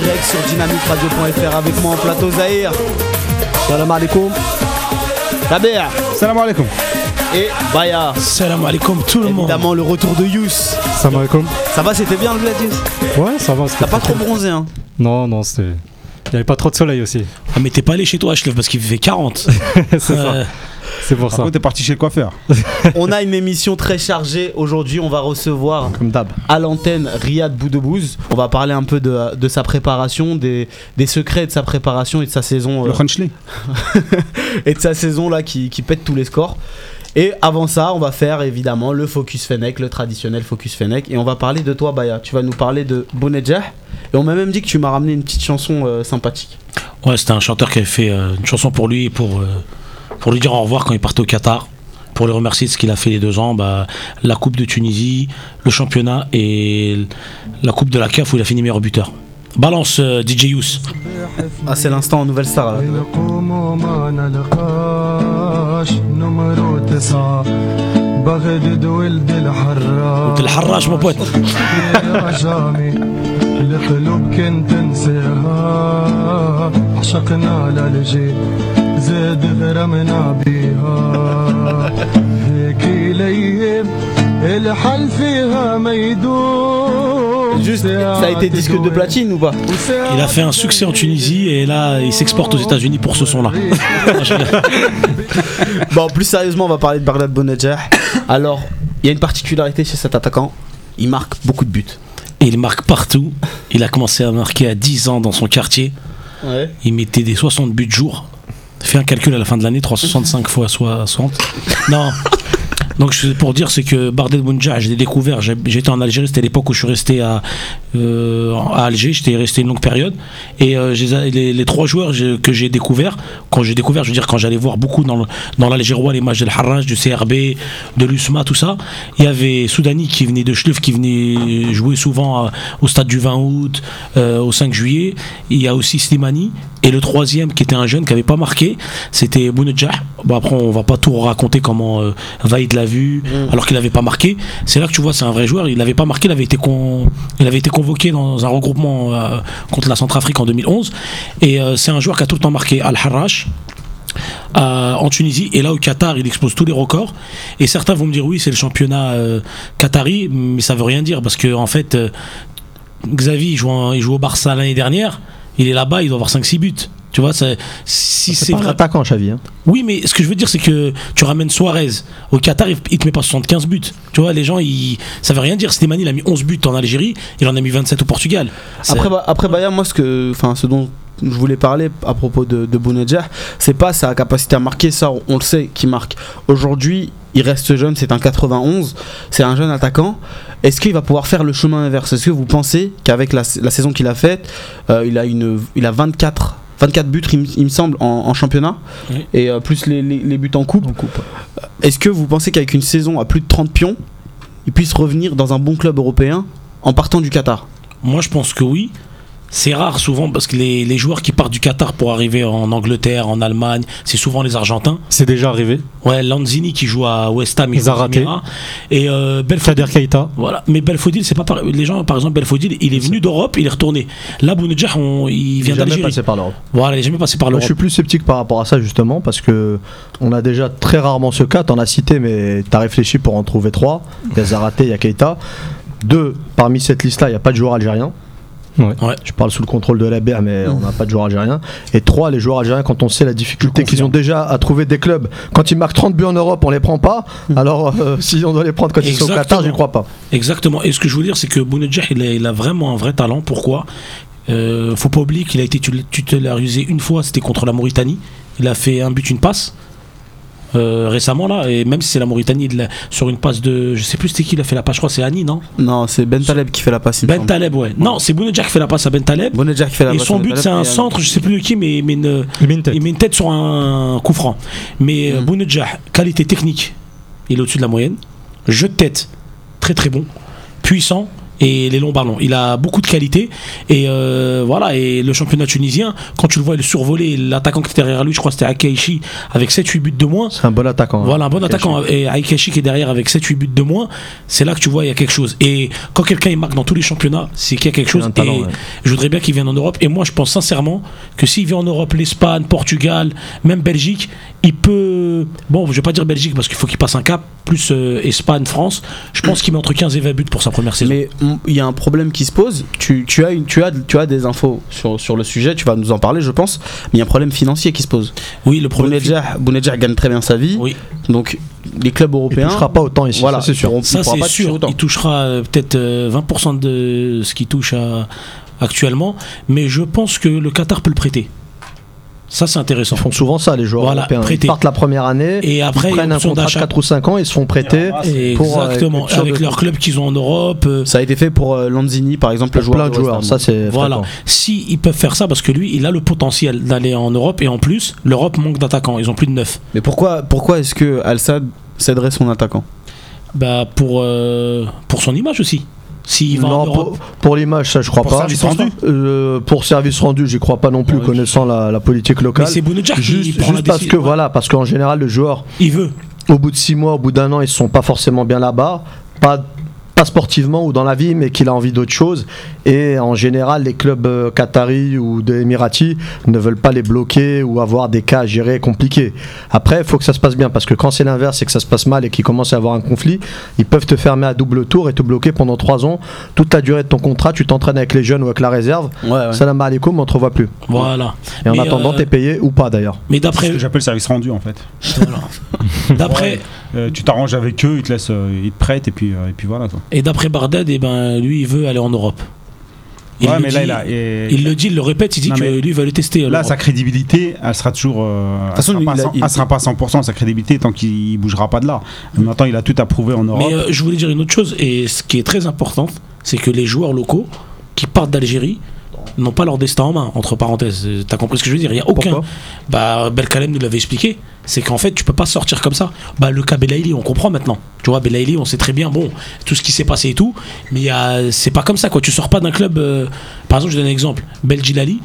direct sur dynamiqueradio.fr avec moi en plateau Zahir. Salam alaikum. Taber Salam alaikum. et Baya. Salam alaikum tout le monde. Évidemment le retour de Yous. Salam alaikum. Ça va, c'était bien le Gladius Ouais, ça va. T'as pas trop bronzé hein? Non, non, c'était. Il n'y avait pas trop de soleil aussi. Ah, mais t'es pas allé chez toi, Ashlef, parce qu'il fait 40. c'est ça. C'est pour Par ça. contre, t'es parti chez le coiffeur. On a une émission très chargée. Aujourd'hui, on va recevoir Comme d'hab. à l'antenne Riyad Boudebouz. On va parler un peu de, de sa préparation, des, des secrets de sa préparation et de sa saison Le euh, Hunchley. et de sa saison là qui, qui pète tous les scores. Et avant ça, on va faire évidemment le focus Fennec, le traditionnel focus Fennec. Et on va parler de toi, Baya. Tu vas nous parler de Bounedjah. Et on m'a même dit que tu m'as ramené une petite chanson euh, sympathique. ouais, c'était un chanteur qui avait fait euh, une chanson pour lui, pour, euh, pour lui dire au revoir quand il partait au Qatar pour le remercier de ce qu'il a fait les deux ans, bah, la Coupe de Tunisie, le championnat et la Coupe de la CAF où il a fini meilleur buteur. Balance euh, DJ Yous. Ah, c'est l'instant en nouvelle star. Là. mon pote. يا جامي القلوب كنت نساها عشقنا للجي زاد غرمنا بيها هيك الايام الحل فيها ميدوم Juste, ça a été disque de platine ou pas Il a fait un succès en Tunisie et là il s'exporte aux États-Unis pour ce son-là. Bon, plus sérieusement, on va parler de Bagdad Bounedjah. Alors, il y a une particularité chez cet attaquant. Il marque beaucoup de buts. Et il marque partout. Il a commencé à marquer à 10 ans dans son quartier. Ouais. Il mettait des 60 buts jour. Fais un calcul à la fin de l'année, 365 fois 60. Non. Donc pour dire c'est que Bardel Bounja, je l'ai découvert, j'étais en Algérie, c'était l'époque où je suis resté à, euh, Alger, j'étais resté une longue période. Et euh, les, trois joueurs que j'ai découvert, quand j'ai découvert, je veux dire quand j'allais voir beaucoup dans, dans l'Algérois, les matchs de Harraj, du CRB, de l'USMA, tout ça, il y avait Soudani qui venait de Schluf, qui venait jouer souvent à- au stade du 20 août, euh, au 5 juillet. Il y a aussi Slimani. Et le troisième, qui était un jeune qui n'avait pas marqué, c'était Bounedjah. Bon, après, on va pas tout raconter comment euh, Vaïd l'a vu, alors qu'il n'avait pas marqué. C'est là que tu vois, c'est un vrai joueur. Il n'avait pas marqué, il avait été, con- il avait été convoqué dans un regroupement euh, contre la Centrafrique en 2011. Et euh, c'est un joueur qui a tout le temps marqué Al-Harrach. euh, en Tunisie et là au Qatar il expose tous les records et certains vont me dire oui c'est le championnat euh, qatari mais ça veut rien dire parce que en fait Xavi il joue, en- il joue au Barça l'année dernière il est là-bas il doit avoir 5-6 buts tu vois ça- si C'est pas un attaquant, Xavi. Hein. oui, mais ce que je veux dire, c'est que tu ramènes Suarez au Qatar, il il te met pas 75 buts. Tu vois, les gens, ils... ça veut rien dire. Slimani, il a mis 11 buts en Algérie, il en a mis 27 au Portugal. Après, Ba- après Baya, moi, ce, que, enfin, ce dont je voulais parler à propos de, de c'est pas sa capacité à marquer, ça, on, on le sait qu'il marque. Aujourd'hui, il reste jeune, c'est un 91, c'est un jeune attaquant. Est-ce qu'il va pouvoir faire le chemin inverse? Est-ce que vous pensez qu'avec la, la saison qu'il a faite, euh, il, a une, il a 24, 24 buts, il, me- il me semble, en, en championnat, Oui. et euh, plus les, les- les buts en coupe. Est-ce que vous pensez qu'avec une saison à plus de 30 pions, il puisse revenir dans un bon club européen en partant du Qatar? Moi, je pense que oui. C'est rare souvent parce que les, les joueurs qui partent du Qatar pour arriver en Angleterre, en Allemagne, c'est souvent les Argentins. C'est déjà arrivé. Ouais, Lanzini qui joue à West Ham, il aux Zarate. Émirats. Et euh, Belfodil. Keita. Voilà, mais Belfodil, c'est pas pareil. Les gens, par exemple, Belfodil, il est venu d'Europe, il est retourné. Là, Bounedjah, on- il vient jamais d'Algérie. passé par l'Europe. Voilà, il est jamais passé par Moi, l'Europe. je suis plus sceptique par rapport à ça justement parce que on a déjà très rarement ce cas. T'en as cité, mais t'as réfléchi pour en trouver trois. Il y a Zaraté, il y a Keita. Deux, parmi cette liste-là, il n'y a pas de joueur algérien. Ouais. Ouais. Je parle sous le contrôle de la BR, mais on n'a pas de joueur algérien. Et trois, les joueurs algériens, quand on sait la difficulté qu'ils ont déjà à trouver des clubs, quand ils marquent 30 buts en Europe, on les prend pas. Alors, euh, si on doit les prendre quand ils sont au Qatar, j'y crois pas. Exactement. Et ce que je veux dire, c'est que Bounedjah, il, a- il a vraiment un vrai talent. Pourquoi? Euh, Faut pas oublier qu'il a été titularisé une fois, c'était contre la Mauritanie. Il a fait un but, une passe. Euh, récemment là et même si c'est la Mauritanie l'a- sur une passe de je sais plus c'était qui il a fait la passe je crois c'est Annie non? Non, c'est Ben Taleb qui fait la passe. Ben. Taleb ouais non c'est Bounedjah qui fait la passe à Ben Taleb Bounedjah qui fait la et passe. son à Ben but c'est un et, centre je sais plus de qui mais, mais une- Il met une tête. il met une tête sur un coup franc. Mais euh, Mm. Bounedjah, qualité technique, il est au-dessus de la moyenne. Jeu de tête, très très bon. Puissant. Et les longs ballons. Il a beaucoup de qualité et euh, voilà. Et le championnat tunisien, quand tu le vois le survoler, l'attaquant qui était derrière lui, je crois c'était Akeishi avec 7-8 buts de moins. C'est un bon attaquant. hein. Voilà, un bon attaquant. Et Aikeshi qui est derrière avec 7-8 buts de moins, c'est là que tu vois, il y a quelque chose. Et quand quelqu'un il marque dans tous les championnats, c'est qu'il y a quelque chose. talent, et ouais. je voudrais bien qu'il vienne en Europe. Et moi, je pense sincèrement que s'il vient en Europe, l'Espagne, Portugal, même Belgique, il peut. Bon, je vais pas dire Belgique parce qu'il faut qu'il passe un cap, plus euh, Espagne, France. Je pense qu'il met entre 15 et 20 buts pour sa première saison. Mais il y a un problème qui se pose. Tu, tu as, une, tu, as, tu as des infos sur, sur le sujet, tu vas nous en parler, je pense. Mais il y a un problème financier qui se pose. oui, le problème. Bounedjah Bounedjah gagne très bien sa vie. Oui, Donc les clubs Il européens. touchera pas autant ici, voilà, ça, c'est sûr. pourront- ça il c'est sûr. autant. Il touchera euh, peut-être euh, 20% de ce qu'il touche à- actuellement. Mais je pense que le Qatar peut le prêter. Ça, c'est intéressant. Ils font souvent ça, les joueurs Voilà, européens. prêter. Ils partent la première année, Et après, ils prennent un contrat de d'achat. 4 ou 5 ans, ils se font prêter. pour, euh, Exactement. Avec de- leurs clubs qu'ils ont en Europe. euh, Ça a été fait pour euh, Lanzini, par exemple, le Pour joueur. plein de joueurs, ça c'est Voilà. Si ils peuvent faire ça, parce que lui, il a le potentiel d'aller en Europe. Et en plus, l'Europe manque d'attaquants. Ils ont plus de 9. Mais pourquoi, pourquoi est-ce que Al-Sad céderait son attaquant? Bah, pour, euh, pour son image aussi. S'il va en Non, Europe. pour, pour l'image, ça je crois Pour pas. service rendu. Euh, pour service rendu, j'y crois pas non plus, Ouais, connaissant la, la politique Mais locale. c'est Bounedjah Juste, juste parce que voilà, parce qu'en général, le joueur, Il veut. au bout de 6 mois, au bout d'un an, ils sont pas forcément bien là-bas, pas pas sportivement ou dans la vie, mais qu'il a envie d'autre chose. Et en général, les clubs euh, qataris ou des Émiratis ne veulent pas les bloquer ou avoir des cas à gérer compliqués. Après, il faut que ça se passe bien, parce que quand c'est l'inverse et que ça se passe mal et qu'il commence à avoir un conflit, ils peuvent te fermer à double tour et te bloquer pendant 3 ans. Toute la durée de ton contrat, tu t'entraînes avec les jeunes ou avec la réserve. Ouais, ouais. Salam alaikum, on te revoit plus. Voilà. Et en Mais, attendant, euh, t'es payé ou pas d'ailleurs. Mais d'après. j'appelle service rendu en fait. voilà. D'après. Euh, tu t'arranges avec eux, ils te laissent, euh, ils te prêtent et puis, euh, et puis voilà quoi. Et d'après Bardad, eh ben, lui, il veut aller en Europe. Il ouais, le mais dit, là, il, a, et- il le dit, il le répète, il dit Non, que lui, il va le tester. là, sa crédibilité, elle sera toujours. euh, façon, sera pas, il a- à cent- il- elle sera pas à 100% sa crédibilité tant qu'il bougera pas de là. Maintenant, il a tout à prouver en Europe. Mais euh, je voulais dire une autre chose, et ce qui est très important, c'est que les joueurs locaux qui partent d'Algérie n'ont pas leur destin en main, entre parenthèses. T'as compris ce que je veux dire? Il n'y a aucun. Pourquoi bah, Belkalem nous l'avait expliqué, c'est qu'en fait, tu peux pas sortir comme ça. Bah, le cas Belaïli, on comprend maintenant. Tu vois, Belaïli, on sait très bien, bon, tout ce qui s'est passé et tout, mais c'est pas comme ça, quoi. Tu sors pas d'un club. euh, par exemple, je donne un exemple. Belgilali,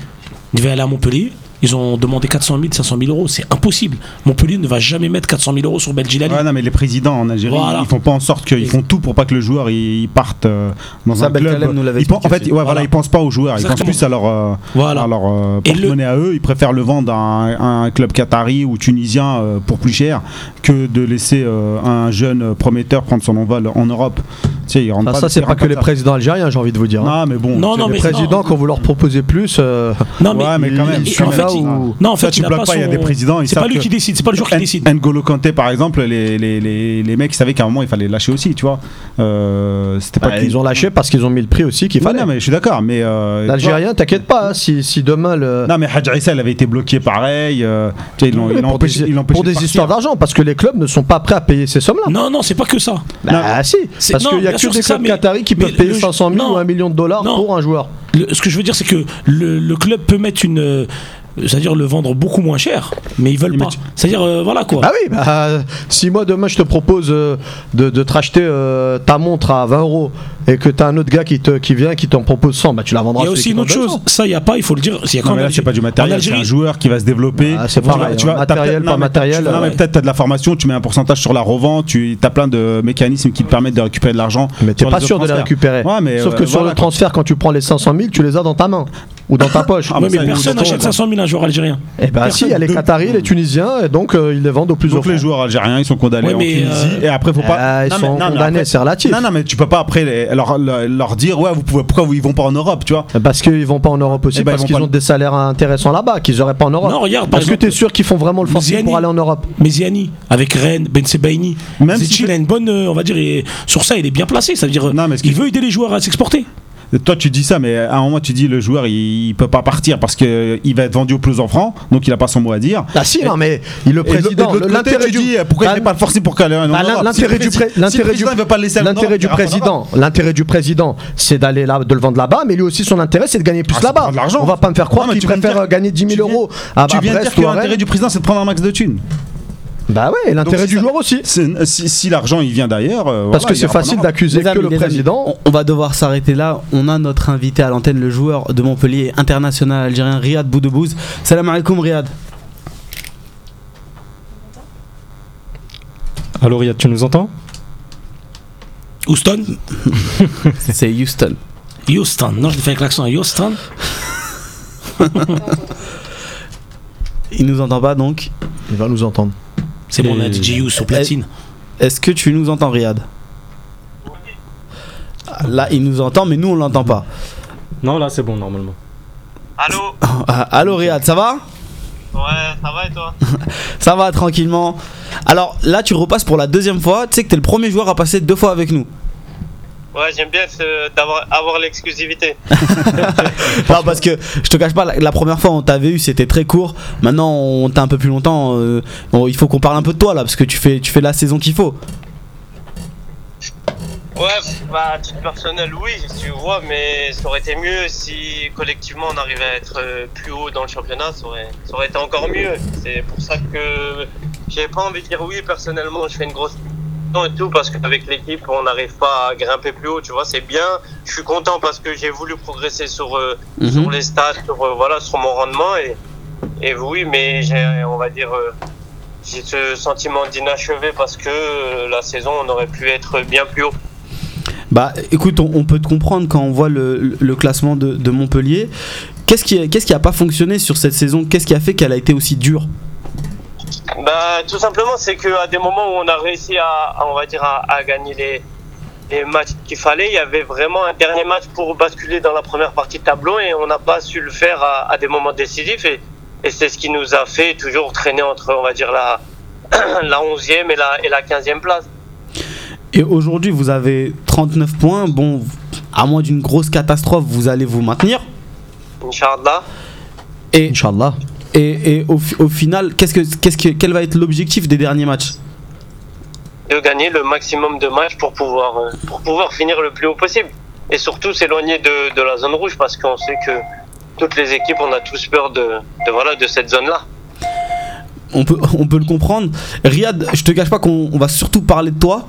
il devait aller à Montpellier. Ils ont demandé 400 000, 500 000 euros. C'est impossible. Montpellier ne va jamais mettre 400 000 euros sur Belgilali. Ouais, non, mais les présidents en Algérie, Voilà. ils font pas en sorte qu'ils font tout pour pas que le joueur il, parte euh, dans Ça, un Belkalem club. nous Ils pen- en fait, ouais, voilà. Voilà. ils pensent pas aux joueurs, ils pensent plus à leur, euh, Voilà. à leur euh, le- à eux. Ils préfèrent le vendre à un, un club qatari ou tunisien euh, pour plus cher que de laisser euh, un jeune prometteur prendre son envol en Europe. Tu sais, ils rentrent Enfin, pas- ça, c'est pas que les présidents algériens, j'ai envie de vous dire. hein. Non, mais bon. Non, non, les mais présidents, non. quand vous leur proposez plus, euh, Non, mais, Ouais, mais quand même. en fait, ou- non, en Ça, fait, tu il bloques pas, il y a des présidents, C'est pas lui qui décide, c'est pas le joueur qui décide. N'Golo Kanté, par exemple, les, les, les, les mecs savaient qu'à un moment il fallait lâcher aussi, tu vois. Euh, C'était pas bah, qu'ils- ils ont lâché parce qu'ils ont mis le prix aussi qu'il Ouais, fallait. non, mais je suis d'accord, mais. euh, L'Algérien, t'inquiète pas, hein, si, si demain le. Non, mais Hadj Issa, il avait été bloqué pareil. euh, tu sais, ils l'ont Oui, ils l'ont pour empêché, des, ils l'ont empêché pour de des partir. histoires d'argent, parce que les clubs ne sont pas prêts à payer ces sommes-là. Non, non, c'est pas que ça. Bah si, C'est- parce non, qu'il y a que des clubs qataris qui peuvent payer le- 500 000 non. ou 1 million de dollars Non. pour un joueur. Le- ce que je veux dire, c'est que le, le club peut mettre une. C'est-à-dire le vendre beaucoup moins cher, mais ils veulent Mais pas. tu- C'est-à-dire, euh, voilà quoi. Bah oui, bah, si moi demain je te propose euh, de, de te racheter euh, ta montre à 20 euros et que t'as un autre gars qui, te, qui vient qui t'en propose 100, bah tu la vendras Il y a aussi une autre chose, 100. ça il n'y a pas, il faut le dire. Il y a Non, quand mais là, même c'est pas du matériel, c'est un joueur qui va se développer. Ah, c'est Tu pareil, tu t'as matériel, pas non, mais matériel, tu- Non, ouais. mais peut-être tu as de la formation, tu mets un pourcentage sur la revente, tu as plein de mécanismes qui te permettent de récupérer de l'argent. Mais t'es sur pas sûr de les récupérer. Ouais, mais, Sauf euh, que sur voilà, le transfert, quand tu prends les 500 000, tu les as dans ta main ou dans ta poche. Ah, bah, mais ça, personne n'achète 500 000 un joueur algérien. Eh ben si, il y a les Qataris, les Tunisiens, et donc euh, ils les vendent au plus Donc les joueurs algériens, ils sont condamnés Ouais, en mais, Tunisie. euh, Et après, faut pas. Ah, ils Non, mais- sont non, mais condamnés, c'est relatif. Non, non, mais tu peux pas après les- leur, leur, leur dire, ouais, vous pouvez, pourquoi ils vont pas en Europe, tu vois? Parce qu'ils vont pas en Europe aussi, Eh ben, ils parce qu'ils ont des salaires intéressants là-bas, qu'ils auraient pas en Europe. Non, regarde, par Est-ce que tu es sûr qu'ils font vraiment le forcing pour aller en Europe? Meziani, avec Rennes, Ben Sebaini. Même si il a une bonne, euh, on va dire, et sur ça, il est bien placé. Ça veut dire, Non, mais ce il qui- veut aider les joueurs à s'exporter. Toi, tu dis ça, mais à un moment, tu dis le joueur, il, il peut pas partir parce que il va être vendu au plus en franc, donc il a pas son mot à dire. Ah si, non, mais il- le président, l'intérêt du dis pourquoi il Bah, n'est pas le forcer pour en Bah, l'intérêt du l'intérêt président, du- président, l'intérêt du président, c'est d'aller là, de le vendre là-bas, mais lui aussi son intérêt, c'est de gagner plus Ah, là-bas. On va pas me faire croire qu'il préfère euh, gagner 10 000 tu viens- euros à, Tu à viens de dire Brest que ou à l'intérêt du président, c'est de prendre un max de thunes. Bah ouais, et l'intérêt du ça. joueur aussi. Si, si l'argent il vient d'ailleurs. euh, Parce voilà, que c'est facile d'accuser que amis, le amis, président. on, on va devoir s'arrêter là. On a notre invité à l'antenne, le joueur de Montpellier international algérien Riyad Boudebouz. Salam alaikum Riyad. Allô Riyad, tu nous entends? Houston? C'est Houston. Houston. Non, je l'ai fait avec l'accent. Houston Il nous entend pas donc. Il va nous entendre. C'est bon, on a DJ Yous au platine. Est-ce que tu nous entends Riyad? Là, il nous entend, mais nous on l'entend pas. Non, là c'est bon normalement. Allô? Ah, Allô Riyad, ça va? Ouais, ça va et toi? Ça va tranquillement. Alors là, tu repasses pour la deuxième fois. Tu sais que t'es le premier joueur à passer deux fois avec nous. Ouais, j'aime bien d'avoir avoir l'exclusivité. Non, parce que je te cache pas, la, la première fois on t'avait eu, c'était très court. Maintenant, on t'a un peu plus longtemps. euh, bon, il faut qu'on parle un peu de toi là, parce que tu fais, tu fais la saison qu'il faut. Ouais, bah, à titre personnel, oui, tu vois, mais ça aurait été mieux si collectivement on arrivait à être euh, plus haut dans le championnat, ça aurait, ça aurait été encore mieux. C'est pour ça que j'ai pas envie de dire oui, personnellement, je fais une grosse et tout, parce qu'avec l'équipe, on n'arrive pas à grimper plus haut, tu vois, c'est bien. Je suis content parce que j'ai voulu progresser sur, euh, Mhm. sur les stats, sur, euh, voilà, sur mon rendement, et, et oui, mais j'ai, on va dire, euh, j'ai ce sentiment d'inachevé parce que la saison, on aurait pu être bien plus haut. Bah écoute, on, on peut te comprendre quand on voit le, le classement de, de Montpellier. Qu'est-ce qui, qu'est-ce qui a pas fonctionné sur cette saison? Qu'est-ce qui a fait qu'elle a été aussi dure? Bah, tout simplement, c'est qu'à des moments où on a réussi à, à, on va dire, à, à gagner les, les matchs qu'il fallait, il y avait vraiment un dernier match pour basculer dans la première partie de tableau et on n'a pas su le faire à, à des moments décisifs et, et c'est ce qui nous a fait toujours traîner entre, on va dire, la, la 11e et la, et la 15e place. Et aujourd'hui, vous avez 39 points. Bon, à moins d'une grosse catastrophe, vous allez vous maintenir. Inch'Allah. Et, Inch'Allah. Et, et au, au final, qu'est-ce que, qu'est-ce que, quel va être l'objectif des derniers matchs? De gagner le maximum de matchs pour pouvoir, euh, pour pouvoir finir le plus haut possible. Et surtout s'éloigner de, de la zone rouge parce qu'on sait que toutes les équipes, on a tous peur de, de, voilà, de cette zone-là. on peut, on peut le comprendre. Riyad, je te cache pas qu'on on va surtout parler de toi.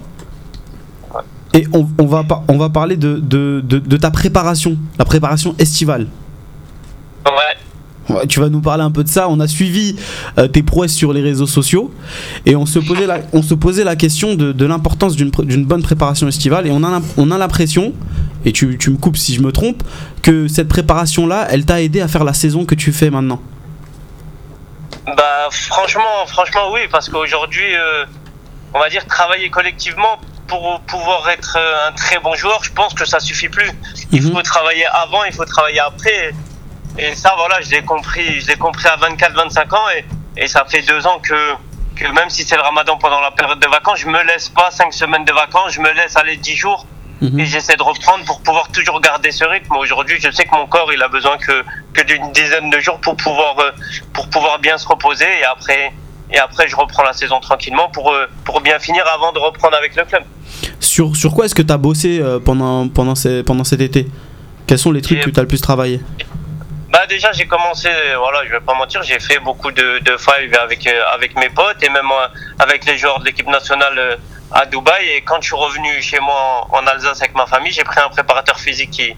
Et on, on va, on va parler de, de, de, de ta préparation, la préparation estivale. Ouais. Tu vas nous parler un peu de ça. On a suivi euh, tes prouesses sur les réseaux sociaux et on se posait la, on se posait la question de, de l'importance d'une bonne préparation estivale. Et on a, on a l'impression, et tu, tu me coupes si je me trompe, que cette préparation-là, elle t'a aidé à faire la saison que tu fais maintenant. Bah franchement, franchement oui, parce qu'aujourd'hui, euh, on va dire travailler collectivement pour pouvoir être euh, un très bon joueur, je pense que ça suffit plus. Il Mhm. faut travailler avant, il faut travailler après. Et ça, voilà, je l'ai compris, je l'ai compris à 24-25 ans et, et ça fait deux ans que, que même si c'est le ramadan pendant la période de vacances, je me laisse pas cinq semaines de vacances, je me laisse aller 10 jours Mhm. et j'essaie de reprendre pour pouvoir toujours garder ce rythme. Aujourd'hui, je sais que mon corps, il a besoin que, que d'une dizaine de jours pour pouvoir, euh, pour pouvoir bien se reposer et après, et après, je reprends la saison tranquillement pour, euh, pour bien finir avant de reprendre avec le club. Sur, sur quoi est-ce que tu as bossé euh, pendant, pendant, ces- pendant cet été? Quels sont les trucs J'ai- que tu as le plus travaillé? Bah déjà j'ai commencé, euh, voilà, je vais pas mentir, j'ai fait beaucoup de, de five avec euh, avec mes potes et même euh, avec les joueurs de l'équipe nationale à Dubaï. Et quand je suis revenu chez moi en, Alsace avec ma famille, j'ai pris un préparateur physique qui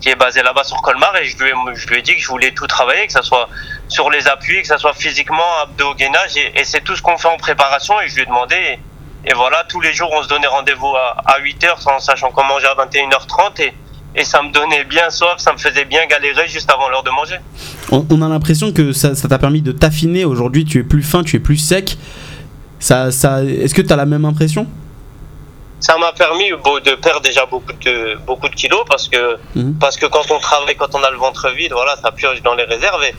qui est basé là-bas sur Colmar et je lui ai je lui ai dit que je voulais tout travailler, que ça soit sur les appuis, que ça soit physiquement, abdos, gainage et, c'est tout ce qu'on fait en préparation et je lui ai demandé. Et, voilà, tous les jours on se donnait rendez-vous à, à 8h en sachant qu'on mangeait à 21h30 et et ça me donnait bien soif, ça me faisait bien galérer juste avant l'heure de manger. on, on a l'impression que ça t'a permis de t'affiner. Aujourd'hui, tu es plus fin, tu es plus sec. Ça, ça, Est-ce que tu as la même impression? Ça m'a permis de perdre déjà beaucoup de, beaucoup de kilos parce que, Mhm. parce que quand on travaille, quand on a le ventre vide, voilà, ça purge dans les réserves. Et,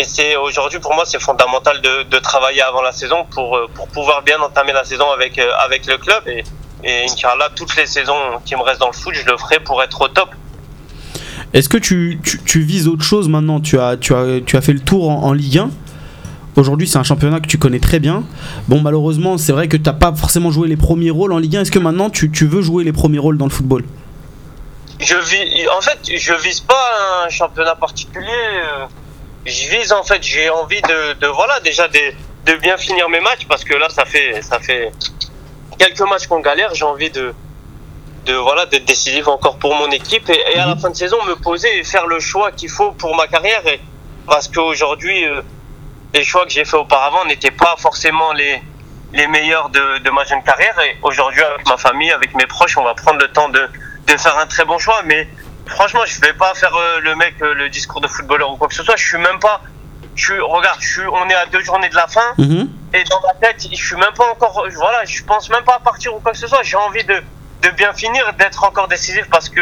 et c'est aujourd'hui pour moi, c'est fondamental de, de travailler avant la saison pour, euh, pour pouvoir bien entamer la saison avec, euh, avec le club. Et, et Inch'Allah, toutes les saisons qui me restent dans le foot, je le ferai pour être au top. Est-ce que tu, tu, tu vises autre chose maintenant tu as, tu, as, tu as fait le tour en, en Ligue 1. Aujourd'hui, c'est un championnat que tu connais très bien. Bon, malheureusement, c'est vrai que tu n'as pas forcément joué les premiers rôles en Ligue 1. Est-ce que maintenant, tu, tu veux jouer les premiers rôles dans le football? Je vis, en fait, je vise pas un championnat particulier. Je vise, en fait, j'ai envie de, de, voilà, déjà des, de bien finir mes matchs parce que là, ça fait, ça fait quelques matchs qu'on galère. J'ai envie de, de voilà, d'être décisif encore pour mon équipe et, et à la fin de saison me poser et faire le choix qu'il faut pour ma carrière. Et, parce qu'aujourd'hui, euh, les choix que j'ai fait auparavant n'étaient pas forcément les, les meilleurs de, de ma jeune carrière. Et aujourd'hui, avec ma famille, avec mes proches, on va prendre le temps de, de faire un très bon choix. Mais franchement, je vais pas faire euh, le mec, euh, le discours de footballeur ou quoi que ce soit. Je suis même pas. Je regarde, je suis, on est à deux journées de la fin Mhm. et dans ma tête, je suis même pas encore. Voilà, je pense même pas à partir ou quoi que ce soit. J'ai envie de, de bien finir, d'être encore décisif parce que,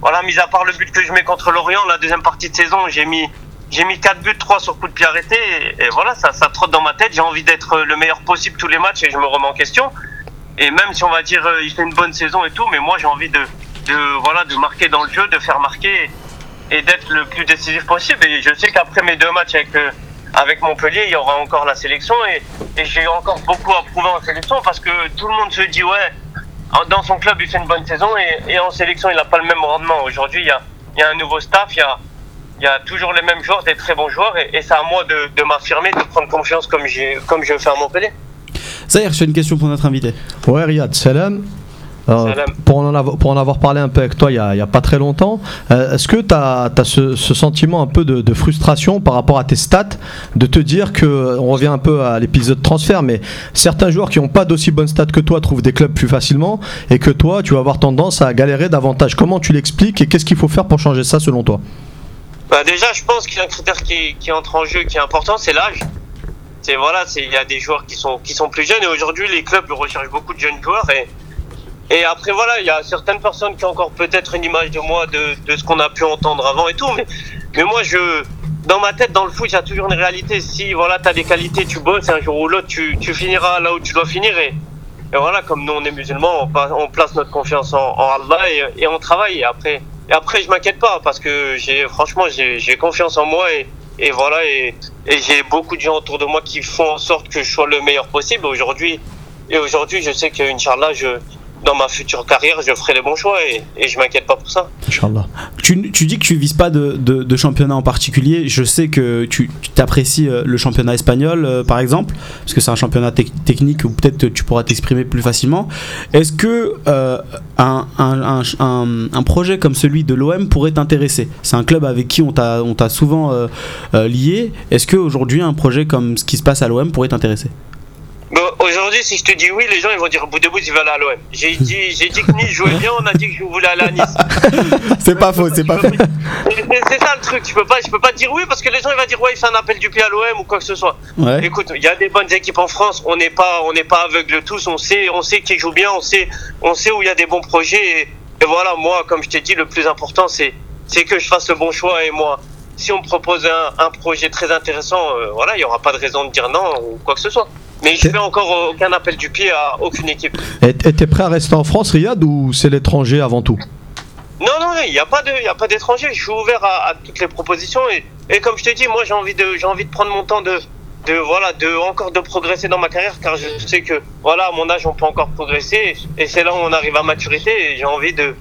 voilà, mis à part le but que je mets contre l'Orient, la deuxième partie de saison, j'ai mis. J'ai mis 4 buts, 3 sur coup de pied arrêté, et, et voilà, ça, ça trotte dans ma tête. J'ai envie d'être le meilleur possible tous les matchs et je me remets en question. Et même si on va dire euh, il fait une bonne saison et tout, mais moi j'ai envie de, de, voilà, de marquer dans le jeu, de faire marquer et d'être le plus décisif possible. Et je sais qu'après mes deux matchs avec, euh, avec Montpellier, il y aura encore la sélection et, et j'ai encore beaucoup à prouver en sélection parce que tout le monde se dit ouais, dans son club il fait une bonne saison et, et en sélection il n'a pas le même rendement. Aujourd'hui il y a, il y a un nouveau staff, il y a, il y a toujours les mêmes joueurs, des très bons joueurs et, et c'est à moi de, de m'affirmer, de prendre confiance comme, j'ai, comme je fais à Montpellier. Zahir, j'ai une question pour notre invité. Ouais, Riyad, salam. Euh, pour, en avoir, pour en avoir parlé un peu avec toi il n'y a, pas très longtemps, euh, est-ce que tu as, ce, ce sentiment un peu de, de frustration par rapport à tes stats, de te dire que, on revient un peu à l'épisode transfert, mais certains joueurs qui n'ont pas d'aussi bonnes stats que toi trouvent des clubs plus facilement et que toi tu vas avoir tendance à galérer davantage. Comment tu l'expliques et qu'est-ce qu'il faut faire pour changer ça selon toi? Bah déjà, je pense qu'il y a un critère qui, qui entre en jeu qui est important, c'est l'âge. C'est voilà, il y a des joueurs qui sont qui sont plus jeunes et aujourd'hui les clubs recherchent beaucoup de jeunes joueurs et et après voilà, il y a certaines personnes qui ont encore peut-être une image de moi de, ce qu'on a pu entendre avant et tout, mais moi je dans ma tête dans le foot, il y a toujours une réalité. Si voilà, tu as des qualités, tu bosses, un jour ou l'autre tu finiras là où tu dois finir et voilà, comme nous on est musulmans, on, place notre confiance en, Allah et, on travaille. Et après, et après je m'inquiète pas parce que j'ai franchement j'ai confiance en moi et, voilà et, et j'ai beaucoup de gens autour de moi qui font en sorte que je sois le meilleur possible aujourd'hui. Et aujourd'hui, je sais que Inch'Allah, je dans ma future carrière, je ferai les bons choix et, et je m'inquiète pas pour ça. Inch'Allah. Tu, dis que tu vises pas de, championnat en particulier. Je sais que tu t'apprécies euh, le championnat espagnol, euh, par exemple, parce que c'est un championnat tec- technique où peut-être tu pourras t'exprimer plus facilement. Est-ce que euh, un, projet comme celui de l'OM pourrait t'intéresser? C'est un club avec qui on t'a souvent lié. Est-ce qu'aujourd'hui, un projet comme ce qui se passe à l'OM pourrait t'intéresser? Bon, aujourd'hui, si je te dis oui, les gens ils vont dire bout de bout, il va aller à l'OM. J'ai dit, j'ai dit que Nice jouait bien, on a dit que je voulais aller à Nice. C'est pas faux, c'est pas peux- C'est ça le truc, tu peux pas, je peux pas dire oui parce que les gens ils vont dire ouais, il fait un appel du pied à l'OM ou quoi que ce soit. Ouais. Écoute, il y a des bonnes équipes en France, on n'est pas, on n'est pas aveugle tous, on sait, on sait qui joue bien, on sait, on sait où il y a des bons projets. Et, et voilà, moi, comme je t'ai dit, le plus important c'est, c'est que je fasse le bon choix et moi. Si on me propose un, un projet très intéressant, euh, voilà, il n'y aura pas de raison de dire non ou quoi que ce soit. Mais je fais encore aucun appel du pied à aucune équipe. Et t'es prêt à rester en France, Riyad, ou c'est l'étranger avant tout? Non, non, il n'y a pas d'étrangers. Je suis ouvert à, à toutes les propositions et, et comme je t'ai dit, moi j'ai envie de, j'ai envie de prendre mon temps de, de voilà, de encore de progresser dans ma carrière car je sais que voilà, à mon âge on peut encore progresser et c'est là où on arrive à maturité et j'ai envie de,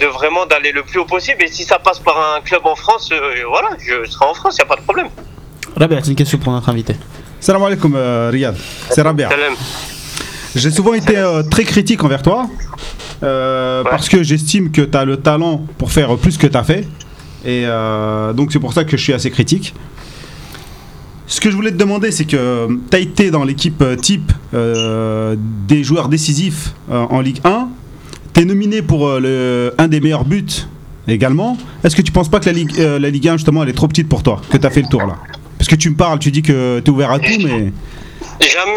de vraiment d'aller le plus haut possible et si ça passe par un club en France, euh, voilà, je serai en France, il y a pas de problème. Rabia, c'est une question pour notre invité. Salam alaikum euh, Riyad, c'est Rabia. J'ai souvent été euh, très critique envers toi euh, Ouais. parce que j'estime que tu as le talent pour faire plus que tu as fait. Et euh, donc c'est pour ça que je suis assez critique. Ce que je voulais te demander, c'est que tu as été dans l'équipe type des joueurs décisifs en Ligue 1. Tu es nominé pour le, un des meilleurs buts également. Est-ce que tu penses pas que la Ligue, la Ligue 1, justement, elle est trop petite pour toi Que tu as fait le tour là? Que tu me parles, tu dis que tu es ouvert à tout, mais.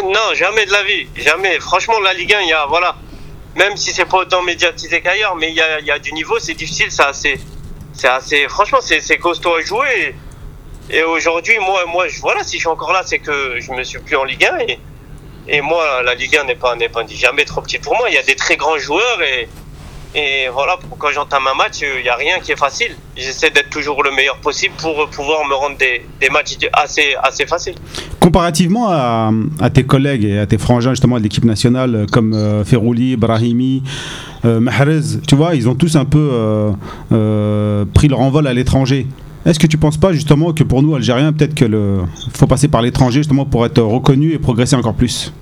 Non, jamais de la vie, jamais. Franchement, la Ligue 1, il y a, voilà, même si c'est pas autant médiatisé qu'ailleurs, mais il y a, du niveau, c'est difficile, c'est assez, c'est assez, franchement, c'est costaud à jouer. Et, aujourd'hui, moi, moi, voilà, si je suis encore là, c'est que je me suis plus en Ligue 1 et, et moi, la Ligue 1 n'est pas, n'est pas jamais trop petite pour moi. Il y a des très grands joueurs et, et voilà, quand j'entame un match, il n'y a rien qui est facile. J'essaie d'être toujours le meilleur possible pour pouvoir me rendre des, des matchs assez, assez faciles. Comparativement à, à tes collègues et à tes frangins justement de l'équipe nationale comme euh, Ferrouli, Brahimi, euh, Mahrez, tu vois, ils ont tous un peu euh, euh, pris leur envol à l'étranger. Est-ce que tu penses pas justement que pour nous Algériens, peut-être que le faut passer par l'étranger justement pour être reconnu et progresser encore plus?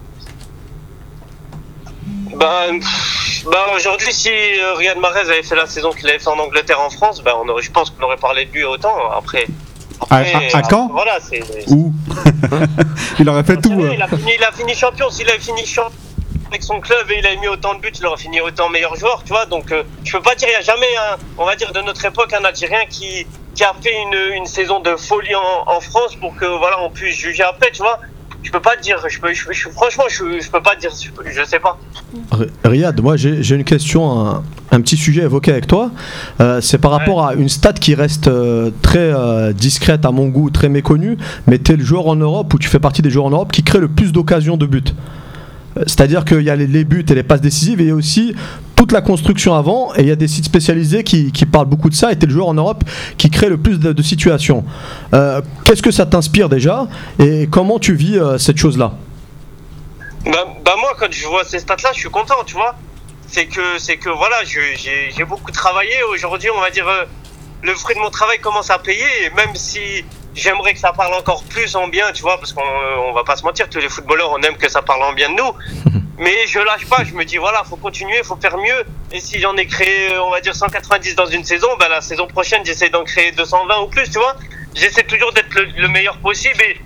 Bah, pff, bah aujourd'hui, si euh, Riyad Mahrez avait fait la saison qu'il avait fait en Angleterre, en France, bah on aurait, je pense qu'on aurait parlé de lui autant. Après, après, à- à quand? Voilà, c'est. Où? Il aurait fait tout. savez, euh. Il, a fini, il a fini champion. S'il avait fini champion avec son club et il avait mis autant de buts, il aurait fini autant meilleur joueur, tu vois. Donc, euh, je peux pas dire, il n'y a jamais, un, on va dire, de notre époque, un Algérien qui, qui a fait une, une saison de folie en, en France pour que, voilà, on puisse juger après, tu vois. Je peux pas te dire, je peux, je, je- franchement, je, je peux pas te dire, je, sais pas. Riyad, moi j'ai une question, un, un petit sujet évoqué avec toi. Euh, c'est par rapport à une stat qui reste euh, très euh, discrète à mon goût, très méconnue, mais tu es le joueur en Europe ou tu fais partie des joueurs en Europe qui crée le plus d'occasions de but? C'est-à-dire qu'il y a les, buts et les passes décisives et il y a aussi toute la construction avant et il y a des sites spécialisés qui, parlent beaucoup de ça et tu le joueur en Europe qui crée le plus de, situations. Euh, Qu'est-ce que ça t'inspire déjà et comment tu vis euh, cette chose-là? Bah, bah moi, quand je vois ces stats-là, je suis content, tu vois. C'est que, que voilà, j'ai beaucoup travaillé. Aujourd'hui, on va dire, euh, le fruit de mon travail commence à payer. Et même si j'aimerais que ça parle encore plus en bien, tu vois, parce qu'on euh, on va pas se mentir, tous les footballeurs, on aime que ça parle en bien de nous. Mais je lâche pas, je me dis, voilà, faut continuer, faut faire mieux. Et si j'en ai créé, euh, on va dire, 190 dans une saison, bah, la saison prochaine, j'essaie d'en créer 220 ou plus, tu vois. J'essaie toujours d'être le, le meilleur possible. Et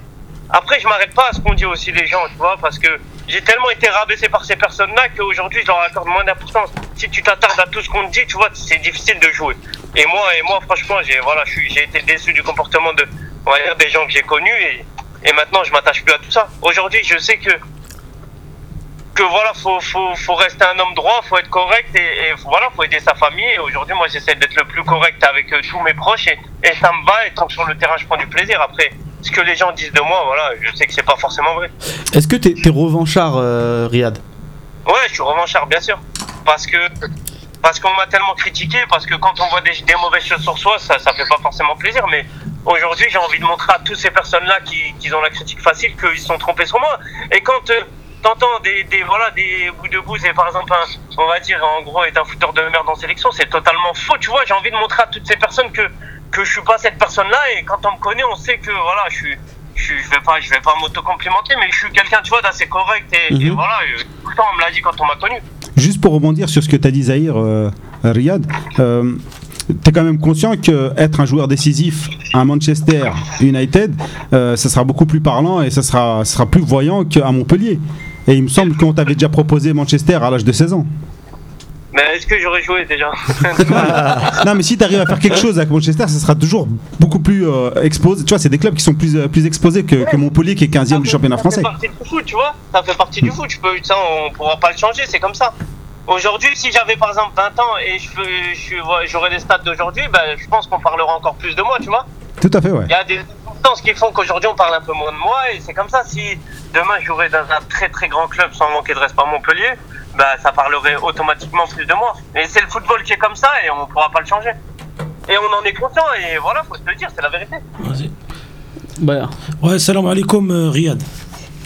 après, je m'arrête pas à ce qu'on dit aussi les gens, tu vois, parce que j'ai tellement été rabaissé par ces personnes-là qu'aujourd'hui, je leur accorde moins d'importance. Si tu t'attardes à tout ce qu'on te dit, tu vois, c'est difficile de jouer. Et moi, et moi, franchement, j'ai voilà, j'ai été déçu du comportement de, on va dire, des gens que j'ai connus et, et maintenant, je m'attache plus à tout ça. Aujourd'hui, je sais que que voilà, faut, faut, faut rester un homme droit, faut être correct et, et voilà, faut aider sa famille. Et aujourd'hui, moi, j'essaie d'être le plus correct avec euh, tous mes proches et, et ça me va. Et tant que sur le terrain, je prends du plaisir. Après, ce que les gens disent de moi, voilà, je sais que c'est pas forcément vrai. Est-ce que t'es es revanchard, euh, Riyad? Ouais, je suis revanchard, bien sûr. Parce que parce qu'on m'a tellement critiqué, parce que quand on voit des, des mauvaises choses sur soi, ça, ça fait pas forcément plaisir. Mais aujourd'hui, j'ai envie de montrer à toutes ces personnes-là qui, qui ont la critique facile qu'ils se sont trompés sur moi. Et quand euh, t'entends des, des, voilà, des bouts de bouse, et par exemple, un- on va dire, en gros, est un fouteur de merde en sélection, c'est totalement faux. Tu vois, j'ai envie de montrer à toutes ces personnes que, que je suis pas cette personne-là. Et quand on me connaît, on sait que, voilà, je suis. Je, vais pas, je vais pas m'auto-complimenter, mais je suis quelqu'un, tu vois, d'assez correct et, et Mhm. voilà, euh, tout le temps on me l'a dit quand on m'a connu. Juste pour rebondir sur ce que tu as dit, Zahir, euh, Riyad, euh, tu es quand même conscient qu'être un joueur décisif à Manchester United, euh, ça sera beaucoup plus parlant et ça sera, sera plus voyant qu'à Montpellier. Et il me semble qu'on t'avait déjà proposé Manchester à l'âge de 16 ans. Mais est-ce que j'aurais joué déjà non, mais si tu arrives à faire quelque chose avec Manchester, ça sera toujours beaucoup plus euh, exposé. Tu vois, c'est des clubs qui sont plus, euh, plus exposés que, que Montpellier qui est 15e du championnat français. Ça fait partie du foot, tu vois. Ça fait partie du foot. Je peux, ça, on pourra pas le changer, c'est comme ça. Aujourd'hui, si j'avais par exemple 20 ans et je peux- je j'aurais les stats d'aujourd'hui, ben, je pense qu'on parlera encore plus de moi, tu vois. Tout à fait, ouais. Il y a des circonstances qui font qu'aujourd'hui on parle un peu moins de moi et c'est comme ça. Si demain je jouerais dans un très très grand club sans manquer de respect à Montpellier, bah, ça parlerait automatiquement plus de moi. Et c'est le football qui est comme ça et on pourra pas le changer. Et on en est content et voilà, faut se le dire, c'est la vérité. Vas-y. Bah, Ouais, salam alaikum euh, Riyad.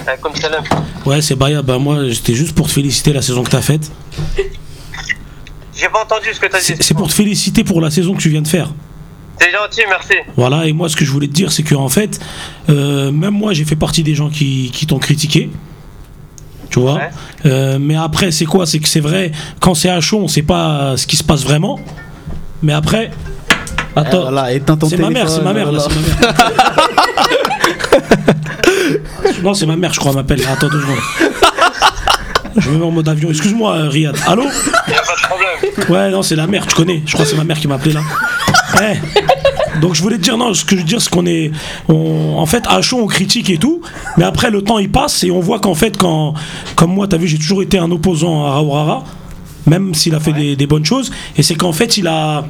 Euh, là. Ouais, c'est Baya. Bah, moi, j'étais juste pour te féliciter la saison que t'as faite. J'ai pas entendu ce que t'as dit. C'est pour te féliciter pour la saison que tu viens de faire. C'est gentil, merci. Voilà, et moi, ce que je voulais te dire, c'est que en fait, euh, même moi, j'ai fait partie des gens qui, qui t'ont critiqué. Tu vois Ouais. Euh, Mais après, c'est quoi? C'est que c'est vrai, quand c'est à chaud, on sait pas ce qui se passe vraiment. Mais après. Attends. voilà, éteins ton C'est ma mère, c'est ma mère, c'est ma mère. non, c'est ma mère, je crois, m'appelle. Attends deux secondes. Je me mets en mode avion. Excuse-moi, euh, Riyad. Allô pas de problème. Ouais, non, c'est la mère, tu connais. Je crois que c'est ma mère qui m'a appelé là. Eh. Donc je voulais te dire, non, ce que je veux dire, c'est qu'on est. on- en fait, à chaud, on critique et tout. Mais après, le temps, il passe et on voit qu'en fait, quand. Comme moi, t'as vu, j'ai toujours été un opposant à Raourara. Même s'il a fait des, des bonnes choses. Et c'est qu'en fait, il a.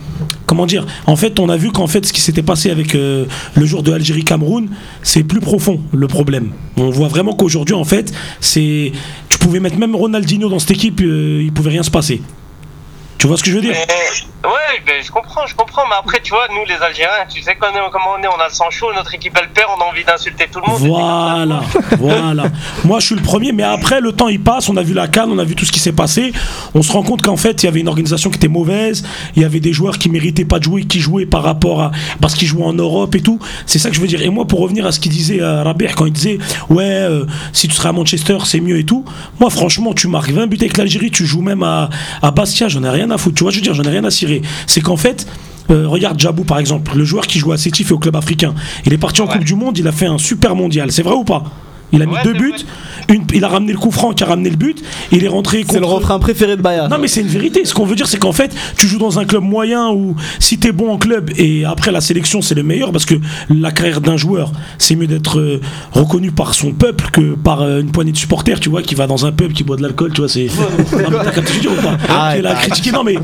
Comment dire? En fait, on a vu qu'en fait, ce qui s'était passé avec euh, le jour de Algérie-Cameroun, c'est plus profond, le problème. On voit vraiment qu'aujourd'hui, en fait, c'est. Tu pouvais mettre même Ronaldinho dans cette équipe, euh, il pouvait rien se passer. Tu vois ce que je veux dire Mais, ouais, ben, je comprends, je comprends. Mais après, tu vois, nous, les Algériens, tu sais comment on est, on a le sang chaud, notre équipe, elle perd, on a envie d'insulter tout le monde. Voilà, voilà. Moi, je suis le premier, mais après, le temps il passe. On a vu la canne, on a vu tout ce qui s'est passé. On se rend compte qu'en fait, il y avait une organisation qui était mauvaise. Il y avait des joueurs qui méritaient pas de jouer, qui jouaient par rapport à parce qu'ils jouaient en Europe et tout. C'est ça que je veux dire. Et moi, pour revenir à ce qu'il disait euh, Rabih quand il disait ouais, euh, si tu serais à Manchester, c'est mieux et tout. Moi, franchement, tu marques 20 buts avec l'Algérie, tu joues même à, à Bastia, j'en ai rien à foutre. Tu vois, je veux dire, j'en ai rien à cirer. C'est qu'en fait. euh, regarde Jabou par exemple, le joueur qui joue à Sétif et au club africain. Il est parti en Ouais. Coupe du Monde, il a fait un super mondial. C'est vrai ou pas? Il a mis Ouais, deux buts, une, il a ramené le coup franc qui a ramené le but, il est rentré C'est le refrain préféré de Bayard. non mais c'est une vérité. Ce qu'on veut dire c'est qu'en fait tu joues dans un club moyen où si t'es bon en club et après la sélection c'est le meilleur parce que la carrière d'un joueur c'est mieux d'être euh, reconnu par son peuple que par euh, une poignée de supporters tu vois qui va dans un pub qui boit de l'alcool tu vois c'est. Non, mais t'as capté ce que je veux dire ou pas Ah, bah, critiquer non mais tu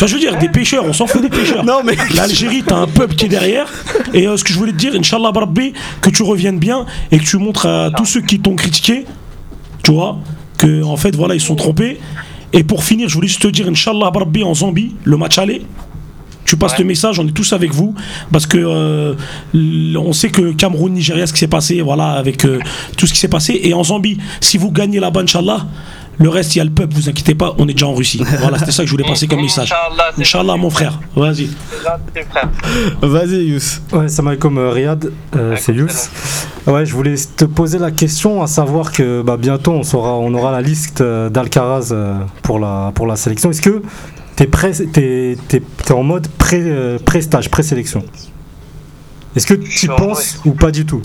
vois je veux dire des pêcheurs on s'en fout des pêcheurs. Non, mais- l'Algérie t'as un peuple qui est derrière et euh, ce que je voulais te dire Inch'Allah que tu reviennes bien et que tu montres à tous ceux qui t'ont critiqué tu vois, que en fait voilà ils sont trompés. Et pour finir, je voulais juste te dire, Inch'Allah Barbi en Zambie, le match aller. Tu passes Ouais. le message, on est tous avec vous, parce que euh, on sait que Cameroun, Nigeria, ce qui s'est passé, voilà, avec euh, tout ce qui s'est passé. Et en Zambie, si vous gagnez là-bas, Inch'Allah, le reste, il y a le peuple, vous inquiétez pas, on est déjà en Russie. Voilà, c'était ça que je voulais passer comme message. Inch'Allah, mon frère, vas-y. Vas-y, Yous. Ouais, salam alaikum euh, Riyad, euh, c'est Yous. Ouais, je voulais te poser la question, à savoir que bah, bientôt on, saura, on aura la liste euh, d'Alcaraz pour, la, pour la sélection. Est-ce que tu es, en mode pré, pré-stage, pré-sélection? Est-ce que tu penses ou pas du tout?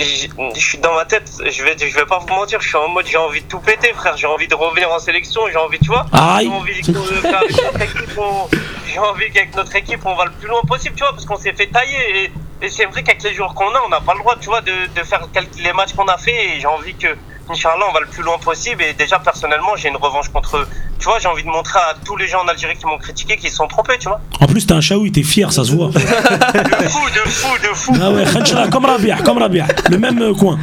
Je je suis dans ma tête, je vais, je vais pas vous mentir, je suis en mode j'ai envie de tout péter, frère. J'ai envie de revenir en sélection, j'ai envie, tu vois. J'ai envie que- qu'avec notre équipe, on- j'ai envie qu'avec notre équipe, on va le plus loin possible, tu vois, parce qu'on s'est fait tailler. Et, et c'est vrai qu'avec les joueurs qu'on a, on n'a pas le droit, tu vois, de, de faire les matchs qu'on a fait. Et j'ai envie que, Inch'Allah, on va le plus loin possible. Et déjà, personnellement, j'ai une revanche contre eux. Tu vois, j'ai envie de montrer à tous les gens en Algérie qui m'ont critiqué qu'ils se sont trompés, tu vois. En plus, t'es un chaoui, t'es fier, ça se voit. De fou, de fou, de fou. Ah ouais, comme Rabia, comme Rabia, le même euh, coin.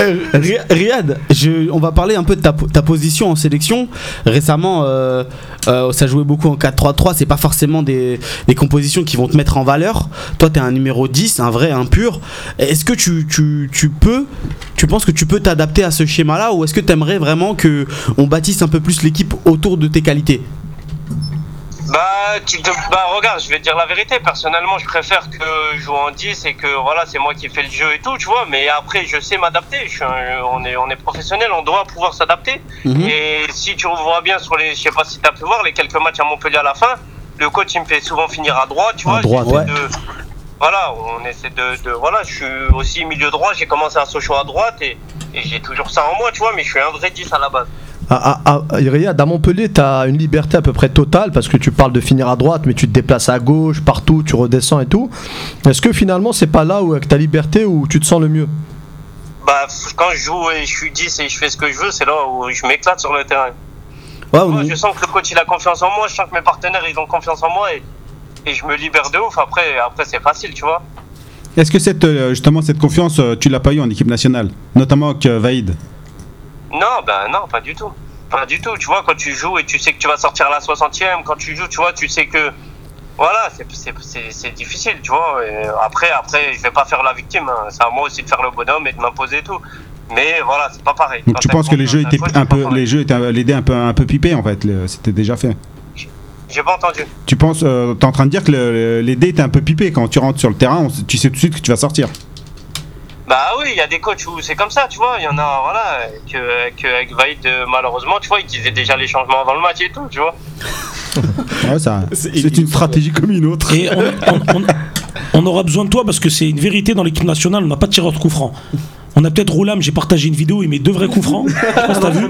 Euh, Ri- Riyad, je- on va parler un peu de ta, po- ta position en sélection. Récemment, euh, euh, ça jouait beaucoup en 4-3-3. C'est pas forcément des, des compositions qui vont te mettre en valeur. Toi, tu es un numéro 10, un vrai, un pur. Est-ce que tu, tu, tu peux, tu penses que tu peux t'adapter à ce schéma-là ou est-ce que tu aimerais vraiment que on bâtisse un peu plus l'équipe autour de tes qualités? Bah, tu te- bah, regarde, je vais te dire la vérité. Personnellement, je préfère que jouer en 10 et que voilà, c'est moi qui fais le jeu et tout, tu vois. Mais après, je sais m'adapter. Je un- on est, on est professionnel, on doit pouvoir s'adapter. Mhm. Et si tu vois bien sur les, je sais pas si tu as pu voir les quelques matchs à Montpellier à la fin, le coach il me fait souvent finir à droite, tu À vois. droite, j'essaie ouais. de- voilà, on essaie de, de- voilà, je suis aussi milieu droit. J'ai commencé à Sochaux à droite et, et j'ai toujours ça en moi, tu vois. Mais je suis un vrai 10 à la base. À, à, à- Riyad, à Montpellier, tu as une liberté à peu près totale parce que tu parles de finir à droite, mais tu te déplaces à gauche, partout, tu redescends et tout. Est-ce que finalement, c'est pas là où, avec ta liberté, où tu te sens le mieux? Bah, quand je joue et je suis 10 et je fais ce que je veux, c'est là où je m'éclate sur le terrain. Ouais, Moi, je sens que le coach il a confiance en moi, je sens que mes partenaires ils ont confiance en moi et, et je me libère de ouf. Après, après c'est facile, tu vois. Est-ce que cette, euh, justement cette confiance, euh, tu l'as pas eu en équipe nationale? Notamment avec euh, Vaïd Non, ben non, pas du tout. Pas du tout. Tu vois, quand tu joues et tu sais que tu vas sortir à la 60e, quand tu joues, tu vois, tu sais que. Voilà, c'est- difficile, tu vois. Et après, après, je vais pas faire la victime. hein. C'est à moi aussi de faire le bonhomme et de m'imposer et tout. Mais voilà, c'est pas pareil. Donc Quand tu penses que les jeux étaient un peu, les jeux étaient l'aider un peu, un peu pipé en fait. C'était déjà fait? J'ai pas entendu. Tu penses, euh, t'es en train de dire que le- les dés étaient un peu pipé quand tu rentres sur le terrain, on tu sais tout de suite que tu vas sortir. Bah oui, il y a des coachs où c'est comme ça, tu vois. Il y en a, voilà, que, que avec Vaïd, euh, malheureusement, tu vois, ils disaient déjà les changements avant le match et tout, tu vois. Ouais, ça, C'est- c'est une stratégie comme une autre. Et on, on- on- on aura besoin de toi parce que c'est une vérité dans l'équipe nationale, on n'a pas de tireur de coup franc. On a peut-être Roulam, j'ai partagé une vidéo, il met deux vrais coups francs. Je t'as vu.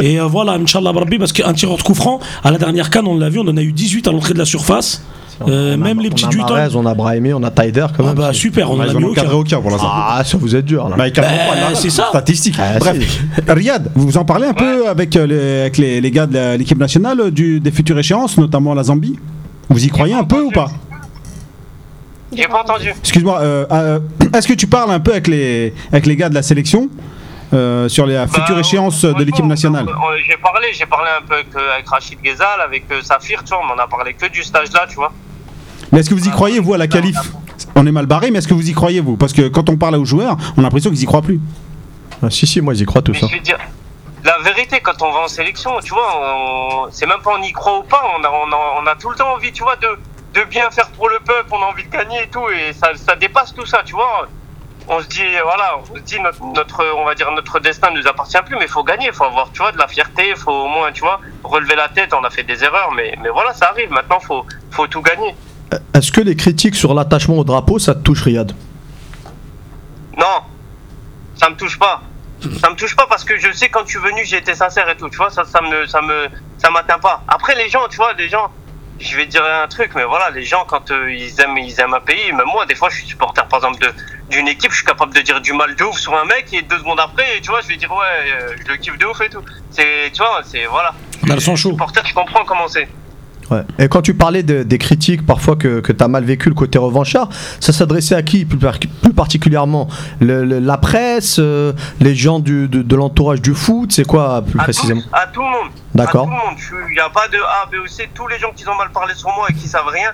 Et euh, voilà, Inch'Allah Rabbi, parce qu'un tireur de coup franc, à la dernière canne, on l'a vu, on en a eu 18 à l'entrée de la surface. Euh, On a- même les on petits a du temps. Marez, on a Brahimi, on a Taider quand Ah même. bah super, on a mis aucun. aucun pour l'instant. Ah, ça vous êtes dur là. Bah, là. c'est ça. Statistique. Ah, Bref, Riyad, vous en parlez un peu avec, euh, les, avec les, les gars de l'équipe nationale du, des futures échéances, notamment la Zambie? Vous y croyez un peu ou pas? J'ai pas entendu. Excuse-moi, euh, euh, est-ce que tu parles un peu avec les, avec les gars de la sélection euh, sur les futures Bah, échéances de franchement, l'équipe nationale? on- on- J'ai parlé, j'ai parlé un peu avec, euh, avec Rachid Ghezal, avec euh, Safir, tu vois, on en a parlé que du stage là, tu vois. Mais est-ce que vous y croyez, vous, à la qualif? On est mal barré, mais est-ce que vous y croyez, vous? Parce que quand on parle aux joueurs, on a l'impression qu'ils y croient plus. Ah, si, si, moi j'y crois tout Mais ça. je veux dire, la vérité, quand on va en sélection, tu vois, on- c'est même pas on y croit ou pas, on a, on, a, on a tout le temps envie, tu vois, de, de bien faire pour le peuple, on a envie de gagner et tout, et ça, ça dépasse tout ça, tu vois. On se dit, voilà, on se dit, notre, notre, on va dire, notre destin ne nous appartient plus, mais il faut gagner, il faut avoir, tu vois, de la fierté, il faut au moins, tu vois, relever la tête, on a fait des erreurs, mais, mais voilà, ça arrive, maintenant, il faut, faut tout gagner. Est-ce que les critiques sur l'attachement au drapeau, ça te touche, Riyad? Non, ça me touche pas. Ça me touche pas parce que je sais quand tu es venu, j'ai été sincère et tout. Tu vois, ça, ça me, ça me, ça m'atteint pas. Après, les gens, tu vois, les gens, je vais te dire un truc, mais voilà, les gens quand euh, ils aiment, ils aiment un pays. Même moi, des fois, je suis supporter, par exemple, d'une équipe, je suis capable de dire du mal de ouf sur un mec et deux secondes après, tu vois, je vais dire ouais, euh, je le kiffe de ouf et tout. C'est, tu vois, c'est voilà. Le sang chaud. Supporter, je comprends comment c'est. Ouais. Et quand tu parlais de- des critiques parfois que, que tu as mal vécu le côté revanchard, ça s'adressait à qui plus, par- plus particulièrement? Le- le- La presse euh, Les gens du, de, de l'entourage du foot C'est quoi plus À précisément? tout, à tout le monde. D'accord. Il n'y a pas de A, B ou C. Tous les gens qui ont mal parlé sur moi et qui savent rien,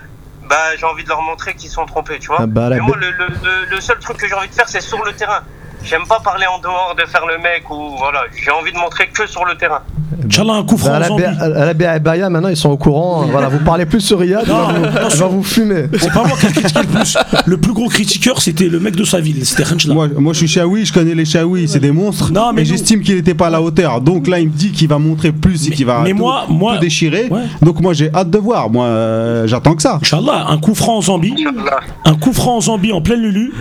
bah, j'ai envie de leur montrer qu'ils sont trompés, tu vois. Ah bah, Mais moi, le- le seul truc que j'ai envie de faire, c'est sur le terrain. J'aime pas parler en dehors, de faire le mec ou voilà. J'ai envie de montrer que sur le terrain. Inch'Allah, un coup franc Bah, à en la à la BABAYA, maintenant ils sont au courant. voilà, vous parlez plus sur Riyad, Non, vous- il va attention. vous fumer. C'est pas moi qui ai critiqué le plus. Le plus gros critiqueur, c'était le mec de sa ville. C'était Renchla. Moi, moi, je suis Chaoui, je connais les Chaoui, c'est des monstres. Non, mais et j'estime qu'il n'était pas à la hauteur. Donc là, il me dit qu'il va montrer plus et qu'il va mais tout, moi- moi- tout déchirer. Ouais. Donc moi, j'ai hâte de voir. Moi, euh, j'attends que ça. Inch'Allah, un coup franc en Zambie. Inch'Allah. Un coup franc en Zambie en pleine Lulu.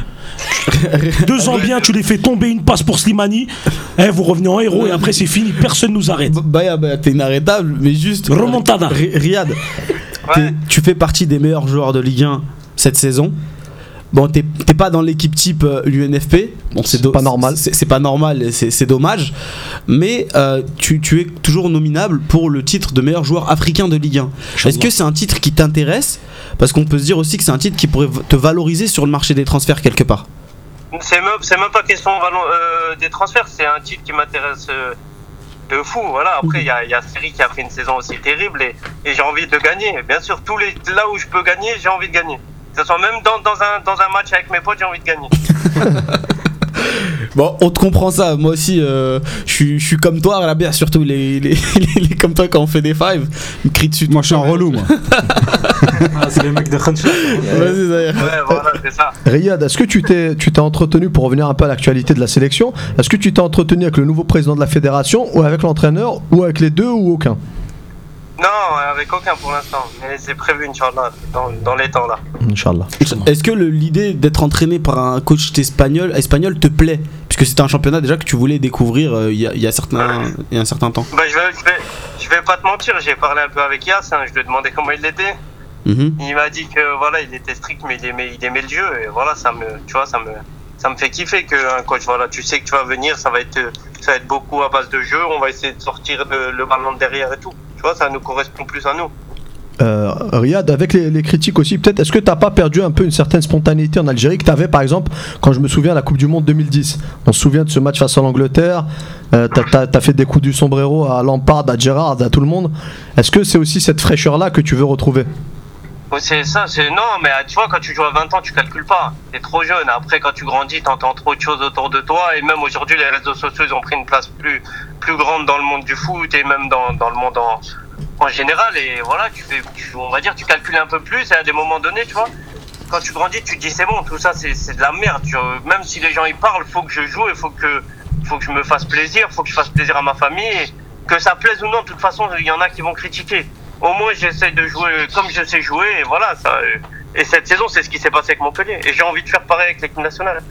Deux Zambiens, tu les fais tomber une passe pour Slimani. Eh, vous revenez en héros et après c'est fini. Personne nous arrête. B- Baya, bah, t'es inarrêtable, mais juste. Remontada. Ri- Riyad, Ouais. tu fais partie des meilleurs joueurs de Ligue 1 cette saison. Bon, t'es pas dans l'équipe type euh, l'UNFP. Bon, C'est pas normal. C'est pas normal, et c'est c'est dommage. Mais euh, tu, tu es toujours nominable pour le titre de meilleur joueur africain de Ligue 1. Est-ce que c'est un titre qui t'intéresse Parce qu'on peut se dire aussi que c'est un titre qui pourrait te valoriser sur le marché des transferts quelque part. C'est même, pas question euh, des transferts, c'est un titre qui m'intéresse euh, de fou. Voilà. Après, il y a, il y a Seri qui a fait une saison aussi terrible et, et j'ai envie de gagner. Bien sûr, tous les, là où je peux gagner, j'ai envie de gagner. Que ce soit même dans, dans, un, dans un match avec mes potes, j'ai envie de gagner. Bon, on te comprend ça. Moi aussi, euh, je suis- je suis comme toi, la bière, surtout les, les, les- les- comme toi quand on fait des fives. Ils me crient dessus. Moi, je suis un relou, moi. Ah, c'est les mecs de Khancha. Vas-y, Zahir. Ouais, voilà, c'est ça. Riyad, est-ce que tu t'es tu t'es entretenu pour revenir un peu à l'actualité de la sélection Est-ce que tu t'es entretenu avec le nouveau président de la fédération ou avec l'entraîneur ou avec les deux ou aucun? Non, avec aucun pour l'instant. Mais c'est prévu, Inch'Allah, dans, dans les temps là. Inch'Allah. Est-ce que le- l'idée d'être entraîné par un coach espagnol, espagnol te plaît? Puisque c'était un championnat déjà que tu voulais découvrir euh, il y, a, il y a certains- il y a un certain temps. Bah, je, vais, je, vais, je vais pas te mentir, j'ai parlé un peu avec Yass, hein, je lui ai demandé comment il était. Mhm. Il m'a dit que voilà, il était strict, mais il aimait, il aimait le jeu. Et voilà, ça me, tu vois, ça me, ça me fait kiffer qu'un coach, voilà, tu sais que tu vas venir, ça va être, ça va être beaucoup à base de jeu. On va essayer de sortir le, le ballon de derrière et tout. Tu vois, ça nous correspond plus à nous. Euh, Riyad, avec les, les critiques aussi, peut-être, est-ce que t'as pas perdu un peu une certaine spontanéité en Algérie que t'avais par exemple quand je me souviens à la Coupe du Monde 2010 On se souvient de ce match face à l'Angleterre, euh, t'as- t'as fait des coups du sombrero à Lampard, à Gerrard, à tout le monde. Est-ce que c'est aussi cette fraîcheur-là que tu veux retrouver? C'est ça, c'est non, mais euh, tu vois, quand tu joues à 20 ans, tu calcules pas. T'es trop jeune. Après, quand tu grandis, t'entends trop de choses autour de toi. Et même aujourd'hui, les réseaux sociaux, ils ont pris une place plus, plus grande dans le monde du foot et même dans, le monde en, général. Et voilà, tu fais, tu- on va dire, tu calcules un peu plus. Et à des moments donnés, tu vois, quand tu grandis, tu te dis, c'est bon, tout ça, c'est de la merde. Même si les gens y parlent, faut que je joue il faut que, faut que je me fasse plaisir, faut que je fasse plaisir à ma famille. Et que ça plaise ou non, de toute façon, il y en a qui vont critiquer au moins j'essaie de jouer comme je sais jouer et voilà ça et cette saison c'est ce qui s'est passé avec Montpellier et j'ai envie de faire pareil avec l'équipe nationale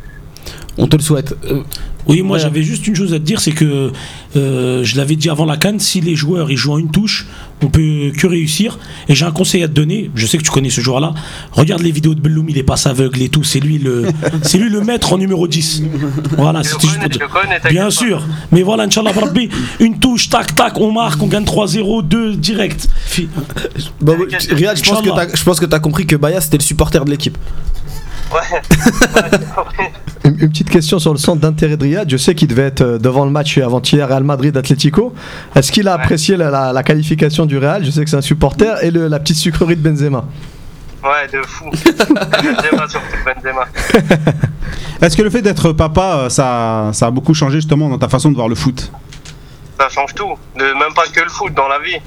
On te le souhaite. Euh, Oui, moi Ouais. j'avais juste une chose à te dire, c'est que euh, je l'avais dit avant la canne, si les joueurs ils jouent en une touche, on peut que réussir. Et j'ai un conseil à te donner. Je sais que tu connais ce joueur-là. Regarde les vidéos de Belloumi, il est pas aveugle et tout. C'est lui le, c'est lui le maître en numéro 10. Voilà, c'était juste pour connais Bien pas. sûr, mais voilà, Inch'Allah, Rabbi, une touche, tac, tac, on marque, on gagne 3-0, 2 direct. Bon, Riyad, je pense que que t'as compris que Baya c'était le supporter de l'équipe. Ouais, Ouais, j'ai compris. Une, une petite question sur le centre d'intérêt de Riyad. Je sais qu'il devait être euh, devant le match avant-hier Real Madrid-Atlético. Est-ce qu'il a apprécié la, la- la qualification du Real? Je sais que c'est un supporter. Et le- la petite sucrerie de Benzema. Ouais, de fou. Benzema surtout, Benzema. Est-ce que le fait d'être papa, euh, ça, ça a beaucoup changé justement dans ta façon de voir le foot? Ça change tout. De, même pas que le foot, dans la vie.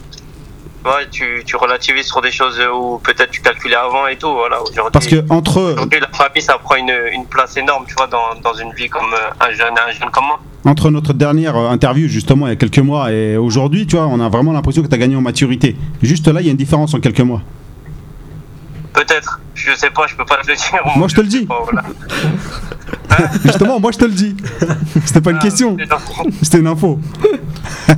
Ouais, tu, tu relativises sur des choses où peut-être tu calculais avant et tout. Voilà, aujourd'hui. Parce que entre Aujourd'hui, la famille, ça prend une, une place énorme, tu vois, dans, dans une vie comme euh, un jeune, un jeune comme moi. entre notre dernière euh, interview justement il y a quelques mois et aujourd'hui, tu vois, on a vraiment l'impression que tu as gagné en maturité. Juste là, il y a une différence en quelques mois. Peut-être. Je sais pas, je peux pas te le dire. Moi, je te le dis. sais pas, voilà. Justement, moi je te le dis. C'était pas une Ah, question, c'était une info.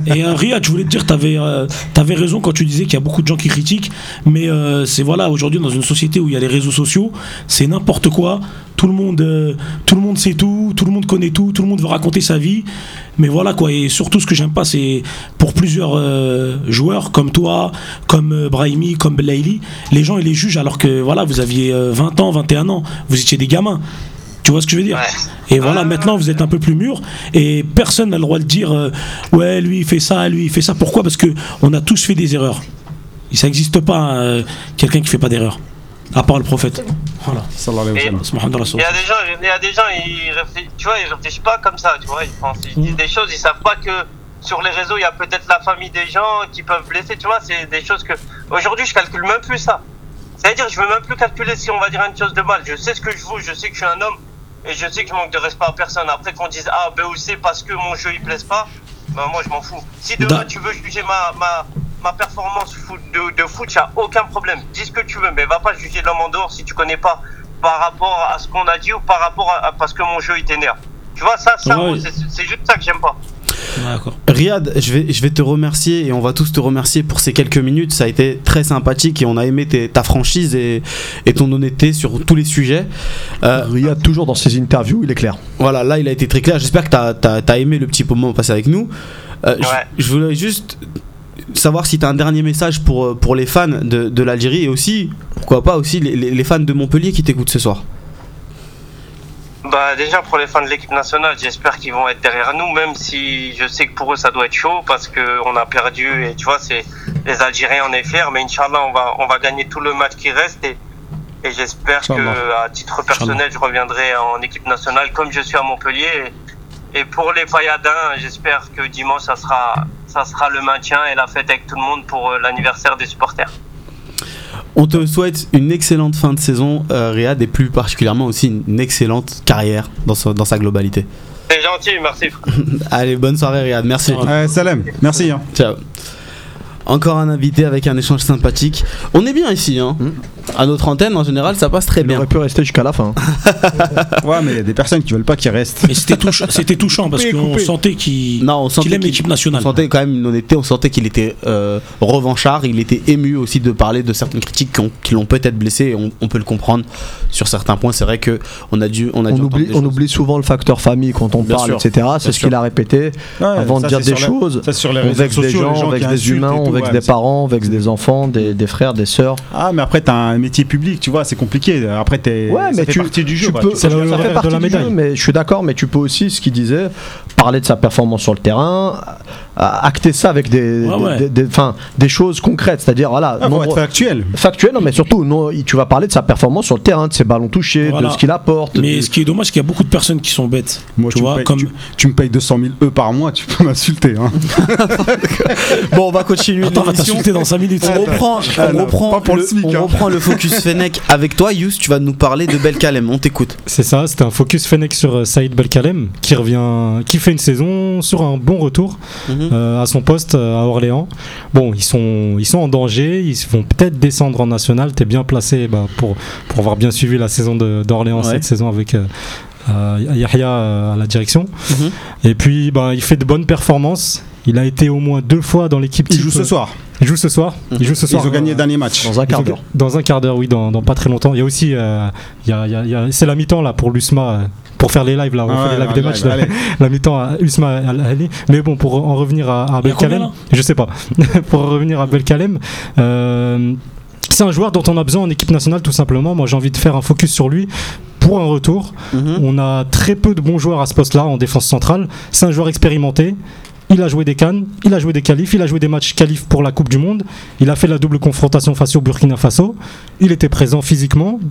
Et euh, Riyad, je voulais te dire, tu avais, raison quand tu disais qu'il y a beaucoup de gens qui critiquent, mais euh, c'est voilà, aujourd'hui dans une société où il y a les réseaux sociaux, c'est n'importe quoi. Tout le monde, euh, tout le monde sait tout, tout le monde connaît tout, tout le monde veut raconter sa vie. Mais voilà quoi. Et surtout, ce que j'aime pas, c'est pour plusieurs euh, joueurs comme toi, comme euh, Brahimi, comme Belaïli, les gens ils les jugent alors que voilà, vous aviez euh, 20 ans, 21 ans, vous étiez des gamins. Tu vois ce que je veux dire? Ouais. Et voilà, maintenant vous êtes un peu plus mûr et personne n'a le droit de dire euh, ouais, lui il fait ça, lui il fait ça. Pourquoi? Parce que on a tous fait des erreurs. Et ça n'existe pas euh, quelqu'un qui fait pas d'erreur. À part le prophète. Voilà. Et-. Il y a des gens, il y a des gens, ils réfléchissent, tu vois, ils réfléchissent pas comme ça, tu vois, ils pensent, ils disent des choses, ils savent pas que sur les réseaux, il y a peut-être la famille des gens qui peuvent blesser, tu vois, c'est des choses que, aujourd'hui, je calcule même plus ça. C'est-à-dire, je veux même plus calculer si on va dire une chose de mal. Je sais ce que je vaux, je sais que je suis un homme, et je sais que je manque de respect à personne. Après, qu'on dise A, B ou C parce que mon jeu, il plaise pas, ben moi, je m'en fous. Si demain, tu veux juger ma, ma, ma performance foot- de, de foot, il n'y a aucun problème. Dis ce que tu veux, mais va pas juger l'homme en dehors si tu connais pas par rapport à ce qu'on a dit ou par rapport à, à- parce que mon jeu il t'énerve. Tu vois, ça, ça Ouais. c'est juste ça que j'aime pas. Riyad, je vais, je vais te remercier et on va tous te remercier pour ces quelques minutes. Ça a été très sympathique et on a aimé tes- ta franchise et, et ton honnêteté sur tous les sujets. Euh, Riyad, toujours dans ses interviews, il est clair. voilà, là il a été très clair. J'espère que tu as, aimé le petit moment passé avec nous. Euh, je- Ouais. je, voulais juste savoir si tu as un dernier message pour, pour les fans de, de l'Algérie et aussi, pourquoi pas, aussi les, les- les fans de Montpellier qui t'écoutent ce soir. Bah déjà pour les fans de l'équipe nationale, j'espère qu'ils vont être derrière nous, même si je sais que pour eux ça doit être chaud parce que on a perdu et tu vois c'est les Algériens on est fiers, mais Inch'Allah on va on va gagner tout le match qui reste et et j'espère que à titre personnel je reviendrai en équipe nationale comme je suis à Montpellier et, et pour les Fayadins j'espère que dimanche ça sera ça sera le maintien et la fête avec tout le monde pour euh, l'anniversaire des supporters. On te souhaite une excellente fin de saison, euh, Riyad, et plus particulièrement aussi une excellente carrière dans, sa- dans sa globalité. C'est gentil, merci. Allez, bonne soirée, Riyad. Merci. Euh, Salem, merci. hein. Ciao. Encore un invité avec un échange sympathique. On est bien ici, hein. À notre antenne, en général, ça passe très Il bien. aurait pu rester jusqu'à la fin. Ouais, mais il y a des personnes qui veulent pas qu'il reste. Mais c'était touchant, c'était touchant parce qu'on sentait qu'il Non, on sentait qu'il aime l'équipe On nationale. sentait quand même une honnêteté, on sentait qu'il était euh, revanchard, il était ému aussi de parler de certaines critiques qui, ont- qui l'ont peut-être blessé, et on, on peut le comprendre sur certains points. C'est vrai que on a dû, on a On dû oublie, on souvent le facteur famille quand on Bien parle, sûr. etc. C'est ce qu'il a répété. Ouais, Avant de dire des la- choses, ça, sur les On vexe des gens, on vexe des humains, on vexe des parents, on vexe des enfants, des, des frères, des sœurs. Ah, mais après, t'as un métier public, tu vois, c'est compliqué. Après, t'es. Ouais, ça mais fait tu, partie du jeu. peux, Tu C'est ça le fait de partie la du médaille. jeu, mais je suis d'accord, mais tu peux aussi, ce qu'il disait, parler de sa performance sur le terrain, acter ça avec des, Ouais, des- ouais. des- des- enfin, des choses concrètes, c'est-à-dire voilà, Ah, faut nombre- être factuel. factuel, non, mais surtout, non, tu vas parler de sa performance sur le terrain, de ses ballons touchés, Voilà. de ce qu'il apporte. Mais de- ce qui est dommage, c'est qu'il y a beaucoup de personnes qui sont bêtes. Moi, tu me vois, payes- comme tu, tu me payes 200 000 E par mois, tu peux m'insulter. Hein. Bon, on va continuer. Attends, on va l'émission. t'insulter dans 5 minutes. On reprend, Ah, on non, reprend, pas pour le le, SMIC, on hein. reprend le focus Fennec avec toi, Yous. Tu vas nous parler de Belkalem. On t'écoute. C'est ça, c'était un focus Fennec sur euh, Saïd Belkalem qui revient, qui fait une saison sur un bon retour Mhm. euh, à son poste euh, à Orléans. Bon, ils sont, ils sont en danger, ils vont peut-être descendre en national. T'es bien placé bah, pour, pour avoir bien suivi la saison de- d'Orléans Ouais. cette saison avec euh, euh, Yahya à la direction. Mhm. Et puis, bah, il fait de bonnes performances. Il a été au moins deux fois dans l'équipe. Il type, joue ce euh, soir. Il joue ce soir. Il joue ce soir. Ils ont gagné le dernier match. dans un quart d'heure. Dans un quart d'heure, oui, dans, dans pas très longtemps. Il y a aussi, euh, il y a- il y a- il y a- c'est la mi-temps là pour l'USMA, euh, pour faire les lives là, on Ah fait ouais, les lives des matchs. là. la mi-temps à USMA Ahly. Mais bon, pour en revenir à, à Il Belkalem, je sais pas. pour revenir à Belkalem, euh, c'est un joueur dont on a besoin en équipe nationale tout simplement. Moi j'ai envie de faire un focus sur lui pour un retour. Mhm. On a très peu de bons joueurs à ce poste-là en défense centrale. C'est un joueur expérimenté. Il a joué des cannes, il a joué des qualifs, il a joué des matchs qualifs pour la Coupe du Monde. Il a fait la double confrontation face au Burkina Faso. Il était présent physiquement.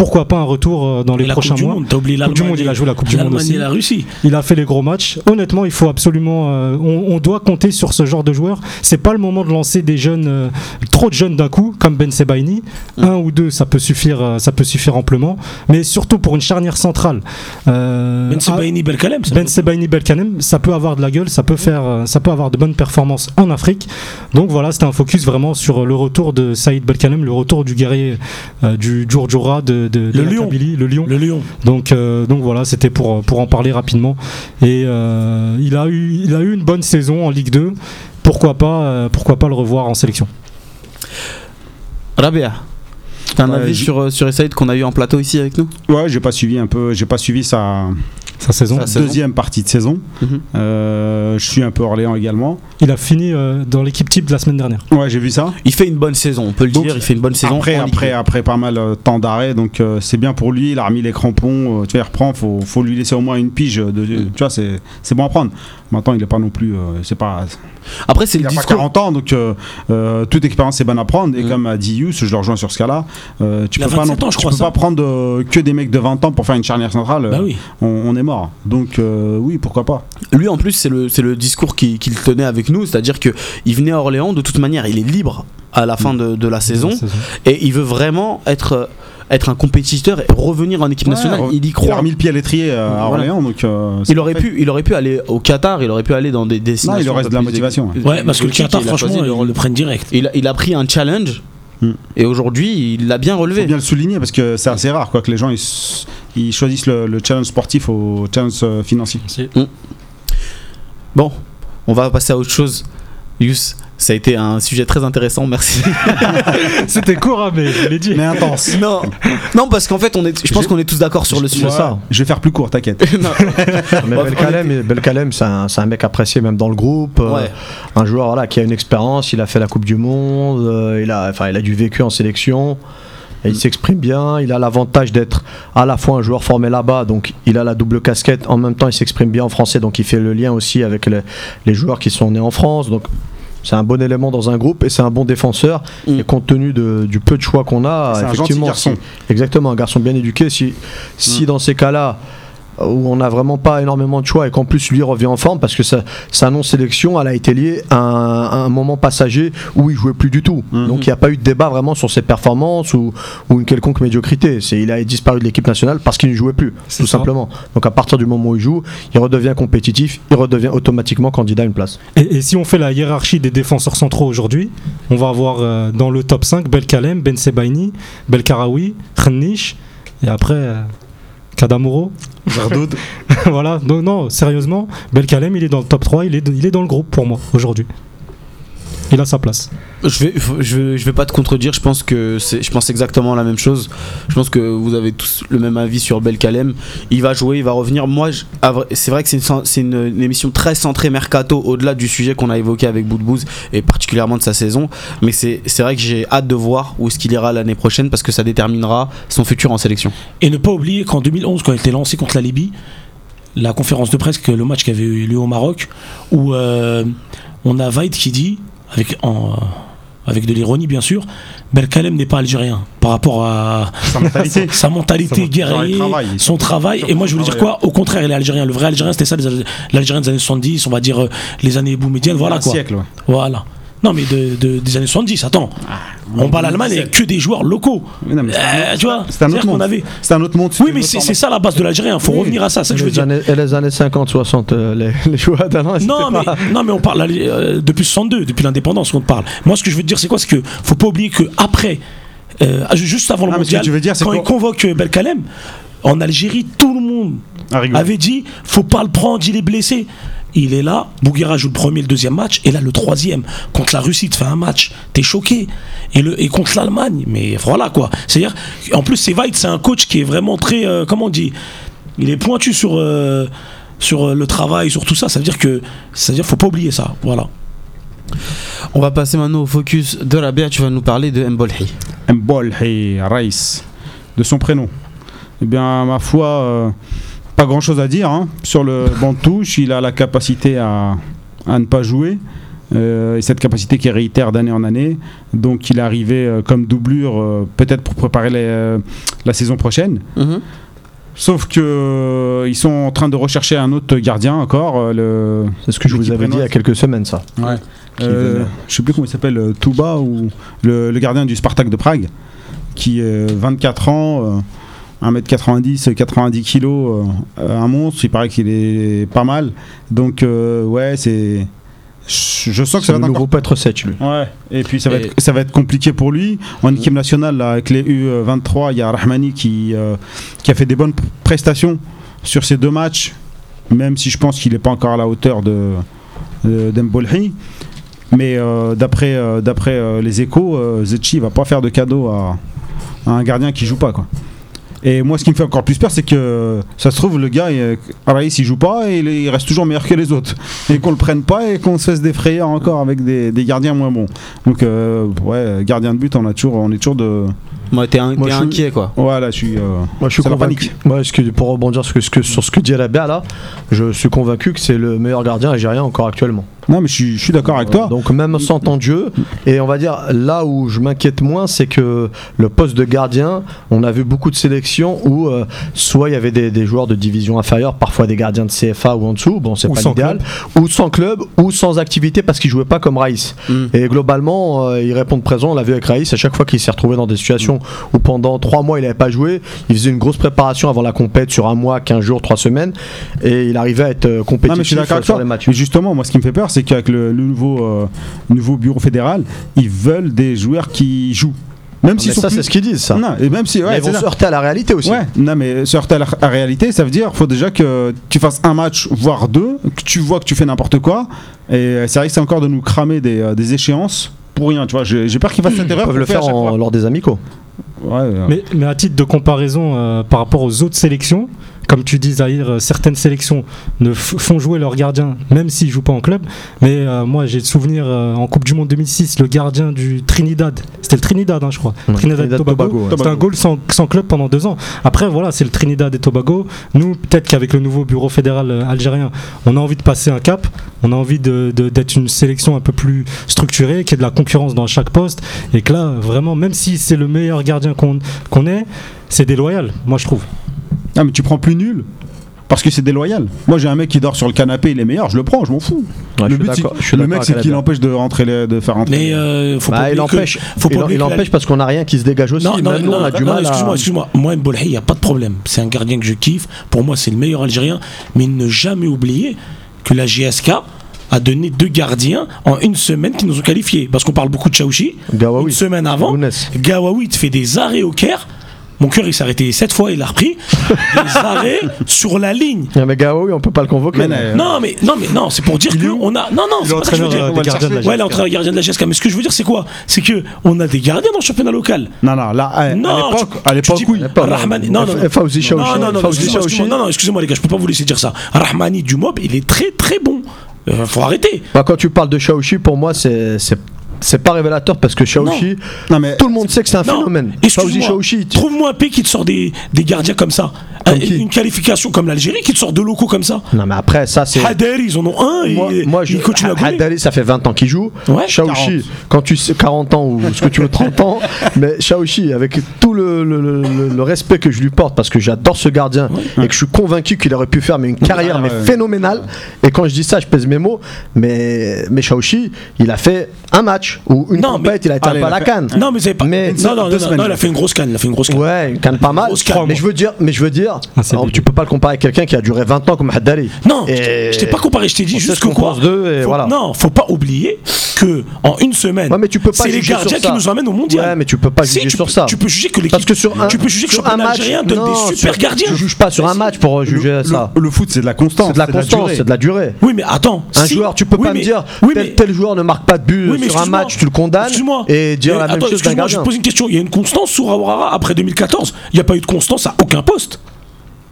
Pourquoi pas un retour euh, dans les la prochains Coupe du mois Monde, t'as oublié Coupe du. Monde, il a joué la Coupe du Monde aussi. et la Russie. Il a fait les gros matchs. Honnêtement, il faut absolument. euh, on, on doit compter sur ce genre de joueur. C'est pas le moment de lancer des jeunes, euh, trop de jeunes d'un coup, comme Ben Sebaini. Un ou deux, ça peut suffire, euh, ça peut suffire amplement. Mais surtout pour une charnière centrale. Ben Sebaini Belkalem, ça ben Sebaini Belkanem, ça peut avoir de la gueule, ça peut faire, ça peut avoir de bonnes performances en Afrique. Donc voilà, c'était un focus vraiment sur le retour de Saïd Belkanem, le retour du guerrier du Djurdjura de, de, de Le lion. Kabylie, le lion. le Lion. Donc, euh, donc voilà, c'était pour, pour en parler rapidement. Et euh, il, a eu, il a eu une bonne saison en Ligue 2. Pourquoi pas, euh, pourquoi pas le revoir en sélection? Rabia, t'as un avis sur, sur Essaïd qu'on a eu en plateau ici avec nous? Ouais, j'ai pas suivi un peu, j'ai pas suivi sa, Sa saison. Sa saison. deuxième partie de saison. Mhm. Euh, je suis un peu Orléans également. Il a fini euh, dans l'équipe type de la semaine dernière. Ouais, j'ai vu ça. Il fait une bonne saison, on peut le Donc, dire, il fait une bonne saison. Après, après, 2. après pas mal de temps d'arrêt, donc euh, c'est bien pour lui. Il a remis les crampons. euh, tu vois, il reprend. Faut, faut lui laisser au moins une pige. De, Mm. Tu vois, c'est, c'est bon à prendre. Maintenant, il est pas non plus. euh, c'est pas. Après, c'est Il le a pas discours. 40 ans, donc euh, euh, toute expérience est bonne à prendre. Et Mm. comme a dit Yous, je le rejoins sur ce cas-là. euh, tu a peux pas, 27 non- ans, je tu crois, peux pas prendre que des mecs de 20 ans pour faire une charnière centrale. Bah oui. on, on est mort. Donc oui, pourquoi pas. Lui, en plus, c'est le, le discours qu'il qu'il tenait avec nous, c'est-à-dire que il venait à Orléans, de toute manière, il est libre à la fin de, de la saison, La saison. et il veut vraiment être, être un compétiteur et revenir en équipe nationale. Ouais, il y Il a croit. remis le pied à l'étrier euh, à Voilà. Orléans, donc. euh, Il aurait, pu, il aurait pu aller au Qatar, il aurait pu aller dans des destinations. Non, il aurait de la motivation, Ouais, parce que le Qatar, franchement, ils le prennent direct. il, a, il a pris un challenge, Hmm. et aujourd'hui, il l'a bien faut relevé. bien le souligner parce que c'est assez rare quoi que les gens ils, choisissent le, le challenge sportif au challenge euh, financier. Bon, on va passer à autre chose. Yus, ça a été un sujet très intéressant, merci. C'était court, hein, mais je l'ai dit. Mais intense. non, non, parce qu'en fait, on est, je pense qu'on est tous d'accord sur le sujet. C'est ça. Je vais faire plus court, t'inquiète. Non. Mais Belkalem, Belkalem, c'est un, c'est un mec apprécié même dans le groupe. euh. Un joueur voilà, qui a une expérience, il a fait la Coupe du Monde, euh, il, a, enfin, il a du vécu en sélection. Et il s'exprime bien, il a l'avantage d'être à la fois un joueur formé là-bas, donc il a la double casquette, en même temps il s'exprime bien en français, donc il fait le lien aussi avec les, les joueurs qui sont nés en France. Donc c'est un bon élément dans un groupe et c'est un bon défenseur. Mm. Et compte tenu de- du peu de choix qu'on a, C'est un effectivement, garçon. si- exactement, un garçon bien éduqué. Si, si Mm. dans ces cas-là, où on n'a vraiment pas énormément de choix et qu'en plus lui revient en forme parce que sa, sa non-sélection elle a été liée à un, à un moment passager où il jouait plus du tout Mhm. donc il n'y a pas eu de débat vraiment sur ses performances ou, ou une quelconque médiocrité c'est il a disparu de l'équipe nationale parce qu'il ne jouait plus tout ça. simplement donc à partir du moment où il joue il redevient compétitif il redevient automatiquement candidat à une place Et, et si on fait la hiérarchie des défenseurs centraux aujourd'hui, on va avoir euh, dans le top 5 Belkalem, Ben Sebaini, Belkaraoui, Khennish, et après euh, Kadamuro. Jardoud. voilà, donc non, sérieusement, Belkalem il est dans le top 3, il est, il est dans le groupe pour moi aujourd'hui. Il a sa place. Je vais, je vais, je vais pas te contredire. Je pense que c'est, je pense exactement la même chose. Je pense que vous avez tous le même avis sur Belkalem. Il va jouer, il va revenir. Moi, c'est vrai que c'est une, sen- c'est une- une émission très centrée mercato, au-delà du sujet qu'on a évoqué avec Boudbouz et particulièrement de sa saison. Mais c'est, c'est vrai que j'ai hâte de voir où est-ce qu'il ira l'année prochaine parce que ça déterminera son futur en sélection. Et ne pas oublier qu'en 2011, quand il était lancé contre la Libye, la conférence de presse, que le match qui avait eu lieu au Maroc, où euh, on a Vaid qui dit, avec, en, avec de l'ironie bien sûr, Belkalem n'est pas algérien par rapport à Sa mentalité. sa mentalité guerrier, son travail. Et moi je voulais dire quoi? Au contraire, il est algérien. Le vrai algérien, c'était ça, l'algérien des années 70, on va dire euh, les années boumédiennes, voilà quoi. siècle, ouais. Voilà. Non mais de, de- des années 70, attends. on bat l'Allemagne avec que des joueurs locaux. Non, mais Euh, autre- tu vois c'est un autre monde. avait- C'est un autre monde. oui, mais c'est c'est ça la base de l'Algérien. Faut Oui. revenir à ça. Que je veux les dire. années, et les années 50-60 euh, les, les joueurs d'Alain Non mais, non, mais on parle euh, depuis 62, depuis l'indépendance qu'on parle. Moi, ce que je veux te dire, c'est quoi? C'est que faut pas oublier que après, euh, juste avant le Ah, mondial, tu veux dire, c'est quand quoi il convoque euh, Belkalem, en Algérie, tout le monde Ah, avait dit faut pas le prendre, il est blessé. Il est là, Bouguera joue le premier, le deuxième match, et là le troisième contre la Russie, tu fais un match, t'es choqué. Et, le, et contre l'Allemagne, mais voilà quoi. C'est-à-dire, en plus, c'est Weid, c'est un coach qui est vraiment très, euh, comment on dit, il est pointu sur, euh, sur euh, le travail, sur tout ça. Ça veut dire que, ça veut dire, faut pas oublier ça. Voilà. On va passer maintenant au focus de Rabia. Tu vas nous parler de Mbolhi. Mbolhi Raïs, de son prénom. Eh bien, ma foi, euh, pas grand chose à dire. hein. Sur le banc de touche, il a la capacité à, à ne pas jouer. Euh, et cette capacité qui réitère d'année en année. Donc, il est arrivé euh, comme doublure, euh, peut-être pour préparer les, euh, la saison prochaine. Sauf que euh, ils sont en train de rechercher un autre gardien encore. euh, le, C'est ce que je vous avais dit il y a quelques semaines, ça. Ouais. Euh, je sais plus comment il s'appelle, euh, Touba ou le, le gardien du Spartak de Prague, qui est 24 ans, euh, 1m90, 90 kg, euh, un monstre. Il paraît qu'il est pas mal. Donc euh, ouais, c'est. Je sens que ça va être nouveau encore. Petre 7, lui. Ouais. Et puis ça va, Et- être, ça va être compliqué pour lui. En équipe nationale, là, avec les U23, il y a Rahmani qui, euh, qui a fait des bonnes prestations sur ces deux matchs, même si je pense qu'il n'est pas encore à la hauteur de, de d'Mbolhi. Mais euh, d'après euh, d'après euh, les échos, euh, Zetchi va pas faire de cadeau à, à un gardien qui joue pas quoi. Et moi, ce qui me fait encore plus peur, c'est que ça se trouve, le gars, il, Araïs, il joue pas et il, est- il reste toujours meilleur que les autres. Et qu'on le prenne pas et qu'on se fasse des frayeurs encore avec des, des gardiens moins bons. Donc, euh, ouais, gardien de but, on, a toujours, on est toujours de. Moi, t'es un- Moi, t'es je suis- inquiet quoi. Voilà, je suis. euh, Moi, je suis convaincu. panique. Moi, ce que- pour rebondir sur ce que, sur ce que dit là, je suis convaincu que c'est le meilleur gardien algérien encore actuellement. Non, mais je suis, d'accord avec toi. Donc même sans temps de jeu, et on va dire là où je m'inquiète moins, c'est que le poste de gardien, on a vu beaucoup de sélections où euh, soit il y avait des, des joueurs de division inférieure, parfois des gardiens de CFA ou en dessous, bon c'est pas l'idéal, ou sans club, ou sans activité parce qu'ils jouaient pas comme Raïs. Mm. Et globalement, euh, ils répondent présent, on l'a vu avec Raïs, à chaque fois qu'il s'est retrouvé dans des situations où pendant trois mois il n'avait pas joué, il faisait une grosse préparation avant la compète sur un mois, 15 jours, trois semaines, et il arrivait à être euh, Non, compétitif mais je suis d'accord avec sur toi. les matchs. Mais justement, moi, ce qui me fait peur, c'est qu'avec le, le nouveau, euh, nouveau bureau fédéral, ils veulent des joueurs qui jouent. Même Mais s'ils sont ça, plus- c'est ce qu'ils disent, ça. Non, et même si. Mais ils vont c'est se ça. heurter à la réalité aussi. Ouais, non, mais se heurter à la à la réalité, ça veut dire faut déjà que tu fasses un match, voire deux, que tu vois que tu fais n'importe quoi. Et euh, c'est vrai que c'est encore de nous cramer des, euh, des échéances pour rien, tu vois. J'ai peur qu'ils fassent cette Ils erreur. peuvent qu'on le faire en- lors des amicaux. Ouais, euh, Mais, mais à titre de comparaison euh, par rapport aux autres sélections, comme tu dis Zahir, euh, certaines sélections ne font jouer leurs gardiens même s'ils jouent pas en club. Mais euh, moi j'ai le souvenir euh, en Coupe du Monde 2006, le gardien du Trinidad, c'était le Trinidad hein, je crois, Ouais, Trinidad, et Tobago, Tobago, ouais. c'était un goal sans, sans club pendant deux ans. Après voilà, c'est le Trinidad et Tobago. Nous peut-être qu'avec le nouveau bureau fédéral algérien, on a envie de passer un cap, on a envie de- de- d'être une sélection un peu plus structurée, qu'il y ait de la concurrence dans chaque poste, et que là vraiment, même si c'est le meilleur gardien qu'on qu'on ait, c'est déloyal, moi je trouve. Ah, mais tu prends plus nul. Parce que c'est déloyal. Moi j'ai un mec qui dort sur le canapé, il est meilleur, je le prends, je m'en fous. Ouais, le je but, je le mec, c'est qu'il empêche de rentrer les- de faire rentrer. Mais euh, faut Bah, pas il que- empêche, faut pas il, la- parce qu'on n'a rien qui se dégage aussi. Non, non, Même nous, non, on a du non, mal excuse-moi, à. excuse-moi. Moi, Mbolhi, il n'y a pas de problème. C'est un gardien que je kiffe. Pour moi, c'est le meilleur Algérien. Mais ne jamais oublier que la GSK a donné deux gardiens en une semaine qui nous ont qualifiés. Parce qu'on parle beaucoup de Chaouchi. Une semaine avant. Gawawi te fait des arrêts au Caire. Mon cœur, il s'est arrêté sept fois, il a repris. des arrêts sur la ligne. Ah, mais Gawawi, on peut pas le convoquer. Mais, euh, Non, mais, non, mais non, c'est pour dire que on a. Non, non, c'est pas ça que je veux dire. Ouais, l'entraîneur gardien de la GSK. Mais ce que je veux dire, c'est quoi? C'est que on a des gardiens dans le championnat local. Non, non, là, à, l'époque, à l'époque, oui. Rahmani- non, non, non. Non, non, excusez-moi, les gars, je peux pas vous laisser dire ça. Rahmani du Mob, il est très très bon. Euh, faut arrêter. Bah, quand tu parles de Chaouchi, pour moi, c'est c'est pas révélateur parce que Chaouchi, Non, mais tout le monde sait que c'est un Non, phénomène. Chaouchi, tu- Trouve-moi un pays qui te sort des, des gardiens comme ça. Comme Un- qui une qualification comme l'Algérie qui te sort deux locaux comme ça. Non, mais après, ça, c'est. Ils en ont un et Moi, moi je, ça fait 20 ans qu'il joue. Ouais, quand tu sais 40 ans ou ce que tu veux 30 ans, mais Chaouchi, avec tout le, le- le- le- le respect que je lui porte parce que j'adore ce gardien et que je suis convaincu qu'il aurait pu faire mais une carrière Ouais, mais ouais. phénoménale. Et quand je dis ça, je pèse mes mots, mais mais Chaouchi, il a fait un match ou une Non, compète, mais- il a été Allez, un peu à la canne. Non, mais avez pas. Mais- non, non, non, non, il a fait une grosse canne. Il a fait une grosse canne. Ouais, une canne pas mal. Canne. Mais je veux dire, mais je veux dire, Ah, c'est alors, tu peux pas le comparer avec quelqu'un qui a duré 20 ans comme Haddari. Non, je Et- t'ai- je t'ai pas comparé, je t'ai dit on juste que qu'on quoi. d'eux et Faut- voilà. Non, faut pas oublier que en une semaine, Ouais, mais tu peux pas c'est les juger gardiens qui nous emmènent au mondial. Ouais, mais tu peux pas Si, juger sur peux- ça. Tu peux juger que l'équipe. Parce que sur un, tu peux juger que sur un match, algérien donne non, des super sur- gardiens. Tu juges pas sur un match pour juger le, ça. le- le foot, c'est de la constance. C'est de la constance, durée. c'est de la durée. Oui, mais attends. Un joueur, tu peux pas me dire tel, mais- tel joueur ne marque pas de but sur un excuse-moi. Match, tu le condamnes Excuse-moi. et dire la même chose d'un excuse-moi, je gardien. te pose une question. Il y a une constance sur Aouara après 2014. Il n'y a pas eu de constance à aucun poste.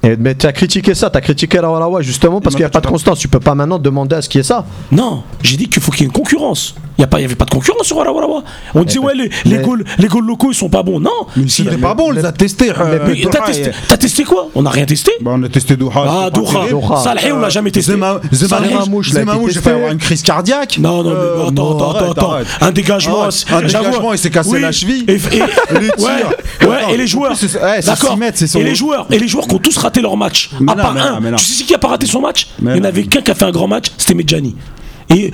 Et, mais tu as critiqué ça, tu as critiqué Rawarawa justement parce qu'il n'y a pas de constance. Tu peux pas maintenant demander à ce qu'il y ait ça. Non, j'ai dit qu'il faut qu'il y ait une concurrence. Il n'y avait pas de concurrence sur Warawarawa. On disait, ouais, les, les, goals, les goals locaux, ils sont pas bons. Non. Mais Si, c'était pas bon, on les a testés. euh, t'as testé, t'as testé quoi? On n'a rien testé? Bah, on a testé Doha. Ah, Doha. Salhi, on l'a jamais testé. Zemamouche, j'ai fait avoir une crise cardiaque. Non, non, mais Euh, attends, non, attends, attends. Un dégagement. C'est- Un j'avoue. dégagement, il s'est cassé la cheville. Et, Les joueurs. Et les joueurs, et les joueurs qui ont tous raté leur match. Mais à non, part mais non, un. mais non. Tu sais qui a pas raté son match Mais Il y en avait qu'un qui a fait un grand match, c'était Medjani. Et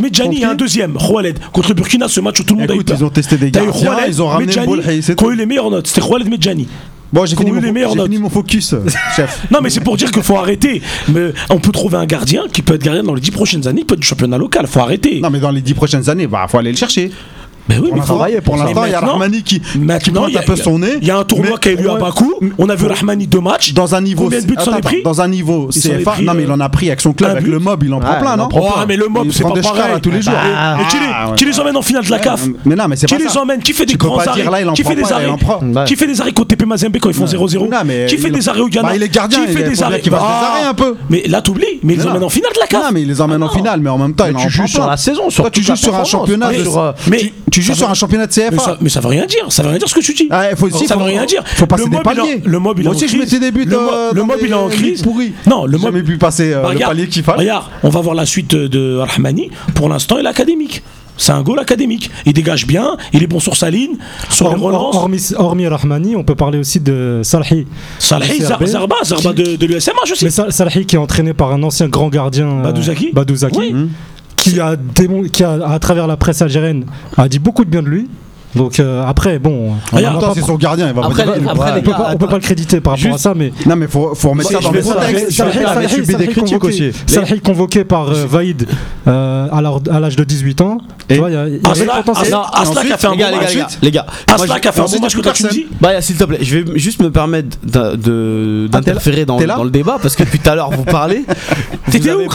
Medjani, il y a un deuxième, Khaled, contre le Burkina, ce match où tout le monde Écoute, a eu peur. ils ont testé des gardiens, ils ont ramené Medjani, c'est qui ont tout. eu les meilleures notes. C'était Khaled Medjani. Bon, j'ai fini, a fini mon focus, chef. Non, mais c'est pour dire qu'il faut arrêter. Mais on peut trouver un gardien qui peut être gardien dans les 10 prochaines années, peut être du championnat local. Faut arrêter. Non, mais dans les 10 prochaines années, bah, faut aller le chercher. Mais oui, Pour mais l'instant, il y a Rahmani qui, qui Maintenant, pointe y a- un peu son nez. Il y a un tournoi mais qui a eu lieu à Bakou. On a vu Rahmani deux matchs. Dans un niveau. Combien de buts Attends, pris Dans un niveau CFA. pris, Non, mais il en a pris avec son club, avec le mob, il en prend plein, non? prend Oh, mais le mob, Il c'est prend pas des pareil. tous les jours. Bah, Et qui les, Ah, ouais. qui les emmène en finale de la CAF? Mais non, mais c'est Qui pas les ça. emmène? Qui fait des grands pas arrêts? dire là, il en Qui prend fait des pas, il arrêts? en prend. Ouais. Qui fait des arrêts contre TP Mazembe quand ils font 0-0 Non, mais Qui fait des arrêts au Ghana? Bah, il est gardien, Qui il fait des arrêts? des Ah. arrêts un peu. Mais là, t'oublies, mais ils les emmènent en finale de la CAF Non, mais il les emmène Ah en non. finale, mais en même temps, tu joues sur la saison, sur Toi, tu joues sur un championnat. Mais tu- joues sur un championnat de Mais CFA. ça, mais ça veut rien dire, ça veut rien dire ce que tu dis. Ah, il faut aussi, ça faut- veut rien dire. faut passer le des mob, en-. Le mob, il est Moi en aussi, je crise. mettais des buts, Le, euh, le mob, il est en crise. pourries. Non, le mob. jamais pu passer euh, Bah, le regarde, palier qu'il fallait. Regarde, on va voir la suite de Rahmani. Pour l'instant, il est académique. C'est un goal académique. Il dégage bien, il est bon sur sa ligne, sur les Hor- relances. hormis, hormis Rahmani, on peut parler aussi de Salhi. Salhi, Zarba, Zarba qui- de, de l'USMA, je sais. Mais Sal- Salhi qui est entraîné par un ancien grand gardien, Badouzaki Badouzaki, Oui. Qui, a qui a, à travers la presse algérienne, a dit beaucoup de bien de lui. Donc euh, après, bon, va Attends, pas- c'est son gardien, il va Après, pas les- après, on les peut pas, on peut pas le créditer par rapport Juste- à ça, mais Non, mais faut, faut remettre ça dans le contexte. je vais- Salhi- Salhi avait Salhi- subi des critiques convoqué- aussi. Salhi convoqué par euh, Vaïd euh, à l'âge- de 18 ans. Et- Tu vois, il y a- Aslak- a fait un les gars, bon les gars, match. les gars, Aslak a fait un bon ensuite, match contre. Tunisie. Bah, s'il te plaît, je vais juste me permettre Ah, d'interférer dans, le débat parce que depuis tout à l'heure vous parlez. T'étais Vous où,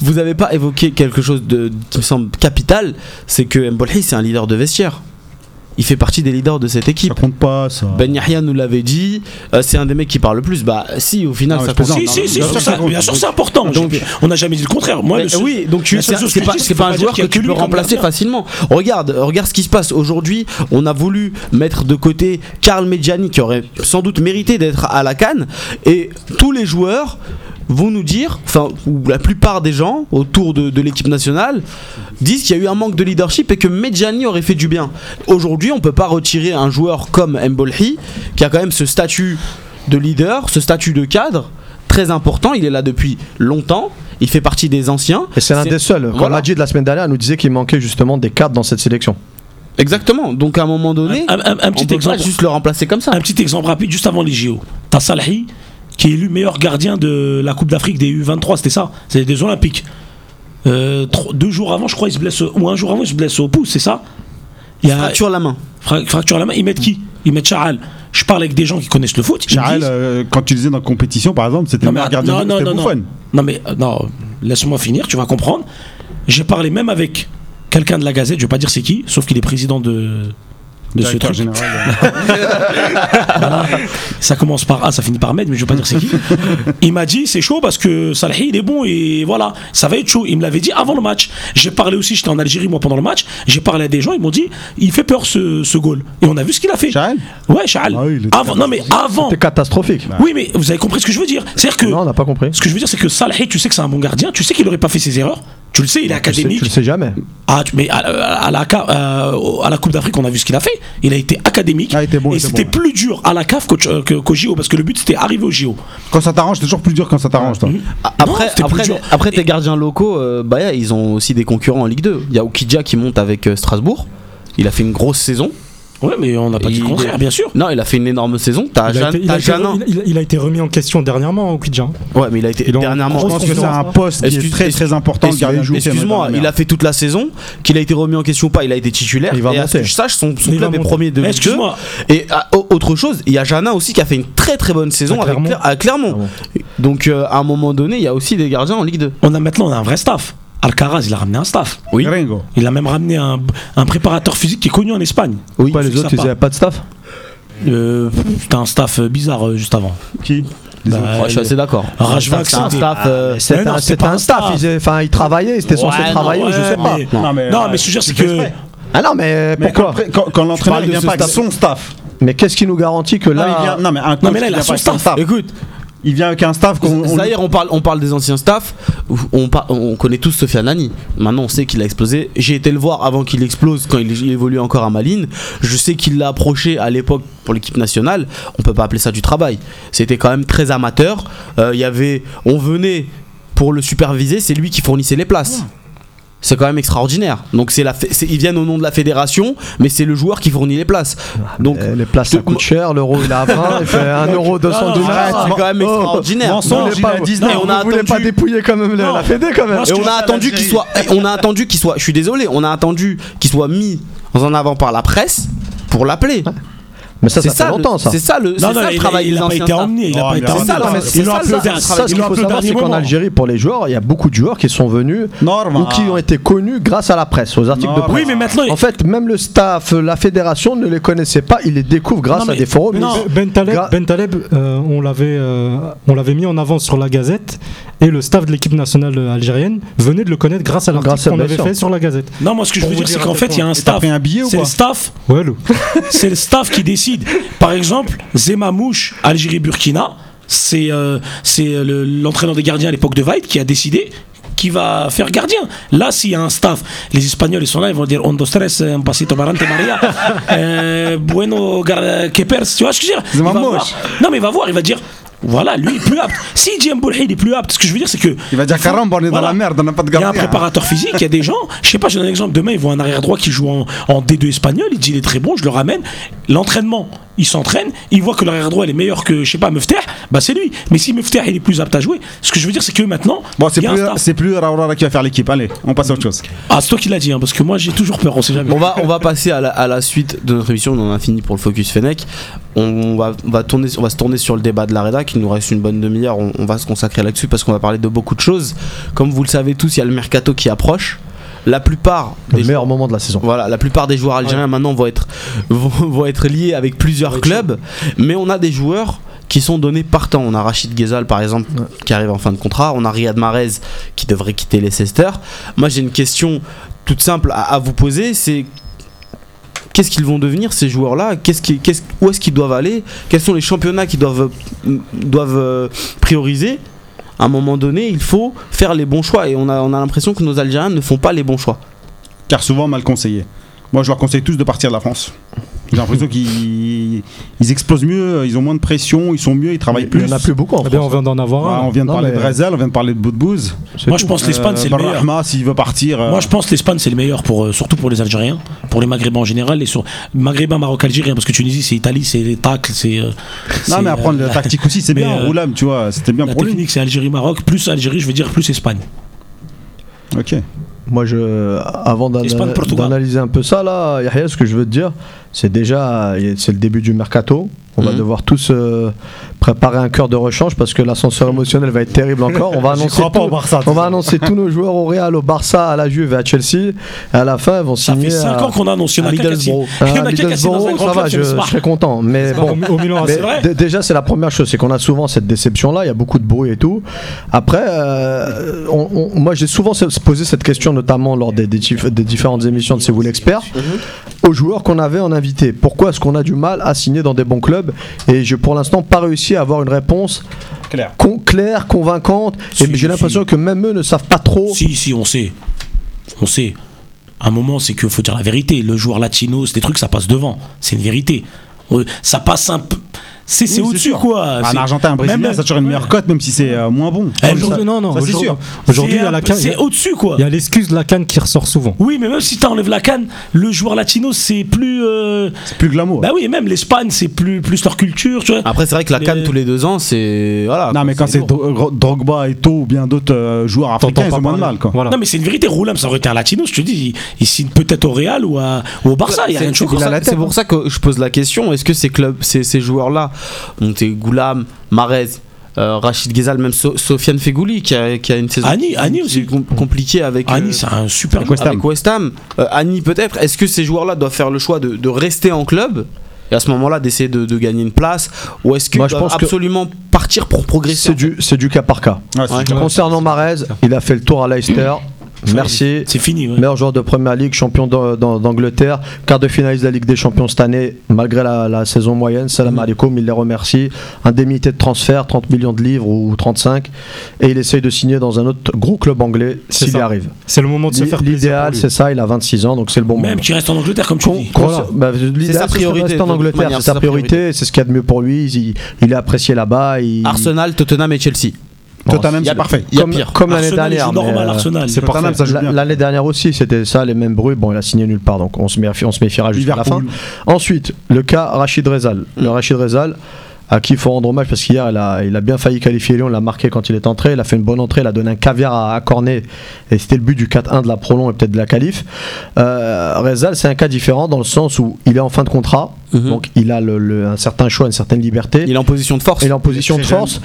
vous avez pas évoqué quelque chose de, qui me semble capital, c'est que Mbolhi c'est un leader de vestiaire. Il fait partie des leaders de cette Ça équipe. compte pas, ça. Ben Yahya nous l'avait dit, euh, c'est un des mecs qui parle le plus. Bah si, au final Ah ça compte. Si, si, si, bien sûr ça, que ça bien sûr, c'est important. Donc- on n'a jamais dit le contraire. Moi, le seul- oui, donc tu- c'est que pas, pas un joueur que a tu peux remplacer facilement. Regarde, regarde ce qui se passe aujourd'hui. On a voulu mettre de côté Karl Medjani qui aurait sans doute mérité d'être à la canne et tous les joueurs vont nous dire, enfin, ou la plupart des gens autour de, de l'équipe nationale disent qu'il y a eu un manque de leadership et que Medjani aurait fait du bien. Aujourd'hui, on peut pas retirer un joueur comme Mbolhi qui a quand même ce statut de leader, ce statut de cadre très important. Il est là depuis longtemps. Il fait partie des anciens. Et c'est l'un des seuls. Quand Voilà. Majid la semaine dernière nous disait qu'il manquait justement des cadres dans cette sélection. Exactement. Donc à un moment donné, Un, un- un on petit peut exemple. pas juste le remplacer comme ça. Un petit exemple rapide juste avant les JO. T'as Salhi qui est élu meilleur gardien de la Coupe d'Afrique des U23, c'était ça C'est des Olympiques. Euh, deux jours avant, je crois, il se blesse, ou un jour avant, il se blesse au pouce, c'est ça? Il y a Fracture la main. fra- fracture à la main. Ils mettent qui? Ils mettent Charal. Je parle avec des gens qui connaissent le foot. disent- euh, quand tu disais dans la compétition, par exemple, c'était Non, le meilleur gardien non, non, c'était non. Non, mais euh, non, laisse-moi finir, tu vas comprendre. J'ai parlé même avec quelqu'un de la Gazette, je vais pas dire c'est qui, sauf qu'il est président de, de ce truc. général. Voilà. Ça commence par A, ça finit par Med, mais je vais pas dire c'est qui. Il m'a dit c'est chaud parce que Salhi il est bon et voilà, ça va être chaud. Il me l'avait dit avant le match. J'ai parlé aussi, j'étais en Algérie moi pendant le match. J'ai parlé à des gens, ils m'ont dit il fait peur ce, ce goal. Et on a vu ce qu'il a fait. Charles Ouais, Charles. Ah oui, avant, non mais avant. C'était catastrophique. Oui, mais vous avez compris ce que je veux dire. C'est-à-dire que Non, on n'a pas compris. ce que je veux dire, c'est que Salhi, tu sais que c'est un bon gardien, tu sais qu'il aurait pas fait ses erreurs. Tu le sais, il est Tu, sais- académique. tu le sais jamais. Ah, tu- mais à, à- à la, ca- euh, à la Coupe d'Afrique, on a vu ce qu'il a fait. Il a été académique. Ah, était bon, et était c'était bon. plus dur à la CAF qu'au que- qu'au JO, parce que le but c'était arriver au JO. Quand ça t'arrange, c'est toujours plus dur quand ça t'arrange, toi. Après, après, tes gardiens locaux, euh, bah, yeah, ils ont aussi des concurrents en Ligue 2. Il y a Okidja qui monte avec euh, Strasbourg. Il a fait une grosse saison. Ouais, mais on n'a pas dit le contraire, bien sûr. Non, il a fait une énorme saison. T'as Il a, Jeanne- été, il, a été, Jeannin. il- il a été remis en question dernièrement au Kidjan. Ouais, mais il a été dernièrement. Je pense que c'est un poste qui est Excuse- très très important. Excuse-moi, il a fait toute la saison, qu'il a été remis en question ou pas, il a été titulaire. Il va et à ce monter. que je sache, son, club est premier de Ligue 2. Excuse-moi, Et ah, au- autre chose, il y a Jana aussi qui a fait une très très bonne saison À avec Clermont. Cler- à Clermont. Donc euh, à un moment donné, il y a aussi des gardiens en Ligue 2. on a maintenant on a un vrai staff. Alcaraz, il a ramené un staff. Oui. Ringo. Il a même ramené un, un préparateur physique qui est connu en Espagne. Oui. Pourquoi les autres, ils n'avaient pas de staff Euh, C'était un staff euh, bizarre euh, juste avant. Qui? Bah, Ouais, je suis assez d'accord. Rajvac, C'est un c'était- staff. euh, C'était un, c'est c'était pas un staff, staff. ils, enfin, ils travaillaient, c'était censé Ouais, non, travailler, je ouais, sais pas. mais- Non, mais, Non, euh, mais je veux dire, c'est que. Ah non, mais Mais pourquoi quand, quand, quand l'entraîneur de vient pas avec staff. son staff. Mais qu'est-ce qui nous garantit que Non, il vient, là. non mais un coach Non, mais là, il a son pas staff. staff. Écoute, Il vient avec un staff qu'on. on- Zahir, on parle, on parle des anciens staffs. On, par- on connaît tous Sofiane Nani. Maintenant, on sait qu'il a explosé. J'ai été le voir avant qu'il explose, quand il, il évoluait encore à Malines. Je sais qu'il l'a approché à l'époque pour l'équipe nationale. On peut pas appeler ça du travail. C'était quand même très amateur. Euh, Il y avait, on venait pour le superviser. C'est lui qui fournissait les places. C'est quand même extraordinaire. Donc c'est la, c'est- ils viennent au nom de la fédération, mais c'est le joueur qui fournit les places. Donc Eh, les places ça coûte cher, l'euro il est à 20, il fait 1 euro 200 c'est dollars. quand même Oh, extraordinaire. Mensonge, voulez il pas- a 19. Et on a attendu- pas dépouiller quand même la, Non. la Fédé quand même. Moi, Et on a attendu qu'il soit, et on a attendu qu'il soit, je suis désolé, on a attendu qu'il soit mis en avant par la presse pour l'appeler. Mais ça, C'est ça fait le- longtemps ça. C'est ça le, Non, non, ça le il, travail il des a pas anciens été emmené. Il a Oh, pas mais été c'est emmené. Ils l'ont ça, appelé ce qu'il faut savoir, c'est qu'en. Algérie, pour les joueurs, il y a beaucoup de joueurs qui sont venus ou qui ont été connus grâce à la presse, aux articles de presse. Oui, mais maintenant. En fait, même le staff, la fédération ne les connaissait pas, ils les découvrent grâce à des forums. non. Ils- Ben Taleb, Ben Taleb, euh, on l'avait euh, on l'avait mis en avant sur la Gazette et le staff de l'équipe nationale algérienne venait de le connaître grâce à l'article qu'on avait fait sur la Gazette. Non, moi ce que je veux dire, c'est qu'en fait, il y a un staff. pris un billet ou C'est le staff. Ouais, Lou. c'est le staff qui décide. Par exemple, Zemamouche, Algérie-Burkina, c'est euh, c'est le- l'entraîneur des gardiens à l'époque de Vaid qui a décidé qui va faire gardien. Là, s'il y a un staff, les Espagnols ils sont là, ils vont dire Ondo stress, un pasito barante Maria, euh, bueno gar- Kepers, tu vois ce que je veux dire? Va voir. Non, mais il va voir, il va dire. Voilà, lui il est plus apte. Si Djem Boulhi il est plus apte, ce que je veux dire c'est que. Il va dire caramba, on est dans la merde, on n'a pas de Il y a un gardien. préparateur physique, il y a des gens, je sais pas, je donne un exemple, demain ils voient un arrière droit qui joue en, en D2 espagnol, il dit il est très bon, je le ramène. L'entraînement, il s'entraîne, il voit que l'arrière droit il est meilleur que, je sais pas, Mefter, bah c'est lui. Mais si Mefter il est plus apte à jouer, ce que je veux dire c'est que maintenant. Bon, c'est plus, c'est plus Raoura qui va faire l'équipe. Allez, on passe à autre chose. Ah, c'est toi qui l'as dit, hein, parce que moi j'ai toujours peur, on sait jamais. On va, on va passer à la, à la suite de notre émission. On en a fini pour le Focus Fennec. On va, on va, tourner, on va se tourner sur le débat de la Reda, qui nous reste une bonne demi-heure. On, on va se consacrer là-dessus parce qu'on va parler de beaucoup de choses. Comme vous le savez tous, il y a le mercato qui approche. La plupart Le des meilleur moment de la saison. Voilà, la plupart des joueurs algériens maintenant vont être, vont, vont être liés avec plusieurs clubs, mais on a des joueurs qui sont donnés partant. On a Rachid Ghezal par exemple qui arrive en fin de contrat, on a Riyad Mahrez qui devrait quitter Leicester. Moi j'ai une question toute simple à, à vous poser, c'est qu'est-ce qu'ils vont devenir ces joueurs-là? Qu'est-ce qui, qu'est-ce- Où est-ce qu'ils doivent aller? Quels sont les championnats qu'ils doivent, doivent euh, prioriser? À un moment donné, il faut faire les bons choix et on a, on a l'impression que nos Algériens ne font pas les bons choix. Car souvent mal conseillé. Moi, je leur conseille tous de partir de la France. J'ai l'impression qu'ils ils explosent mieux, ils ont moins de pression, ils sont mieux, ils travaillent Il plus. n'y en a plus beaucoup en Eh bien, on vient d'en avoir Ouais, un. on vient de Non, parler mais- de Rezel, on vient de parler de Boudbouz. Moi je pense que l'Espagne c'est le meilleur. Barrahma, s'il veut partir. euh, Moi je pense que l'Espagne c'est le meilleur pour euh, surtout pour les Algériens, pour les Maghrébins en général et sur Maghrébins, Maroc, Algérien parce que Tunisie c'est Italie, c'est les tacles, c'est. euh, Non, mais apprendre euh, la tactique aussi, c'est bien. euh, Roulam, tu vois, c'était bien La pour lui. technique c'est Algérie-Maroc, plus Algérie, je veux dire plus Espagne. Ok. Moi, je, avant d'analyser un peu ça, là, Yahya, ce que je veux te dire, c'est déjà, c'est le début du mercato. On va Mhm. devoir tous euh, préparer un cœur de rechange parce que l'ascenseur émotionnel va être terrible encore. On va annoncer, pas tout- Barça, on va ça. annoncer tous nos joueurs au Real, au Barça, à la Juve et à Chelsea. Et à la fin, ils vont Ça signer fait 5 à- ans qu'on annonce, il y en à a Middlesbrough. il y en a qu'un qui a signé dans un Middlesbrough, ça va, je, je serais content. Mais bon, au Milan mais vrai. déjà, c'est la première chose, c'est qu'on a souvent cette déception-là. Il y a beaucoup de bruit et tout. Après, euh, on- on- moi, j'ai souvent posé cette question, notamment lors des, des des différentes émissions de C'est vous l'expert, aux joueurs qu'on avait en invité. Pourquoi est-ce qu'on a du mal à signer dans des bons clubs Et j'ai pour l'instant pas réussi à avoir une réponse Claire. con- claire, convaincante. Si, et j'ai l'impression si. que même eux ne savent pas trop. Si, si, on sait. On sait. Un moment, c'est qu'il faut dire la vérité. Le joueur latino, c'est des trucs, ça passe devant. C'est une vérité. Euh, Ça passe un peu. C'est c'est Oui, au-dessus, sûr. quoi. Un C'est- Argentin, un Brésilien, même- ça a toujours une meilleure cote, même si c'est euh, moins bon. Eh, Aujourd'hui, non, non, c'est sûr. Aujourd'hui, il y c'est a un la canne. C'est au-dessus, quoi. Il y a l'excuse de la canne qui ressort souvent. Oui, mais même si tu enlèves la canne, le joueur latino, c'est plus. euh, C'est plus glamour. Bah oui, et même l'Espagne, c'est plus, plus leur culture, tu vois. Après, c'est vrai que la Mais- canne tous les deux ans, c'est. Voilà. non, quoi, mais quand c'est Drogba, Eto ou bien d'autres euh, joueurs africains, T'entends ils pas ont moins de mal. Quoi. Voilà. Non, mais c'est une vérité. Roulam, ça aurait été un latino, je te dis. Il, signe peut-être au Real ou, à- ou au Barça. Il y a C'est rien de c'est pour, choquant. ça- que je pose la question est-ce que ces clubs, ces, ces joueurs-là, donc t'es Goulam, Marez, euh, Rachid Ghezal, même So- Sofiane Fegouli qui a, qui a une saison Annie- Annie qui aussi. est com- compliquée avec, Annie, euh, c'est un super Avec West Ham. avec West Ham. Euh, Annie peut-être. Est-ce que ces joueurs-là doivent faire le choix de, de rester en club et à ce moment-là d'essayer de, de gagner une place Ou est-ce doivent pense que absolument partir pour progresser C'est du, cas par cas. Ouais. Concernant Marez, il a fait le tour à Leicester. Merci. C'est fini. ouais. Meilleur joueur de Première Ligue, champion d'A- d'A- d'Angleterre, quart de finaliste de la Ligue des Champions cette année, malgré la, la saison moyenne. Salam alaikum, il les remercie. Indemnité de transfert, 30 millions de livres ou 35. Et il essaye de signer dans un autre gros club anglais s'il y arrive. C'est le moment de se faire plaisir. L'idéal, c'est ça, il a 26 ans, donc c'est le bon Même moment. qu'il reste en Angleterre, comme tu Con- dis. Voilà. bah, L'idéal, C'est priorité, reste en Angleterre, c'est sa priorité, c'est ce qu'il y a de mieux pour lui. Il, il est apprécié là-bas. il- Arsenal, Tottenham et Chelsea. Tottenham, Il y a- c'est parfait. Il y a comme, pire. comme l'année dernière. euh, Arsenal. C'est parfait. Tottenham, ça. L'année dernière aussi, c'était ça, les mêmes bruits. Bon, il a signé nulle part, donc on se, méfie- on se méfiera jusqu'à la fin. Ensuite, le cas Rachid Rezal. Le Rachid Rezal, à qui il faut rendre hommage parce qu'hier, il a, il a bien failli qualifier Lyon, il l'a marqué quand il est entré. Il a fait une bonne entrée, il a donné un caviar à, à Cornet et c'était le but du 4-1 de la prolong et peut-être de la qualif. Euh, Rezal, c'est un cas différent dans le sens où il est en fin de contrat, Mhm. donc il a le- le- un certain choix, une certaine liberté. Il est en position de force. Il est en position est de force.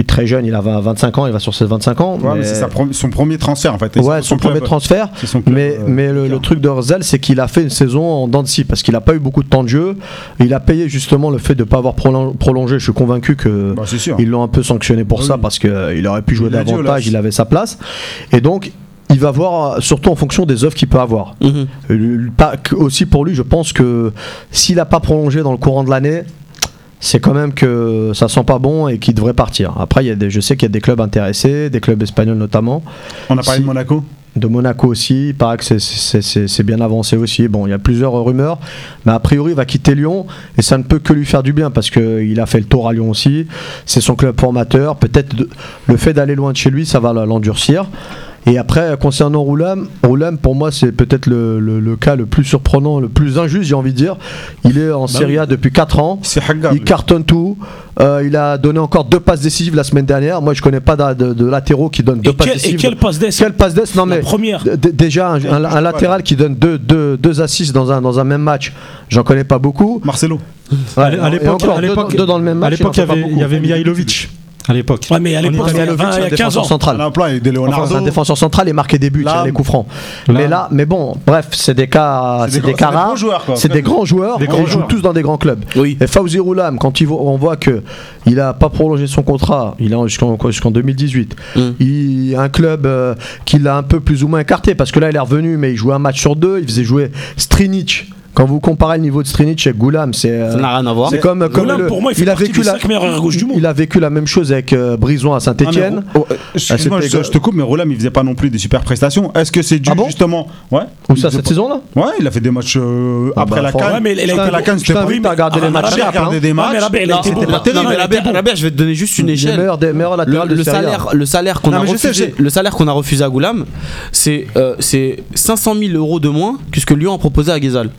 Est très jeune, il a 20 25 ans, il va sur ses 25 ans. Ouais, mais c'est son premier transfert en fait. Ouais, son premier club- transfert. c'est son club, Mais, euh, mais le, truc de c'est qu'il a fait une saison en dents de scie parce qu'il n'a pas eu beaucoup de temps de jeu. Il a payé justement le fait de ne pas avoir prolon- prolongé. Je suis convaincu que Bah, ils l'ont un peu sanctionné pour Ah ça parce qu'il aurait pu jouer davantage, il avait sa place. Et donc, il va voir euh, surtout en fonction des offres qu'il peut avoir. Mhm. Euh, pas aussi pour lui, je pense que s'il n'a pas prolongé dans le courant de l'année, c'est quand même que ça sent pas bon et qu'il devrait partir. Après, il y a des, je sais qu'il y a des clubs intéressés, des clubs espagnols notamment. On a parlé Si- de Monaco. De Monaco aussi, il paraît que c'est- bien avancé aussi. Bon, il y a plusieurs rumeurs, mais a priori, il va quitter Lyon et ça ne peut que lui faire du bien parce qu'il a fait le tour à Lyon aussi. C'est son club formateur. Peut-être le fait d'aller loin de chez lui, ça va l'endurcir. Et après, concernant Roulam, Roulam pour moi, c'est peut-être le, le- le cas le plus surprenant, le plus injuste, j'ai envie de dire. Il est en Serie A depuis 4 ans. Il cartonne tout. Euh, il a donné encore deux passes décisives la semaine dernière. Moi, je connais pas de, de- de latéraux qui donnent deux passes quel, et décisives. quelle passe d'ess Quelle passe d'ess Non, La mais première. Déjà, un, un- un latéral qui donne deux, deux, deux assists dans un, dans un même match, j'en connais pas beaucoup. Marcelo. Ouais, À l'époque, encore à deux, l'époque- deux dans le même match. À l'époque, il y avait, avait beaucoup. Mihailovic. À l'époque. Ouais, mais à l'époque, il y a Mihailovic, 20, c'est il y un a 15 défenseur ans. central. Un plan avec des Enfin, un défenseur central et marquait des buts, Là, il les coups francs. là- mais là, mais bon, bref, c'est des cas, C'est c'est des cas c'est des rares. grands joueurs, quoi. C'est des grands joueurs. Des grands ils jouent joueurs. tous dans des grands clubs. Oui. Et Fauzi Roulam, quand il on voit que il a pas prolongé son contrat, il est jusqu'en 2018. Mm. Il un club euh, qui l'a un peu plus ou moins écarté parce que là il est revenu, mais il jouait un match sur deux. Il faisait jouer Strinic. Quand vous comparez le niveau de Strinic avec Goulam, c'est euh, Ça n'a rien à voir. c'est comme, comme Goulam, le- pour moi, il fait a vécu la arrière gauche du monde. il a vécu la même chose avec euh, Brison à Saint-Etienne. Ah, oh, euh, Excuse-moi, Ah, c'était- je, je te coupe, mais Rolam il faisait pas non plus des super prestations. Est-ce que c'est dû Ah bon justement Ouais. Il ça cette pas- saison-là Ouais, il a fait des matchs euh, Ah après bah, la faut- canne. Ouais, mais il a Après été- la canne, c'était pas regarder Ah, les matchs. Regardé des matchs. Non, pas terrible, je vais te donner juste une Les échelle. Le, latérales de salaire, le salaire qu'on a refusé, le salaire qu'on a refusé à Goulam, c'est euh, c'est 500 000 euros de moins que ce que Lyon a proposé à Guézal.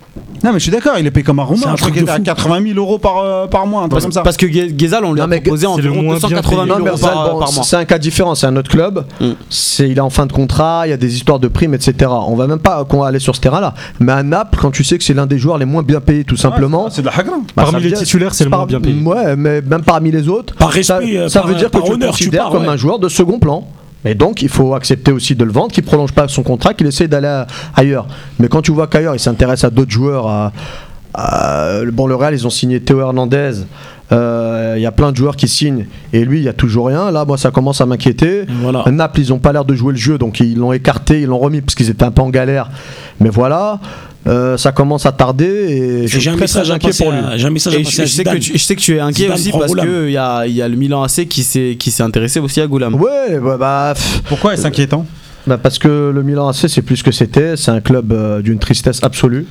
Non, mais je suis d'accord, il est payé comme un Roumain. un Je crois truc qu'il de était à fou. 80 000 euros par, euh, par mois, un truc Parce, comme ça. parce que Guézal, on lui a Non, proposé environ moins bien 280 000 Non, mais euros par, bon, par mois. c'est un cas différent, c'est un autre club. Mm. C'est, il est en fin de contrat, il y a des histoires de primes, etc. On va même pas qu'on va aller sur ce terrain-là. Mais à Naples, quand tu sais que c'est l'un des joueurs les moins bien payés, tout simplement. Ouais, C'est de la hagra. bah, Parmi les dire- titulaires, c'est le moins bien payé. Ouais, mais même parmi les autres. Par ça, respect, euh, ça par- veut dire que tu considères comme un joueur de second plan. Et donc, il faut accepter aussi de le vendre, qu'il prolonge pas son contrat, qu'il essaye d'aller ailleurs. Mais quand tu vois qu'ailleurs, il s'intéresse à d'autres joueurs. À- bon, le Real, ils ont signé Théo Hernandez. Euh, Il y a plein de joueurs qui signent. Et lui, il y a toujours rien. Là, moi, ça commence à m'inquiéter. Voilà. Naples, ils ont pas l'air de jouer le jeu, donc ils l'ont écarté, ils l'ont remis parce qu'ils étaient un peu en galère. Mais voilà, euh, ça commence à tarder et je J'ai suis un message inquiet pour lui. à- j'ai un message je, je sais que tu, je sais que tu es inquiet Zidane aussi parce Goulam. qu'il y a, il y a le Milan AC qui s'est qui s'est intéressé aussi à Goulam. Ouais, bah, bah, Pourquoi est-ce inquiétant? Bah, parce que le Milan AC c'est plus ce que c'était, c'est un club euh, d'une tristesse absolue.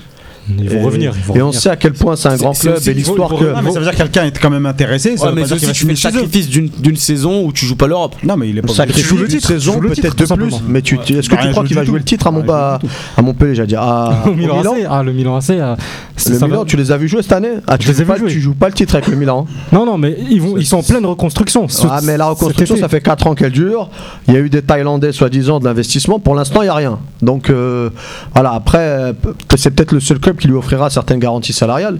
Ils vont Et- revenir. Ils vont et on sait à quel point c'est un grand club et l'histoire que. Non, mais ça veut dire que quelqu'un est quand même intéressé. Ça Ouais, veut mais pas dire qu'il aussi va tu fais le sacrifice d'une d'une saison où tu joues pas l'Europe. Non, mais il est pas Sacrifice joue le une titre, saison, peut-être de plus. Mais tu, est-ce que tu crois qu'il va jouer le titre à, Montpellier J'ai dit à, Au Milan ah, le Milan AC, Le Milan, tu les as vus jouer cette année? Ah, tu tu joues pas le titre avec le Milan. hein. Non, non, mais ils, vont, ils sont en pleine reconstruction. Ah, mais la reconstruction, ça fait 4 ans qu'elle dure. Il y a eu des Thaïlandais, soi-disant, de l'investissement. Pour l'instant, il n'y a rien. Donc, euh, voilà, après, c'est peut-être le seul club qui lui offrira certaines garanties salariales.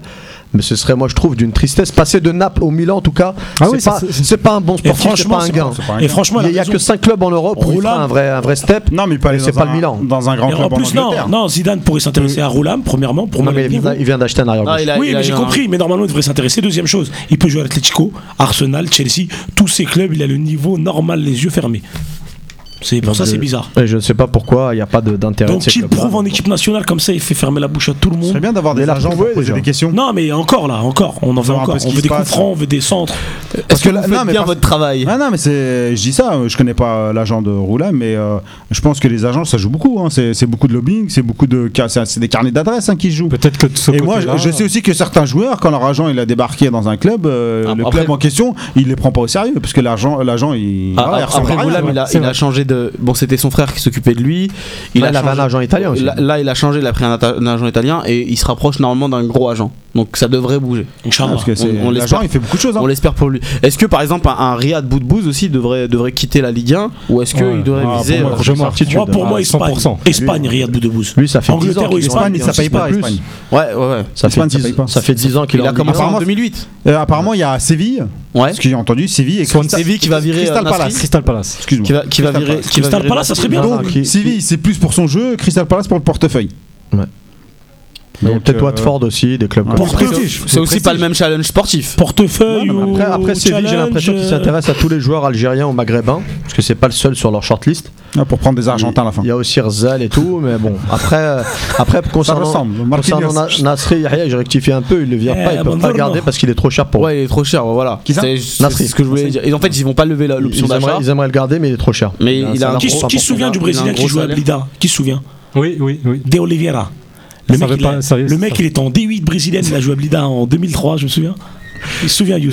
Mais ce serait, moi, je trouve, d'une tristesse. Passer de Naples au Milan, en tout cas, ah c'est pas, un bon sportif, c'est pas un gain. Et franchement, il n'y a, que 5 clubs en Europe où il fera un vrai, un vrai step. Non, mais pas c'est pas le Milan. Dans un grand club en plus, non, non, Zidane pourrait s'intéresser à Roulam, premièrement. Pour non, il vient d'acheter un arrière ah, Oui, mais j'ai compris. Mais normalement, il devrait s'intéresser. Deuxième chose, il peut jouer à Atletico, Arsenal, Chelsea. Tous ces clubs, il a le niveau normal, les yeux fermés. C'est pour ça, c'est bizarre. Je ne sais pas pourquoi il n'y a pas d'intérêt. Donc qu'il prouve en équipe nationale comme ça, il fait fermer la bouche à tout le monde. C'est bien d'avoir des argents pour poser des questions. Non, mais encore là, encore, on en veut encore. On veut des coups on veut des centres. Parce que, là, non, bien votre travail? Ah, non, mais c'est, je dis ça, euh, je connais pas euh, l'agent de Roulin, mais euh, je pense que les agents, ça joue beaucoup. Hein. C'est beaucoup de lobbying, c'est beaucoup de, c'est des carnets d'adresses hein, qui jouent. Peut-être que. Et moi, je sais aussi que certains joueurs, quand leur agent il a débarqué dans un club, le club en question, il les prend pas au sérieux, parce que l'agent, l'agent, il. Ah, après, il a changé de. Bon, c'était son frère qui s'occupait de lui. Il, a il avait changé... un agent italien aussi. Là, là, il a changé, il a pris un, un, agent italien et il se rapproche normalement d'un gros agent. Donc ça devrait bouger. Ah, parce que on, on l'agent, il fait beaucoup de choses. Hein. On l'espère pour lui. Est-ce que par exemple un, un Riyad Boudbouz aussi devrait, devrait quitter la Ligue 1 ou est-ce qu'il ouais. devrait ah, viser. Pour moi, euh, moi, pour moi, ah, 100%. Espagne, Riyad Boudbouz. Lui, ça fait 10 ans. Espagne, ça paye pas. Plus. Ouais, ouais, ouais. Ça, fait 10, ça fait 10 ans qu'il a commencé en 2008. Euh, apparemment, il y a Séville. Ouais. Ce que j'ai entendu, Séville et Séville qui va virer Crystal euh, Palace. Crystal Palace. Excuse-moi. Qui va virer Crystal Palace, ça serait bien. Donc, Séville, c'est plus pour son jeu, Crystal Palace pour le portefeuille. Ouais. Peut-être Watford euh, aussi, des clubs comme ça. C'est aussi pas le même challenge sportif. Portefeuille ou. Après, Séville, j'ai l'impression qu'ils euh, s'intéressent à tous les joueurs algériens ou maghrébins, parce que c'est pas le seul sur leur shortlist. Ah, pour prendre des Argentins à la fin. Il y a aussi Rzal et tout, mais bon. Après, euh, après concernant, Nasri Yahya, je rectifie un peu, ils le virent pas, eh, ils peuvent bah, pas le garder parce qu'il est trop cher pour ouais. Ouais, il est trop cher, voilà. C'est ce que je voulais dire. Et en fait, ils vont pas lever l'option d'achat. Ils aimeraient le garder, mais il est trop cher. Mais il a qui, se souvient du Brésilien qui jouait à Blida? Qui se souvient? Oui, oui, oui. De Oliveira. Le mec, il, le mec il est en D8 brésilienne, il a joué à Blida en 2003, je me souviens. Il se souvient Yous.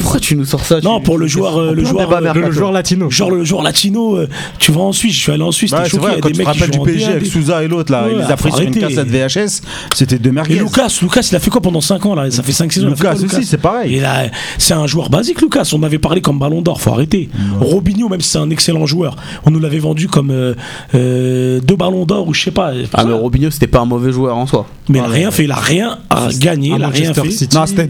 Pourquoi tu nous sors ça Non, pour le joueur, euh, le joueur, euh, le, joueur latino. Genre le joueur latino, euh, tu vas en Suisse, je suis allé en Suisse, bah, choqué, vrai, y a des tu mecs rappelles du PSG avec Souza et l'autre là, ouais, il les a pris sur une cassette VHS, c'était de merguez. Et Lucas, Lucas, il a fait quoi pendant 5 ans là? Ça fait 5 saisons. Lucas, aussi, c'est pareil. c'est un joueur basique Lucas, on avait parlé comme Ballon d'Or, faut arrêter. Robinho même si c'est un excellent joueur, on nous l'avait vendu comme deux Ballons d'Or ou je sais pas. Ah mais Robinho c'était pas un mauvais joueur en soi. Mais il a rien fait, il a rien gagné, il a rien fait. Non, c'était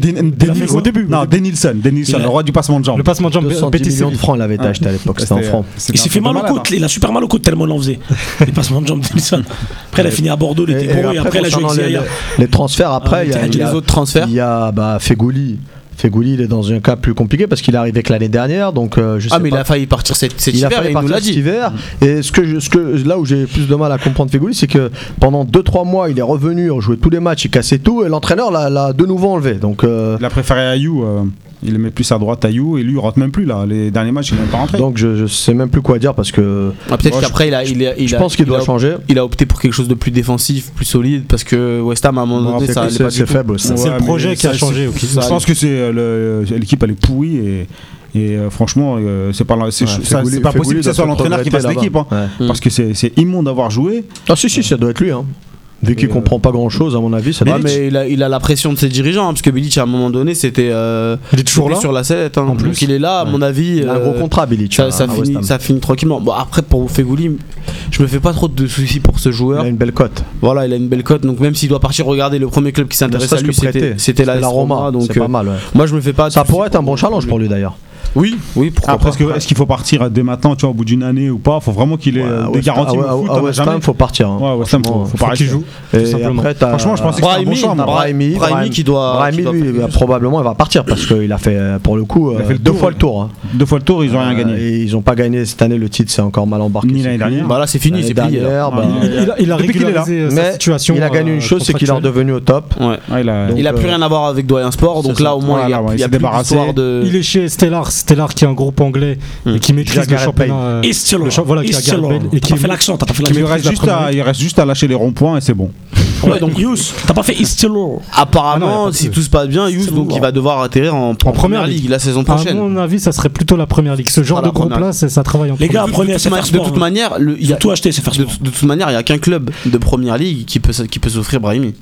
au début. Non, Denilson, Denilson, le roi du passement de jambe. Le passement de jambe, 210 euh, millions de francs l'avait acheté à l'époque, c'était en francs. Il s'est fait mal au côte, hein. il a super mal au côte tellement l'en faisait. Les passements de jambe Denilson. Après, il a fini à Bordeaux, il était après, il a joué Les transferts, après, ah, il y a. Les autres transferts Il y a bah, Fegouli. Fegouli, il est dans un cas plus compliqué parce qu'il est arrivé que l'année dernière. Donc, euh, je ah, sais ah, mais pas. il a failli partir cet, cet il hiver, a failli et partir nous cet dit. hiver. Et ce que, je, ce que, là où j'ai plus de mal à comprendre Fegouli, c'est que pendant 2-3 mois, il est revenu, on jouait tous les matchs, il cassait tout, et l'entraîneur l'a de nouveau enlevé. Donc, euh, il a préféré Ayou. Euh... Il le met plus à droite Ayou et lui il rentre même plus là. Les derniers matchs il n'est pas rentré. Donc je, sais même plus quoi dire parce que. Ah, peut-être qu'après il a, je pense qu'il doit changer. Il a opté pour quelque chose de plus défensif, plus solide parce que West Ham à un moment donné ça c'est faible. C'est le projet qui a changé. Je pense que c'est euh, euh, l'équipe elle est pourrie et. Euh, franchement, c'est pas, ouais, pas possible que ce soit l'entraîneur qui passe l'équipe. Hein. Parce que c'est immonde d'avoir joué. Ah, si, si, ça doit être lui. Hein. Vu qu'il euh, comprend pas grand chose, à mon avis, ça ouais, mais il a, il a, la pression de ses dirigeants, hein, parce que Bilic, à un moment donné, c'était. Euh, il est toujours là sur la hein. en plus. Donc il est là, à mon avis. Un gros euh, contrat, Bilic. Ça, finit, ça finit tranquillement. Bon, après, pour Fegouli, je me fais pas trop de soucis pour ce joueur. Il a une belle cote. Voilà, il a une belle cote. Donc même s'il doit partir regarder le premier club qui s'intéresse à lui, c'était la, la Roma. Donc, c'est pas euh, mal. Ouais. Moi, je me fais pas. Ça pourrait être un bon challenge pour lui, d'ailleurs. Oui, oui. Après, est-ce, que, est-ce qu'il faut partir dès maintenant, tu vois, au bout d'une année ou pas? Il Faut vraiment qu'il ait ouais, euh, des garanties. À, au foot, à, faut partir. Hein. Faut, faut, faut qu'il joue. Et Franchement, je pensais que c'était un bon. Brahimi, Brahimi qui doit. Brahimi, lui, probablement, il va partir parce qu'il a fait, euh, pour le coup, euh, deux fois le tour. Hein. Deux fois le tour, ils ont rien gagné. Ils ont pas gagné cette année le titre, c'est encore mal embarqué. Ni l'année dernière. Bah c'est fini. Bah, il a régularisé sa situation. Il a gagné une chose, c'est qu'il est redevenu au top. Ah, il a plus rien à voir avec Doyen Sport, donc là, au moins, il a plus d'histoire de. Il est chez Stellars Stellar qui est un groupe anglais hmm. et qui maîtrise le championnat. Euh, voilà, qui a fait l'accent, fait l'accent. Il reste juste à lâcher les ronds-points et c'est bon. Ouais, donc Yous, t'as pas fait Istilo. Apparemment, ah si tout se passe bien, Yous, donc il va devoir atterrir en, première, ligue, la saison prochaine. À mon avis, ça serait plutôt la première ligue. Ce genre ah, de groupe-là, ça travaille en Les gars, première, De toute hein. manière, il a tout acheté, c'est faire De toute manière, il y a qu'un club de première ligue qui peut s'offrir Brahimi.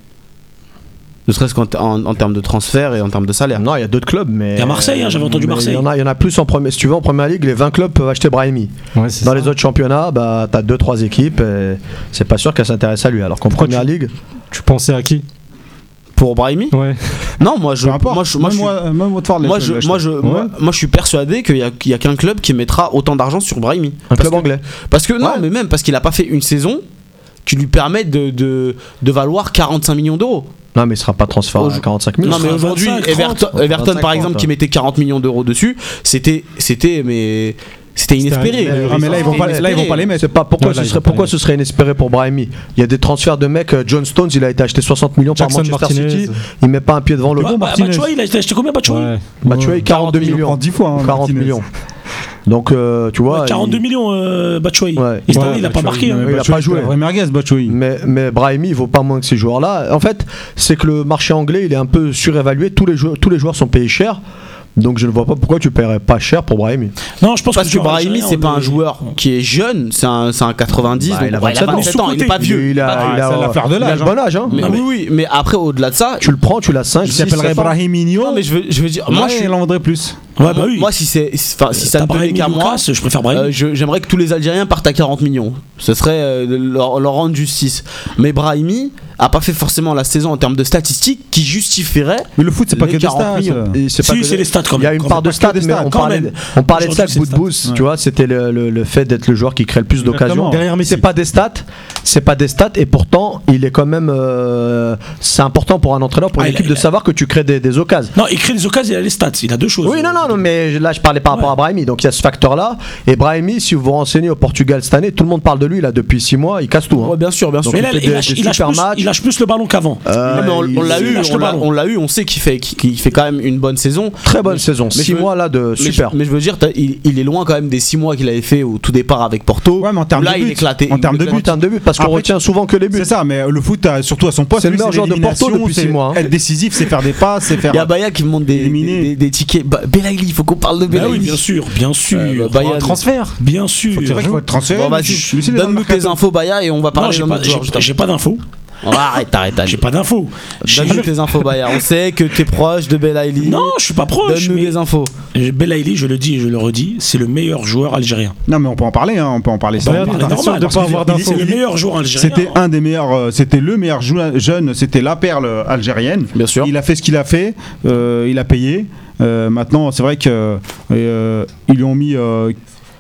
Ne serait-ce qu'en en, en termes de transfert et en termes de salaire. Non, il y a d'autres clubs, mais. Il y a Marseille, hein, j'avais entendu Marseille. Il y, en a, il y en a plus en première. Si tu veux, en première ligue, les 20 clubs peuvent acheter Brahimi. Ouais, Dans ça. les autres championnats, bah, t'as 2-3 équipes et c'est pas sûr qu'elles s'intéressent à lui. Alors qu'en première ligue, Tu pensais à qui? Pour Brahimi? Ouais. Non, moi je, moi, je, moi, je suis- moi, je, acheté. moi, je, moi, moi, je suis persuadé qu'il y a, qu'un club qui mettra autant d'argent sur Brahimi. Un Parce club que- anglais. Parce que non, Ouais. mais même parce qu'il a pas fait une saison qui lui permet de, de, de valoir 45 millions d'euros. Non, mais il sera pas transféré Au- à 45 000. Non, mais aujourd'hui, 25, Everton, 30, Everton, par 25, exemple, 30, qui mettait 40 millions d'euros dessus, c'était, c'était, mais c'était inespéré. Ah, mais là, ils vont pas, là, ils vont pas les mettre. C'est pas pourquoi, là, ce serait, pourquoi les- ce serait inespéré pour Brahimi? Il y a des transferts de mecs. euh, John Stones, il a été acheté 60 millions Jackson par Manchester Martinez. City. Il met pas un pied devant le Bah, bah. Batshuayi, il a acheté combien Batshuayi? Ouais. Bah, tu vois, 42 Il en millions. prend 10 fois. hein, 40 Martinez. millions. Donc, euh, tu vois. 42 il- millions euh, Batshuayi. Ouais. Et cette Ouais, année, il a pas marqué. hein. Il a Batshuayi, pas joué. vraie merguez, Batshuayi. Mais, mais Brahimi, il vaut pas moins que ces joueurs-là. En fait, c'est que le marché anglais, il est un peu surévalué. Tous les, joueurs, tous les joueurs sont payés cher. Donc, je ne vois pas pourquoi tu paierais pas cher pour Brahimi. Non, je pense Parce que joueur Brahimi, c'est pas un joueur qui est jeune, c'est un, c'est un 90, Bah, donc il a ouais, 27 ans. 27 ans, il est pas vieux. Il a, il a- l'affaire de il a l'âge, le bon âge. hein. Mais, Non, mais- oui, oui, mais après, au-delà de ça, Tu le prends, tu l'as 5, Il 6, s'appellerait 7 ans. Brahimino. non, mais je veux, je veux dire, moi, Moi, je suis, il en vendrait plus. Ouais, bah oui. moi, si c'est, enfin, si ça ne tenait qu'à moi, Lucas, je préfère Brahimi. Euh, je- J'aimerais que tous les Algériens partent à 40 millions. Ce serait euh, leur, leur rendre justice. Mais Brahimi a pas fait forcément la saison en termes de statistiques qui justifierait. Mais le foot, c'est pas que des 40 stats. c'est pas Si, c'est les stats quand Il y a même. une part même. de stats, des mais stats, on quand parlait, même. on parlait de ça Bout de. Boost, tu vois, c'était le, le- le fait d'être le joueur qui crée le plus d'occasions. Derrière Messi. C'est pas des stats, c'est pas des stats, et pourtant, il est quand même. euh, c'est important pour un entraîneur, pour Ah, une il a- équipe de savoir que tu crées des, des occasions. Non, il crée des occasions, il a les stats. Il a deux choses. Oui, non, non, non, mais là je parlais par rapport Ouais. à Brahimi, donc il y a ce facteur-là. Et Brahimi, si vous vous renseignez au Portugal cette année, tout le monde parle de lui là depuis 6 mois, il casse tout. hein. Ouais, bien sûr, bien sûr. Mais il là, fait il des- lâche, il lâche super plus, matchs. il lâche plus le ballon qu'avant. Euh, on, l'a eu, on l'a- eu, on sait qu'il fait, qu'il fait quand même une bonne saison. Très bonne saison, Mais 6 je veux- mois là de Mais super. je, mais je veux dire, il, il est loin quand même des 6 mois qu'il avait fait au tout départ avec Porto. Ouais, mais en termes là, de il buts, éclatait. en il termes de éclatait. En termes de but, parce qu'on retient souvent que les buts. C'est ça, mais le foot, euh, surtout à son poste, C'est le meilleur joueur de Porto depuis c'est six mois, hein. Être décisif, c'est faire des passes, c'est faire. Il y a Baya qui me montre des, tickets. Il faut qu'on parle de Bah Belaïli. oui, bien sûr, bien sûr. Euh, bah, Bayern. Transfert. Bien sûr. Vrai qu'il faut être transféré. Bon, les donne-nous tes infos, Baya, et on va Non, parler autre joueur j'ai- pas d'infos. Oh, arrête, arrête, arrête. J'ai pas d'infos. J'ai- Donne-nous tes infos, Baya. On sait que t'es proche de Belaïli. Non, je suis pas proche. Donne-nous Mais des infos. Belaïli, je le dis et je le redis, c'est le meilleur joueur algérien. Non, mais on peut en parler, hein, on peut en parler. Bah, c'est t'es sûr normal, de parce pas que avoir il- d'infos. C'est le meilleur joueur algérien. C'était un des meilleurs, euh, c'était le meilleur jeune, c'était la perle algérienne. Bien sûr. Il a fait ce qu'il a fait, euh, il a payé. Euh, maintenant, c'est vrai que euh, ils lui ont mis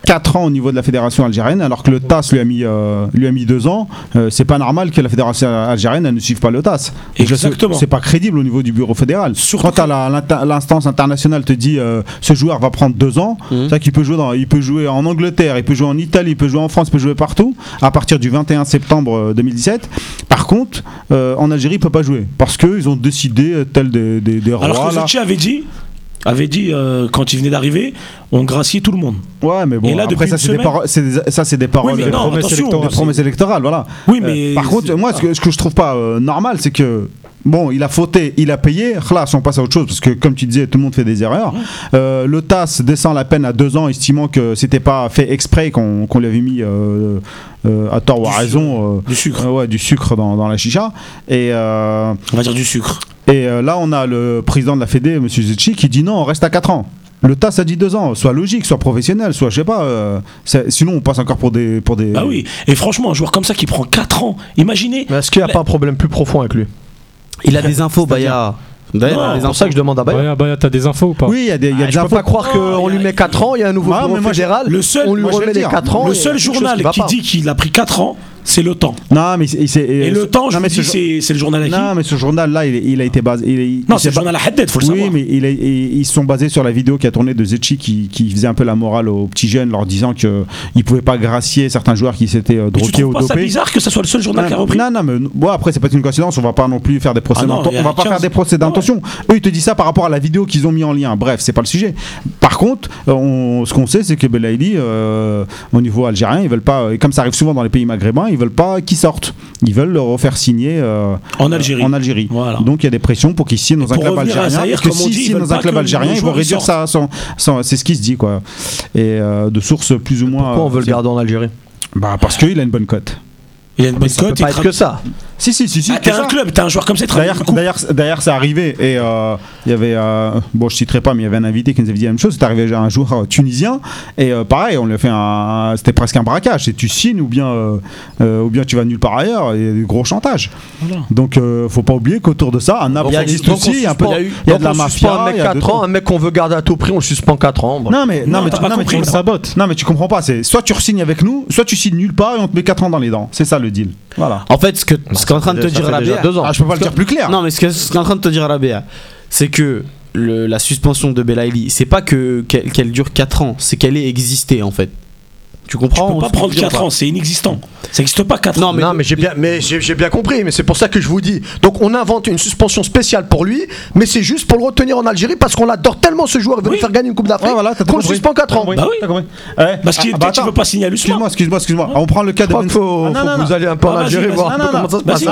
4 ans au niveau de la fédération algérienne, alors que le TAS lui a mis, euh, lui a mis 2 ans. Euh, c'est pas normal que la fédération algérienne elle ne suive pas le TAS. Exactement. C'est pas crédible au niveau du bureau fédéral. Surtout Quand l'instance internationale te dit euh, ce joueur va prendre 2 ans, Mhm. c'est vrai qu'il peut jouer dans, il peut jouer en Angleterre, il peut jouer en Italie, il peut jouer en France, il peut jouer partout à partir du 21 septembre euh, 2017. Par contre, euh, en Algérie, il peut pas jouer parce qu'ils ont décidé euh, tel des, des, des rois Alors que là. Avait dit, avait dit euh, quand il venait d'arriver, on graciait tout le monde. Ouais, mais bon, Et là, après ça c'est des, semaine- ça c'est des paroles, Oui, mais des non, promesses, électorales, c'est- promesses électorales, voilà. Oui, Euh, mais par contre, moi, ce que, ce que je trouve pas euh, normal, c'est que bon, il a fauté, il a payé. Là, on passe à autre chose parce que, comme tu disais, tout le monde fait des erreurs. Le TAS descend la peine à deux ans, estimant que c'était pas fait exprès qu'on qu'on lui avait mis à tort ou à raison. du sucre. ouais, du sucre dans, dans la chicha. Et, On va dire du sucre. Et euh, là, on a le président de la Fédé, M. Zetchi, qui dit non, on reste à 4 ans. Le TAS a dit 2 ans, soit logique, soit professionnel, soit je sais pas. euh, sinon, on passe encore pour des. Pour des Bah oui. Et franchement, un joueur comme ça qui prend 4 ans, imaginez. Mais est-ce qu'il n'y a pas un problème plus profond avec lui Il a des infos, Baya. D'ailleurs, C'est pour infos. ça que je demande à Bayer. Ouais, bah, t'as des infos ou pas Oui, il y a des, il y a Ah, des je peux pas croire qu'on lui met 4 ans, il y a un nouveau bureau mais moi, fédéral, le seul- on lui moi, je vais remet le les dire. 4 ans. le il y a seul journal qui dit qu'il a pris 4 ans, c'est le temps. Non, mais c'est. c'est- Et le temps, je non, mais dis, ce- c'est c'est le journal à qui Non, mais ce journal-là, il, il a été basé. il- Non, c'est le journal à Haddad, faut le Oui, savoir. mais il est- il- ils sont basés sur la vidéo qui a tourné de Zetchi qui, qui faisait un peu la morale aux petits jeunes, leur disant qu'ils ne pouvaient pas gracier certains joueurs qui s'étaient euh, Mais drogués ou pas dopés. bizarre que ça soit le seul journal qui a repris Non, non, mais bon, après, c'est pas une coïncidence, on va pas non plus faire des procès Ah non, On va pas 15. faire des procès d'intention. Eux, ils te disent ça par rapport à la vidéo qu'ils ont mis en lien. Bref, c'est pas le sujet. Par contre, euh, on- ce qu'on sait, c'est que Belaïli, euh, au niveau algérien, ils veulent pas, comme ça arrive souvent dans les pays maghrébins, ils veulent pas qu'il sorte. Ils veulent le refaire signer euh, en Algérie. en Algérie. Voilà. Donc il y a des pressions pour qu'il signe dans un club algérien. Zahir, parce que comme on s'il dit, ils signe veulent dans un club algérien, ils vont réduire ça, son, son- c'est ce qui se dit quoi. Et euh, de sources plus ou moins. Pourquoi on veut le euh, garder en Algérie? Bah parce qu'il a une bonne cote. Il a une bonne cote. il pas être que ça. Si, si, si, si. Ah, t'es un club, t'as un joueur comme ça, D'ailleurs, d'ailleurs, d'ailleurs, c'est arrivé et euh, il y avait, euh, bon, je citerai pas, mais il y avait un invité qui nous avait dit la même chose. C'est arrivé un joueur euh, tunisien et euh, pareil, on lui a fait un, c'était presque un braquage. C'est tu signes ou bien, euh, euh, ou bien tu vas nulle part ailleurs. Il y a du gros chantage. Voilà. Donc, euh, faut pas oublier qu'autour de ça, à Naples, Il y a ça existe aussi. Il y a un peu, suspend- il y a donc de la mafia. un mec y a de 4 ans, un mec qu'on veut garder à tout prix, on le suspend 4 ans. Bon. Non mais non, Non, mais tu- non, mais compris, tu- là. sabote. non mais tu comprends pas. C'est soit tu re-signes avec nous, soit tu signes nulle part et on te met 4 ans dans les dents. C'est ça le deal. Voilà. En fait, ce que ce qu'est en train de te dire déjà Rabia, deux ans. Ah, je peux pas le dire plus clair. Non, mais ce que- ce qu'est en train de te dire Rabia, c'est que le- la suspension de Belaïli, c'est pas que qu'elle qu'elle dure 4 ans, c'est qu'elle ait existé en fait. Tu Tu comprends peux pas prendre veux dire 4 ou ans, c'est inexistant. Ça n'existe pas 4 Non, ans. mais- non, mais j'ai bien, mais j'ai j'ai bien compris, mais c'est pour ça que je vous dis. Donc on invente une suspension spéciale pour lui, mais c'est juste pour le retenir en Algérie parce qu'on adore tellement ce joueur, il veut Oui. nous faire gagner une Coupe d'Afrique qu'on le suspend 4 ans. Bah oui. Parce qu'il Ah, bah, veut pas signer à l'USMA. Excuse-moi, excuse-moi, excuse-moi. On prend le cas de Ben. Ah, vous allez un peu en Ah, Algérie voir comment ça se passe.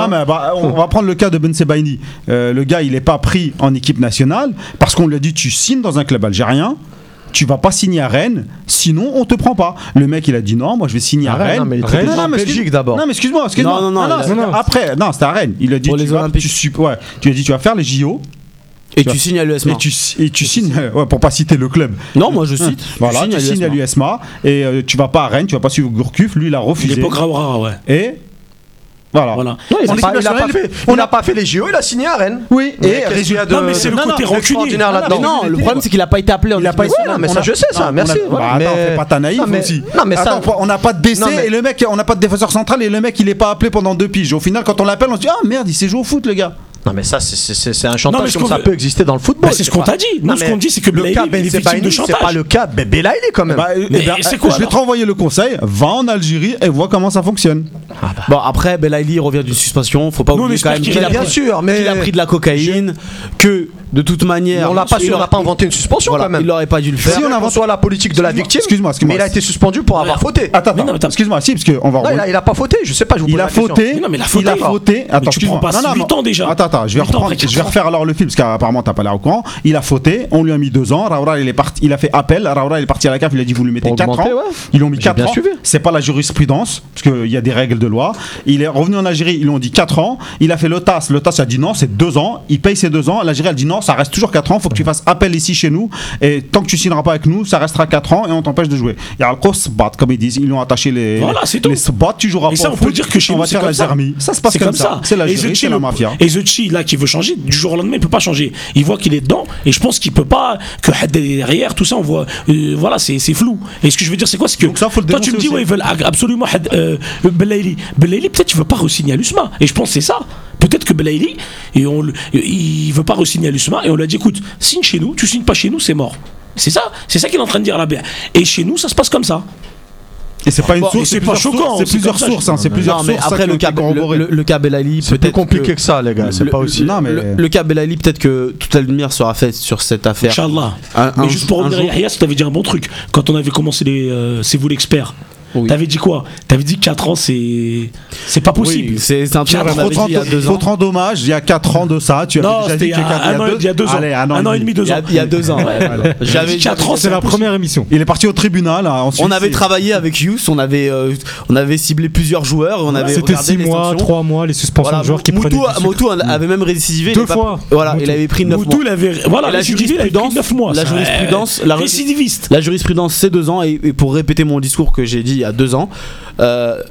On va prendre le cas de Ben Sebaini. Euh, le gars, il n'est pas pris en équipe nationale parce qu'on lui a dit tu signes dans un club algérien. Tu vas pas signer à Rennes, sinon on te prend pas. Le mec il a dit non, moi je vais signer à Rennes, non, mais il est Rennes, en mais Belgique d'abord. Non mais excuse-moi, excuse-moi. Non, non, non, il après, non, c'était à Rennes. Il a dit Pour tu les vas- Olympiques. tu suis- ouais, tu as dit tu vas faire les JO Et Tu signes à l'USMA. et tu et tu signes ouais, pour pas citer le club. Non, moi je cite. Voilà, tu signe signes à l'USMA et euh, tu vas pas à Rennes, tu vas pas suivre Gourcuff, lui il a refusé. L'époque Raoura, ouais. Et voilà. Voilà. Non, il En a pas- pas fait- il n'a pas fait les JO, il a signé à Rennes. Oui, Et et résultat résultat Non, mais c'est le côté rancunier. Non, le problème c'est qu'il a pas été appelé Il a pas été. non, mais on ça, je sais ça, merci, on mais- pas ta naïf aussi. non, mais ça- on n'a pas de décès et le mec, on n'a pas de défenseur central et le mec il est pas appelé pendant deux piges. Au final, quand on l'appelle, on se dit ah merde, il s'est joué au foot, le gars. Non, mais ça, c'est- un Non, chantage mais ce comme ça veut- peut exister dans le football. Bah, c'est ce qu'on t'a dit. Nous, Non, ce qu'on dit, c'est que le Belaïli, cas Ben de c'est pas le cas Ben Belaïli quand même. Bah, eh Mais ben, c'est quoi, je vais te renvoyer le conseil. Va en Algérie et vois comment ça fonctionne. Bon, après, Belaïli revient d'une suspension. Faut pas oublier quand même qu'il a, pris- sûr, mais qu'il a pris de la cocaïne, que de toute manière. on l'a pas, on pas inventé une suspension quand même. Il aurait pas dû le Si faire. on invente soit la politique de la victime, Excuse-moi, mais il a été suspendu pour avoir fauté. Attends, non, excuse-moi, si, parce qu'on va Non, il a, pas fauté, je sais pas, je vous Il a fauté. Non, il a Il fauté. Attends, tu excuse-moi. prends pas Non, non, 8 non. ans déjà. Attends, attends, je vais 8 ans reprendre. après Je vais quatre refaire alors le film parce qu'apparemment t'as pas l'air au courant. Il a fauté. On lui a mis deux ans. Raoura il est parti. Il a fait appel. Raoura il est parti à la CAF. Il a dit vous lui mettez 4 ans. ouais. Ils lui ont mis J'ai 4 bien ans. C'est pas la jurisprudence parce qu'il y a des règles de loi. Il est revenu en Algérie. Ils lui ont dit 4 ans. Il a fait le TAS. Le TAS a dit non, c'est 2 ans. Il paye ses 2 ans. L'Algérie a dit non, ça reste toujours 4 ans. Faut que tu fasses appel ici chez nous. Et tant que tu signeras pas avec nous, ça restera 4 ans et on t'empêche de jouer. Il y a le sbat comme ils disent. Ils lui ont attaché les Voilà, c'est tout. les spots. Tu joueras Et pas ça, on peut dire que chez on nous, va c'est faire comme la ça. Ça se passe comme ça. C'est la c'est mafia. Et The Là, qui veut changer, du jour au lendemain, il peut pas changer. Il voit qu'il est dedans, et je pense qu'il peut pas, que derrière, tout ça, on voit, euh, voilà, c'est flou. Et ce que je veux dire, c'est quoi? C'est que, Donc ça, faut le toi, tu me dis, ouais, ils veulent absolument euh, Belaïli. Belaïli, peut-être, il veut pas re-signer à l'USMA. Et je pense que c'est ça. Peut-être que Belaïli, et on, il veut pas re-signer à l'USMA, et on lui a dit, écoute, signe chez nous, tu signes pas chez nous, c'est mort. C'est ça, c'est ça qu'il est en train de dire là-bas. Et chez nous, ça se passe comme ça. Et c'est pas une source, c'est pas choquant, c'est plusieurs sources, hein, c'est plusieurs Non, mais sources. après le cas, le, le- le cas Belaïli, C'est plus peut-être compliqué que- que ça, les gars, c'est le- pas aussi. Non, mais- le, le cas Belaïli, peut-être que toute la lumière sera faite sur cette affaire. Inch'Allah. Mais un- juste pour un revenir à Yahya, tu t'avais dit un bon truc. Quand on avait commencé les. euh, c'est vous l'expert. Oui. T'avais dit quoi? T'avais dit que 4 ans, c'est. C'est pas possible. Oui, c'est un truc qu'on ans, avait dit il y a deux Faut ans. te rendre hommage, il y a 4 ans de ça, tu avais non, déjà c'était dit il y qu'il y a a quatre- un an, il y a deux ans. Allez, un an, un an et demi, demi. deux Il y ans. a, il y a deux ans. ouais, voilà. J'avais 4 ans, C'est la première émission. Il est parti au tribunal. hein, ensuite, On avait travaillé avec Hughes, on avait, euh, on avait ciblé plusieurs joueurs, on avait C'était regardé 6 les mois, sanctions. 3 mois, les suspensions Voilà, de joueurs qui Moutou, prenaient. Moutou avait même récidivé. Deux fois. Voilà, il avait pris 9 mois. Moutou, il avait. Voilà, Et la récidivé, il avait pris jurisprudence, 9 mois. la jurisprudence, la- récidiviste. La jurisprudence, c'est deux ans, et, pour répéter mon discours que j'ai dit y a deux ans, euh,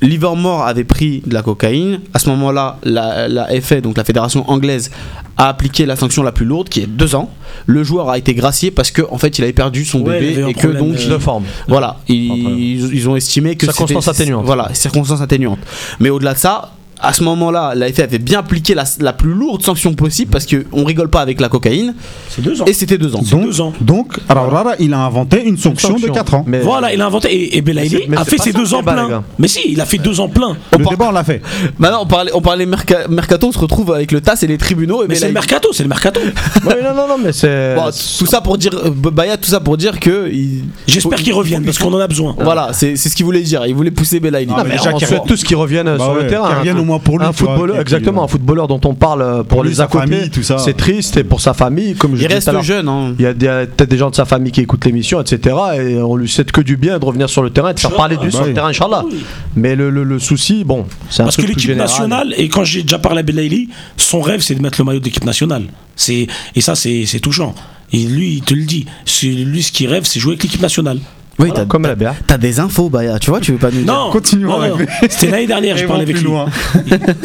Livermore avait pris de la cocaïne. À ce moment-là, la, la FA, donc la fédération anglaise, a appliqué la sanction la plus lourde, qui est deux ans. Le joueur a été gracié parce que en fait, il avait perdu son Ouais, bébé et que donc il- de forme. voilà, ils, ils ont estimé que Circonstances atténuantes. Voilà, circonstances atténuantes. Mais au-delà de ça, à ce moment-là, la FA avait bien appliqué la, la plus lourde sanction possible parce que on rigole pas avec la cocaïne C'est 2 ans. et c'était deux ans. C'est Donc, deux ans. donc Raurara, il a inventé une sanction, sanction. de 4 ans. Mais- Voilà, il a inventé. Et, et Belaïli a fait ses deux ans pleins. Mais si, il a fait deux ans pleins. Le débat, on l'a fait. Maintenant, on parlait, on parlait merca- mercato, on se retrouve avec le TAS et les tribunaux. Et Mais c'est le mercato, c'est le mercato. Non, non, non, mais c'est. Bon, tout ça pour dire, euh, Baya, tout ça pour dire que. il- J'espère qu'il revienne parce qu'on en a besoin. Voilà, c'est ce qu'il voulait dire. Il voulait pousser Belaïli. Déjà on qu'il souhaite re- tous qu'ils reviennent Bah sur le terrain. Hein. moment pour lui. un footballeur, qui- exactement, un footballeur dont on parle euh, pour, les famille, tout ça. C'est triste et pour sa famille, comme je Il disais tout reste jeune. Hein. Il y a des- peut-être des gens de sa famille qui écoutent l'émission, etc. Et on lui souhaite que du bien de revenir sur le terrain et de faire parler de lui bah sur le oui. terrain, Inch'Allah. Mais le, le- le souci, bon, c'est un Parce que l'équipe nationale, et quand j'ai déjà parlé à Belaïli, son rêve c'est de mettre le maillot de l'équipe nationale. C'est Et ça, c'est c'est touchant. Et lui, il te le dit. C'est- Lui, ce qu'il rêve, c'est jouer avec l'équipe nationale. Oui, t'as Comme la BA. t'as des infos, Baya. Tu vois, tu veux pas nous dire. Non, Continuons. C'était l'année dernière, je parlais avec lui.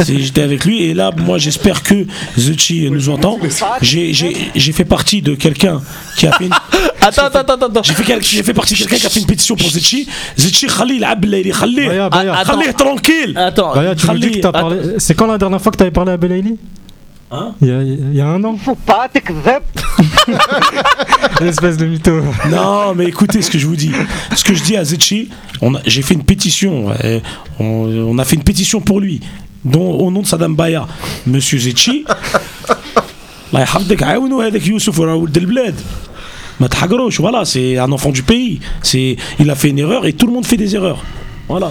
J'étais avec lui et là, moi, j'espère que Zucchi nous entend. J'ai- J'ai j'ai fait partie de quelqu'un qui a fait une. Attends, attends, attends, attends. J'ai fait, fait partie de quelqu'un qui a fait une pétition pour Zetchi. Zetchi, Khalil, Abdelaili, Khalil. Khalil, tranquille. Attends, Baya, tu nous dis que t'as parlé. C'est quand la dernière fois que t'avais parlé à Belaïli Hein il y, a, il y a un an Espèce de mytho. Non, mais écoutez ce que je vous dis. Ce que je dis à Zetchi, on a- j'ai fait une pétition. euh, on, on a fait une pétition pour lui, dont, au nom de Saddam Baya. Monsieur Zetchi, الله يحفظك عاونوا هذاك يوسف وراه ولد البلاد ما تحقروش voilà c'est un enfant du pays c'est il a fait une erreur et tout le monde fait des erreurs voilà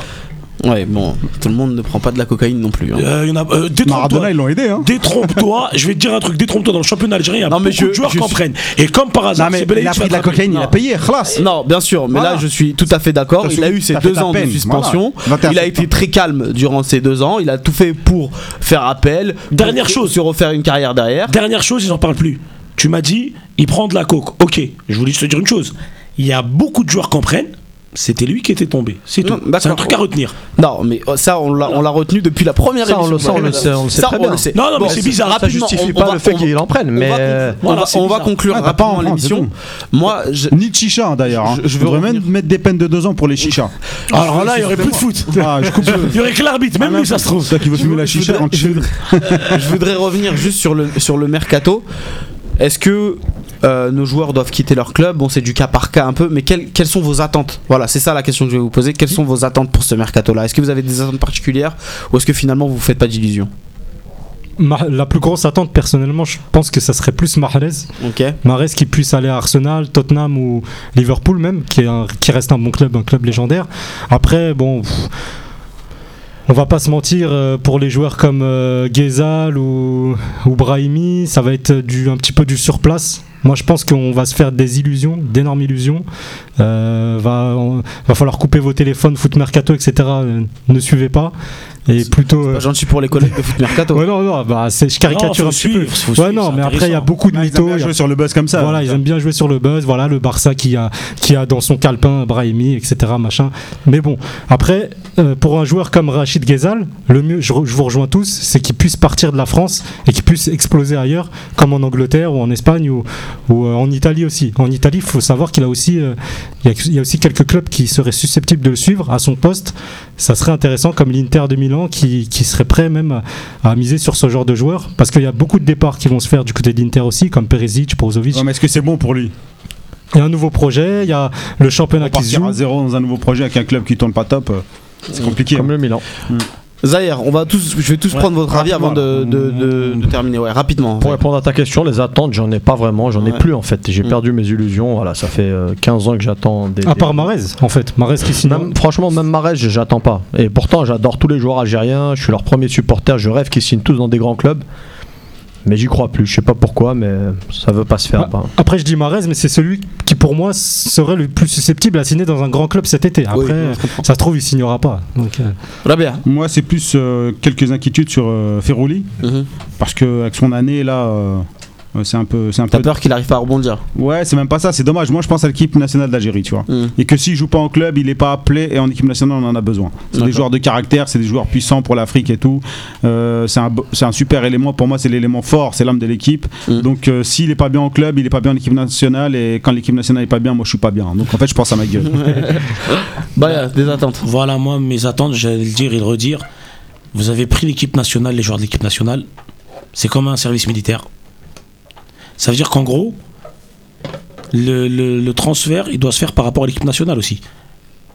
Ouais, bon, tout le monde ne prend pas de la cocaïne non plus. hein. Euh, il y en a euh, détrompe-toi Maradona, ils l'ont aidé. Hein. détrompe-toi je vais te dire un truc détrompe-toi dans le championnat algérien il y a Non, mais beaucoup je- de joueurs je qui en suis- prennent et comme par hasard Non, mais il a pris de la cocaïne, il a payé, khlas. Non, bien sûr, mais Voilà. là je suis tout à fait d'accord. Il a eu ses deux ans de suspension. voilà. 21 Il a été très calme durant ces deux ans. Il a tout fait pour faire appel. Dernière pour chose. Se refaire une carrière derrière. Dernière chose, ils en parlent plus. Tu m'as dit, il prend de la coke. Ok, je voulais juste te dire une chose. Il y a beaucoup de joueurs qui en prennent. C'était lui qui était tombé. C'est tout. un truc à retenir. Non, mais oh, ça, on l'a retenu depuis la première Ça, on émission. le sait, on le sait, on le sait Ça, très on bien. le sait. Non, non, mais c'est bizarre. Ça Rapidement, justifie on- on pas va- le fait qu'il en prenne, mais euh, on va- c'est on va conclure Ah, rapidement l'émission. Moi, je- Ni de chicha hein, d'ailleurs. hein. Je- je Je veux même mettre des peines de deux ans pour les chichas. Alors là, il y aurait plus de foot. Ah. Il y aurait que l'arbitre, même lui, ça se trouve. Toi qui veux fumer la chicha, je voudrais revenir juste sur le, sur le mercato. Est-ce que euh, nos joueurs doivent quitter leur club Bon, c'est du cas par cas un peu, mais quelles, quelles sont vos attentes? Voilà, c'est ça la question que je vais vous poser. Quelles sont vos attentes pour ce mercato-là? Est-ce que vous avez des attentes particulières ou est-ce que finalement vous faites pas d'illusions? Ma- la plus grosse attente, personnellement, je pense que ça serait plus Mahrez. Ok. Mahrez qui puisse aller à Arsenal, Tottenham ou Liverpool même, qui, est un- qui reste un bon club, un club légendaire. Après, bon, pff, on va pas se mentir, euh, pour les joueurs comme euh, Ghezal ou, ou Brahimi, ça va être du, un petit peu du surplace. Moi, je pense qu'on va se faire des illusions, d'énormes illusions. Euh, va, on- va falloir couper vos téléphones, foot mercato, etc. Ne suivez pas. Et plutôt. euh, Pas gentil pour les collègues de foot mercato. Ouais, non, non, bah, c'est- je caricature Non, un petit peu. suivre, faut Ouais, suivre, non, mais après, il y a beaucoup de Ah, Ils aiment mythos. bien jouer sur le buzz comme ça. voilà, ils aiment bien jouer sur le buzz. Voilà, le Barça qui a, qui a dans son calepin Brahimi, etc. Machin. Mais bon, après, euh, pour un joueur comme Rachid Ghezal, le mieux, je, je vous rejoins tous, c'est qu'il puisse partir de la France et qu'il puisse exploser ailleurs, comme en Angleterre ou en Espagne ou, ou, euh, en Italie aussi. En Italie, il faut savoir qu'il a aussi, euh, y y a aussi quelques clubs qui seraient susceptibles de le suivre à son poste. Ça serait intéressant, comme l'Inter de Milan, qui, qui serait prêt même à, à miser sur ce genre de joueur, parce qu'il y a beaucoup de départs qui vont se faire du côté de l'Inter aussi, comme Perisic, Brozovic. Ouais, mais est-ce que c'est bon pour lui? Il y a un nouveau projet, il y a le championnat qui se joue. à zéro dans un nouveau projet avec un club qui tourne pas top, euh, c'est compliqué. comme le Milan. Zahir, on va tous, je vais tous Ouais, prendre votre avis avant de, rapidement, de- de- de terminer. Ouais, rapidement. Pour répondre à ta question, les attentes, j'en ai pas vraiment, j'en ai plus en fait. J'ai Mm. perdu mes illusions. Voilà, ça fait euh, 15 ans que j'attends des. À part Marez, en fait. Marez qui signe. Même- franchement, même Marez, j'attends pas. Et pourtant, j'adore tous les joueurs algériens. Je suis leur premier supporter. Je rêve qu'ils signent tous dans des grands clubs. Mais j'y crois plus. Je sais pas pourquoi, mais ça veut pas se faire. Ah, Ben, Après, je dis Marez, mais c'est celui qui, pour moi, serait le plus susceptible à signer dans un grand club cet été. Après, Oui, ça se trouve, il signera pas. Donc, euh, Rabia. Moi, c'est plus euh, quelques inquiétudes sur euh, Ferroli, Mhm. parce que avec son année là, euh, c'est un peu, c'est un T'as peu. peur qu'il arrive pas à rebondir Ouais, c'est même pas ça. C'est dommage. Moi, je pense à l'équipe nationale d'Algérie, tu vois. Mhm. Et que s'il joue pas en club, il est pas appelé et en équipe nationale, on en a besoin. C'est des joueurs de caractère, c'est des joueurs puissants pour l'Afrique et tout. Euh, c'est un, un super élément. Pour moi, c'est l'élément fort, c'est l'âme de l'équipe. Mhm. Donc, euh, s'il est pas bien en club, il est pas bien en équipe nationale. Et quand l'équipe nationale est pas bien, moi, je suis pas bien. Donc, en fait, je pense à ma gueule. Bah, y a des attentes. Voilà, moi, mes attentes, j'allais le dire et le redire. Vous avez pris l'équipe nationale, les joueurs de l'équipe nationale. C'est comme un service militaire. Ça veut dire qu'en gros, le, transfert, il doit se faire par rapport à l'équipe nationale aussi.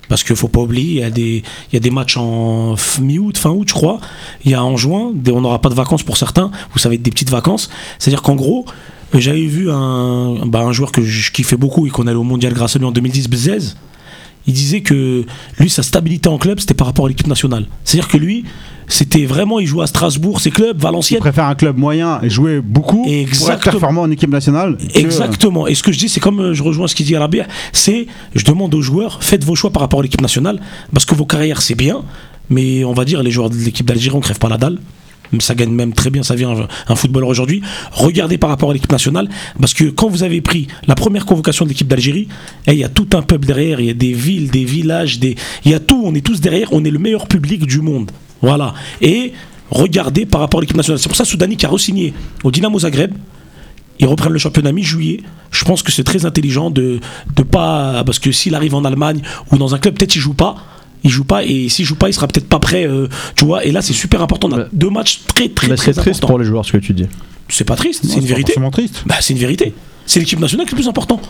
Parce qu'il faut pas oublier, il y a des, matchs en mi-août, fin août, je crois. Il y a en juin, on n'aura pas de vacances pour certains. Vous savez, des petites vacances. C'est-à-dire qu'en gros, j'avais vu un, bah, un joueur que je kiffais beaucoup et qu'on allait au mondial grâce à lui en 2010, Bzez. Il disait que lui, sa stabilité en club, c'était par rapport à l'équipe nationale. C'est-à-dire que lui, c'était vraiment, il jouait à Strasbourg, ses clubs, Il Valenciennes. préfère un club moyen et jouer beaucoup pour être Exactement. performant en équipe nationale. que- Exactement. Et ce que je dis, c'est comme euh, je rejoins ce qu'il dit à la bière, c'est je demande aux joueurs, faites vos choix par rapport à l'équipe nationale, parce que vos carrières, c'est bien, mais on va dire, les joueurs de l'équipe d'Algérie, on crève pas la dalle. Ça gagne même très bien sa vie un, footballeur aujourd'hui. Regardez par rapport à l'équipe nationale, parce que quand vous avez pris la première convocation de l'équipe d'Algérie, eh, il y a tout un peuple derrière, il y a des villes, des villages, des... il y a tout, on est tous derrière, on est le meilleur public du monde. Voilà. Et regardez par rapport à l'équipe nationale. C'est pour ça Soudani qui a re-signé au Dynamo Zagreb, ils reprennent le championnat mi-juillet. Je pense que c'est très intelligent de de pas parce que s'il arrive en Allemagne ou dans un club peut-être il joue pas. Il joue pas et s'il joue pas, il sera peut-être pas prêt, euh, tu vois. Et là, c'est super important. On a deux matchs très très Mais très c'est triste importants. pour les joueurs ce que tu dis. C'est pas triste, c'est une vérité. triste. Bah, c'est une vérité. C'est l'équipe nationale qui est le plus important.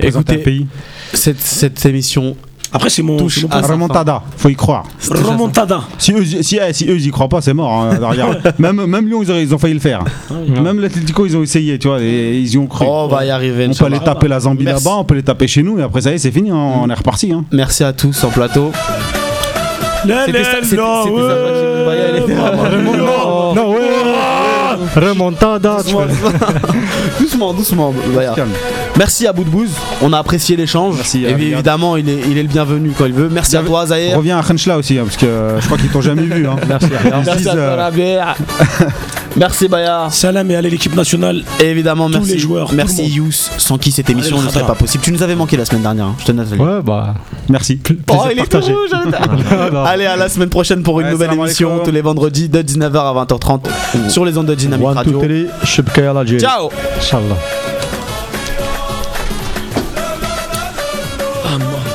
Écoutez, un pays. Cette, cette émission Après, c'est mon, Touche à Remontada, faut y croire. Remontada. Si eux, si, eh, si eux ils y croient pas, c'est mort. hein, regarde. même, même Lyon, ils, ont failli le faire. Même l'Atletico, ils ont essayé, tu vois, et ils y ont cru. Oh, on va y arriver. on peut Inch'Allah. aller taper la Zambie Merci. là-bas, on peut les taper chez nous, et après ça y est, c'est fini, hein, on est reparti. Hein. Merci à tous en plateau. C'était ça- c'était- c'était ça, Maxime Baya, elle était là. Non, non, ouais. Remontada, doucement, doucement. Baya. Calme. Merci à Boudbouz, on a apprécié l'échange. Merci, Et à bien évidemment, il est, il est le bienvenu quand il veut. Merci à toi, Zahir. Reviens à Khenchla aussi, hein, parce que euh, je crois qu'ils t'ont jamais vu. Hein. Merci. Merci à toi, euh, Rabia. Merci Baya. Salam et allez l'équipe nationale. Et évidemment, Tous merci. les joueurs, merci. Yous, sans qui cette émission Allez, ne serait pas possible. Tu nous avais manqué la semaine dernière, hein. je te note. Ouais, bah. Merci. Oh, il est tout rouge. Allez, à la semaine prochaine pour une Ouais, nouvelle émission tous les vendredis de 19h à 20h30 sur les ondes de Dynamique One, Radio. two, three, Ciao! Inshallah.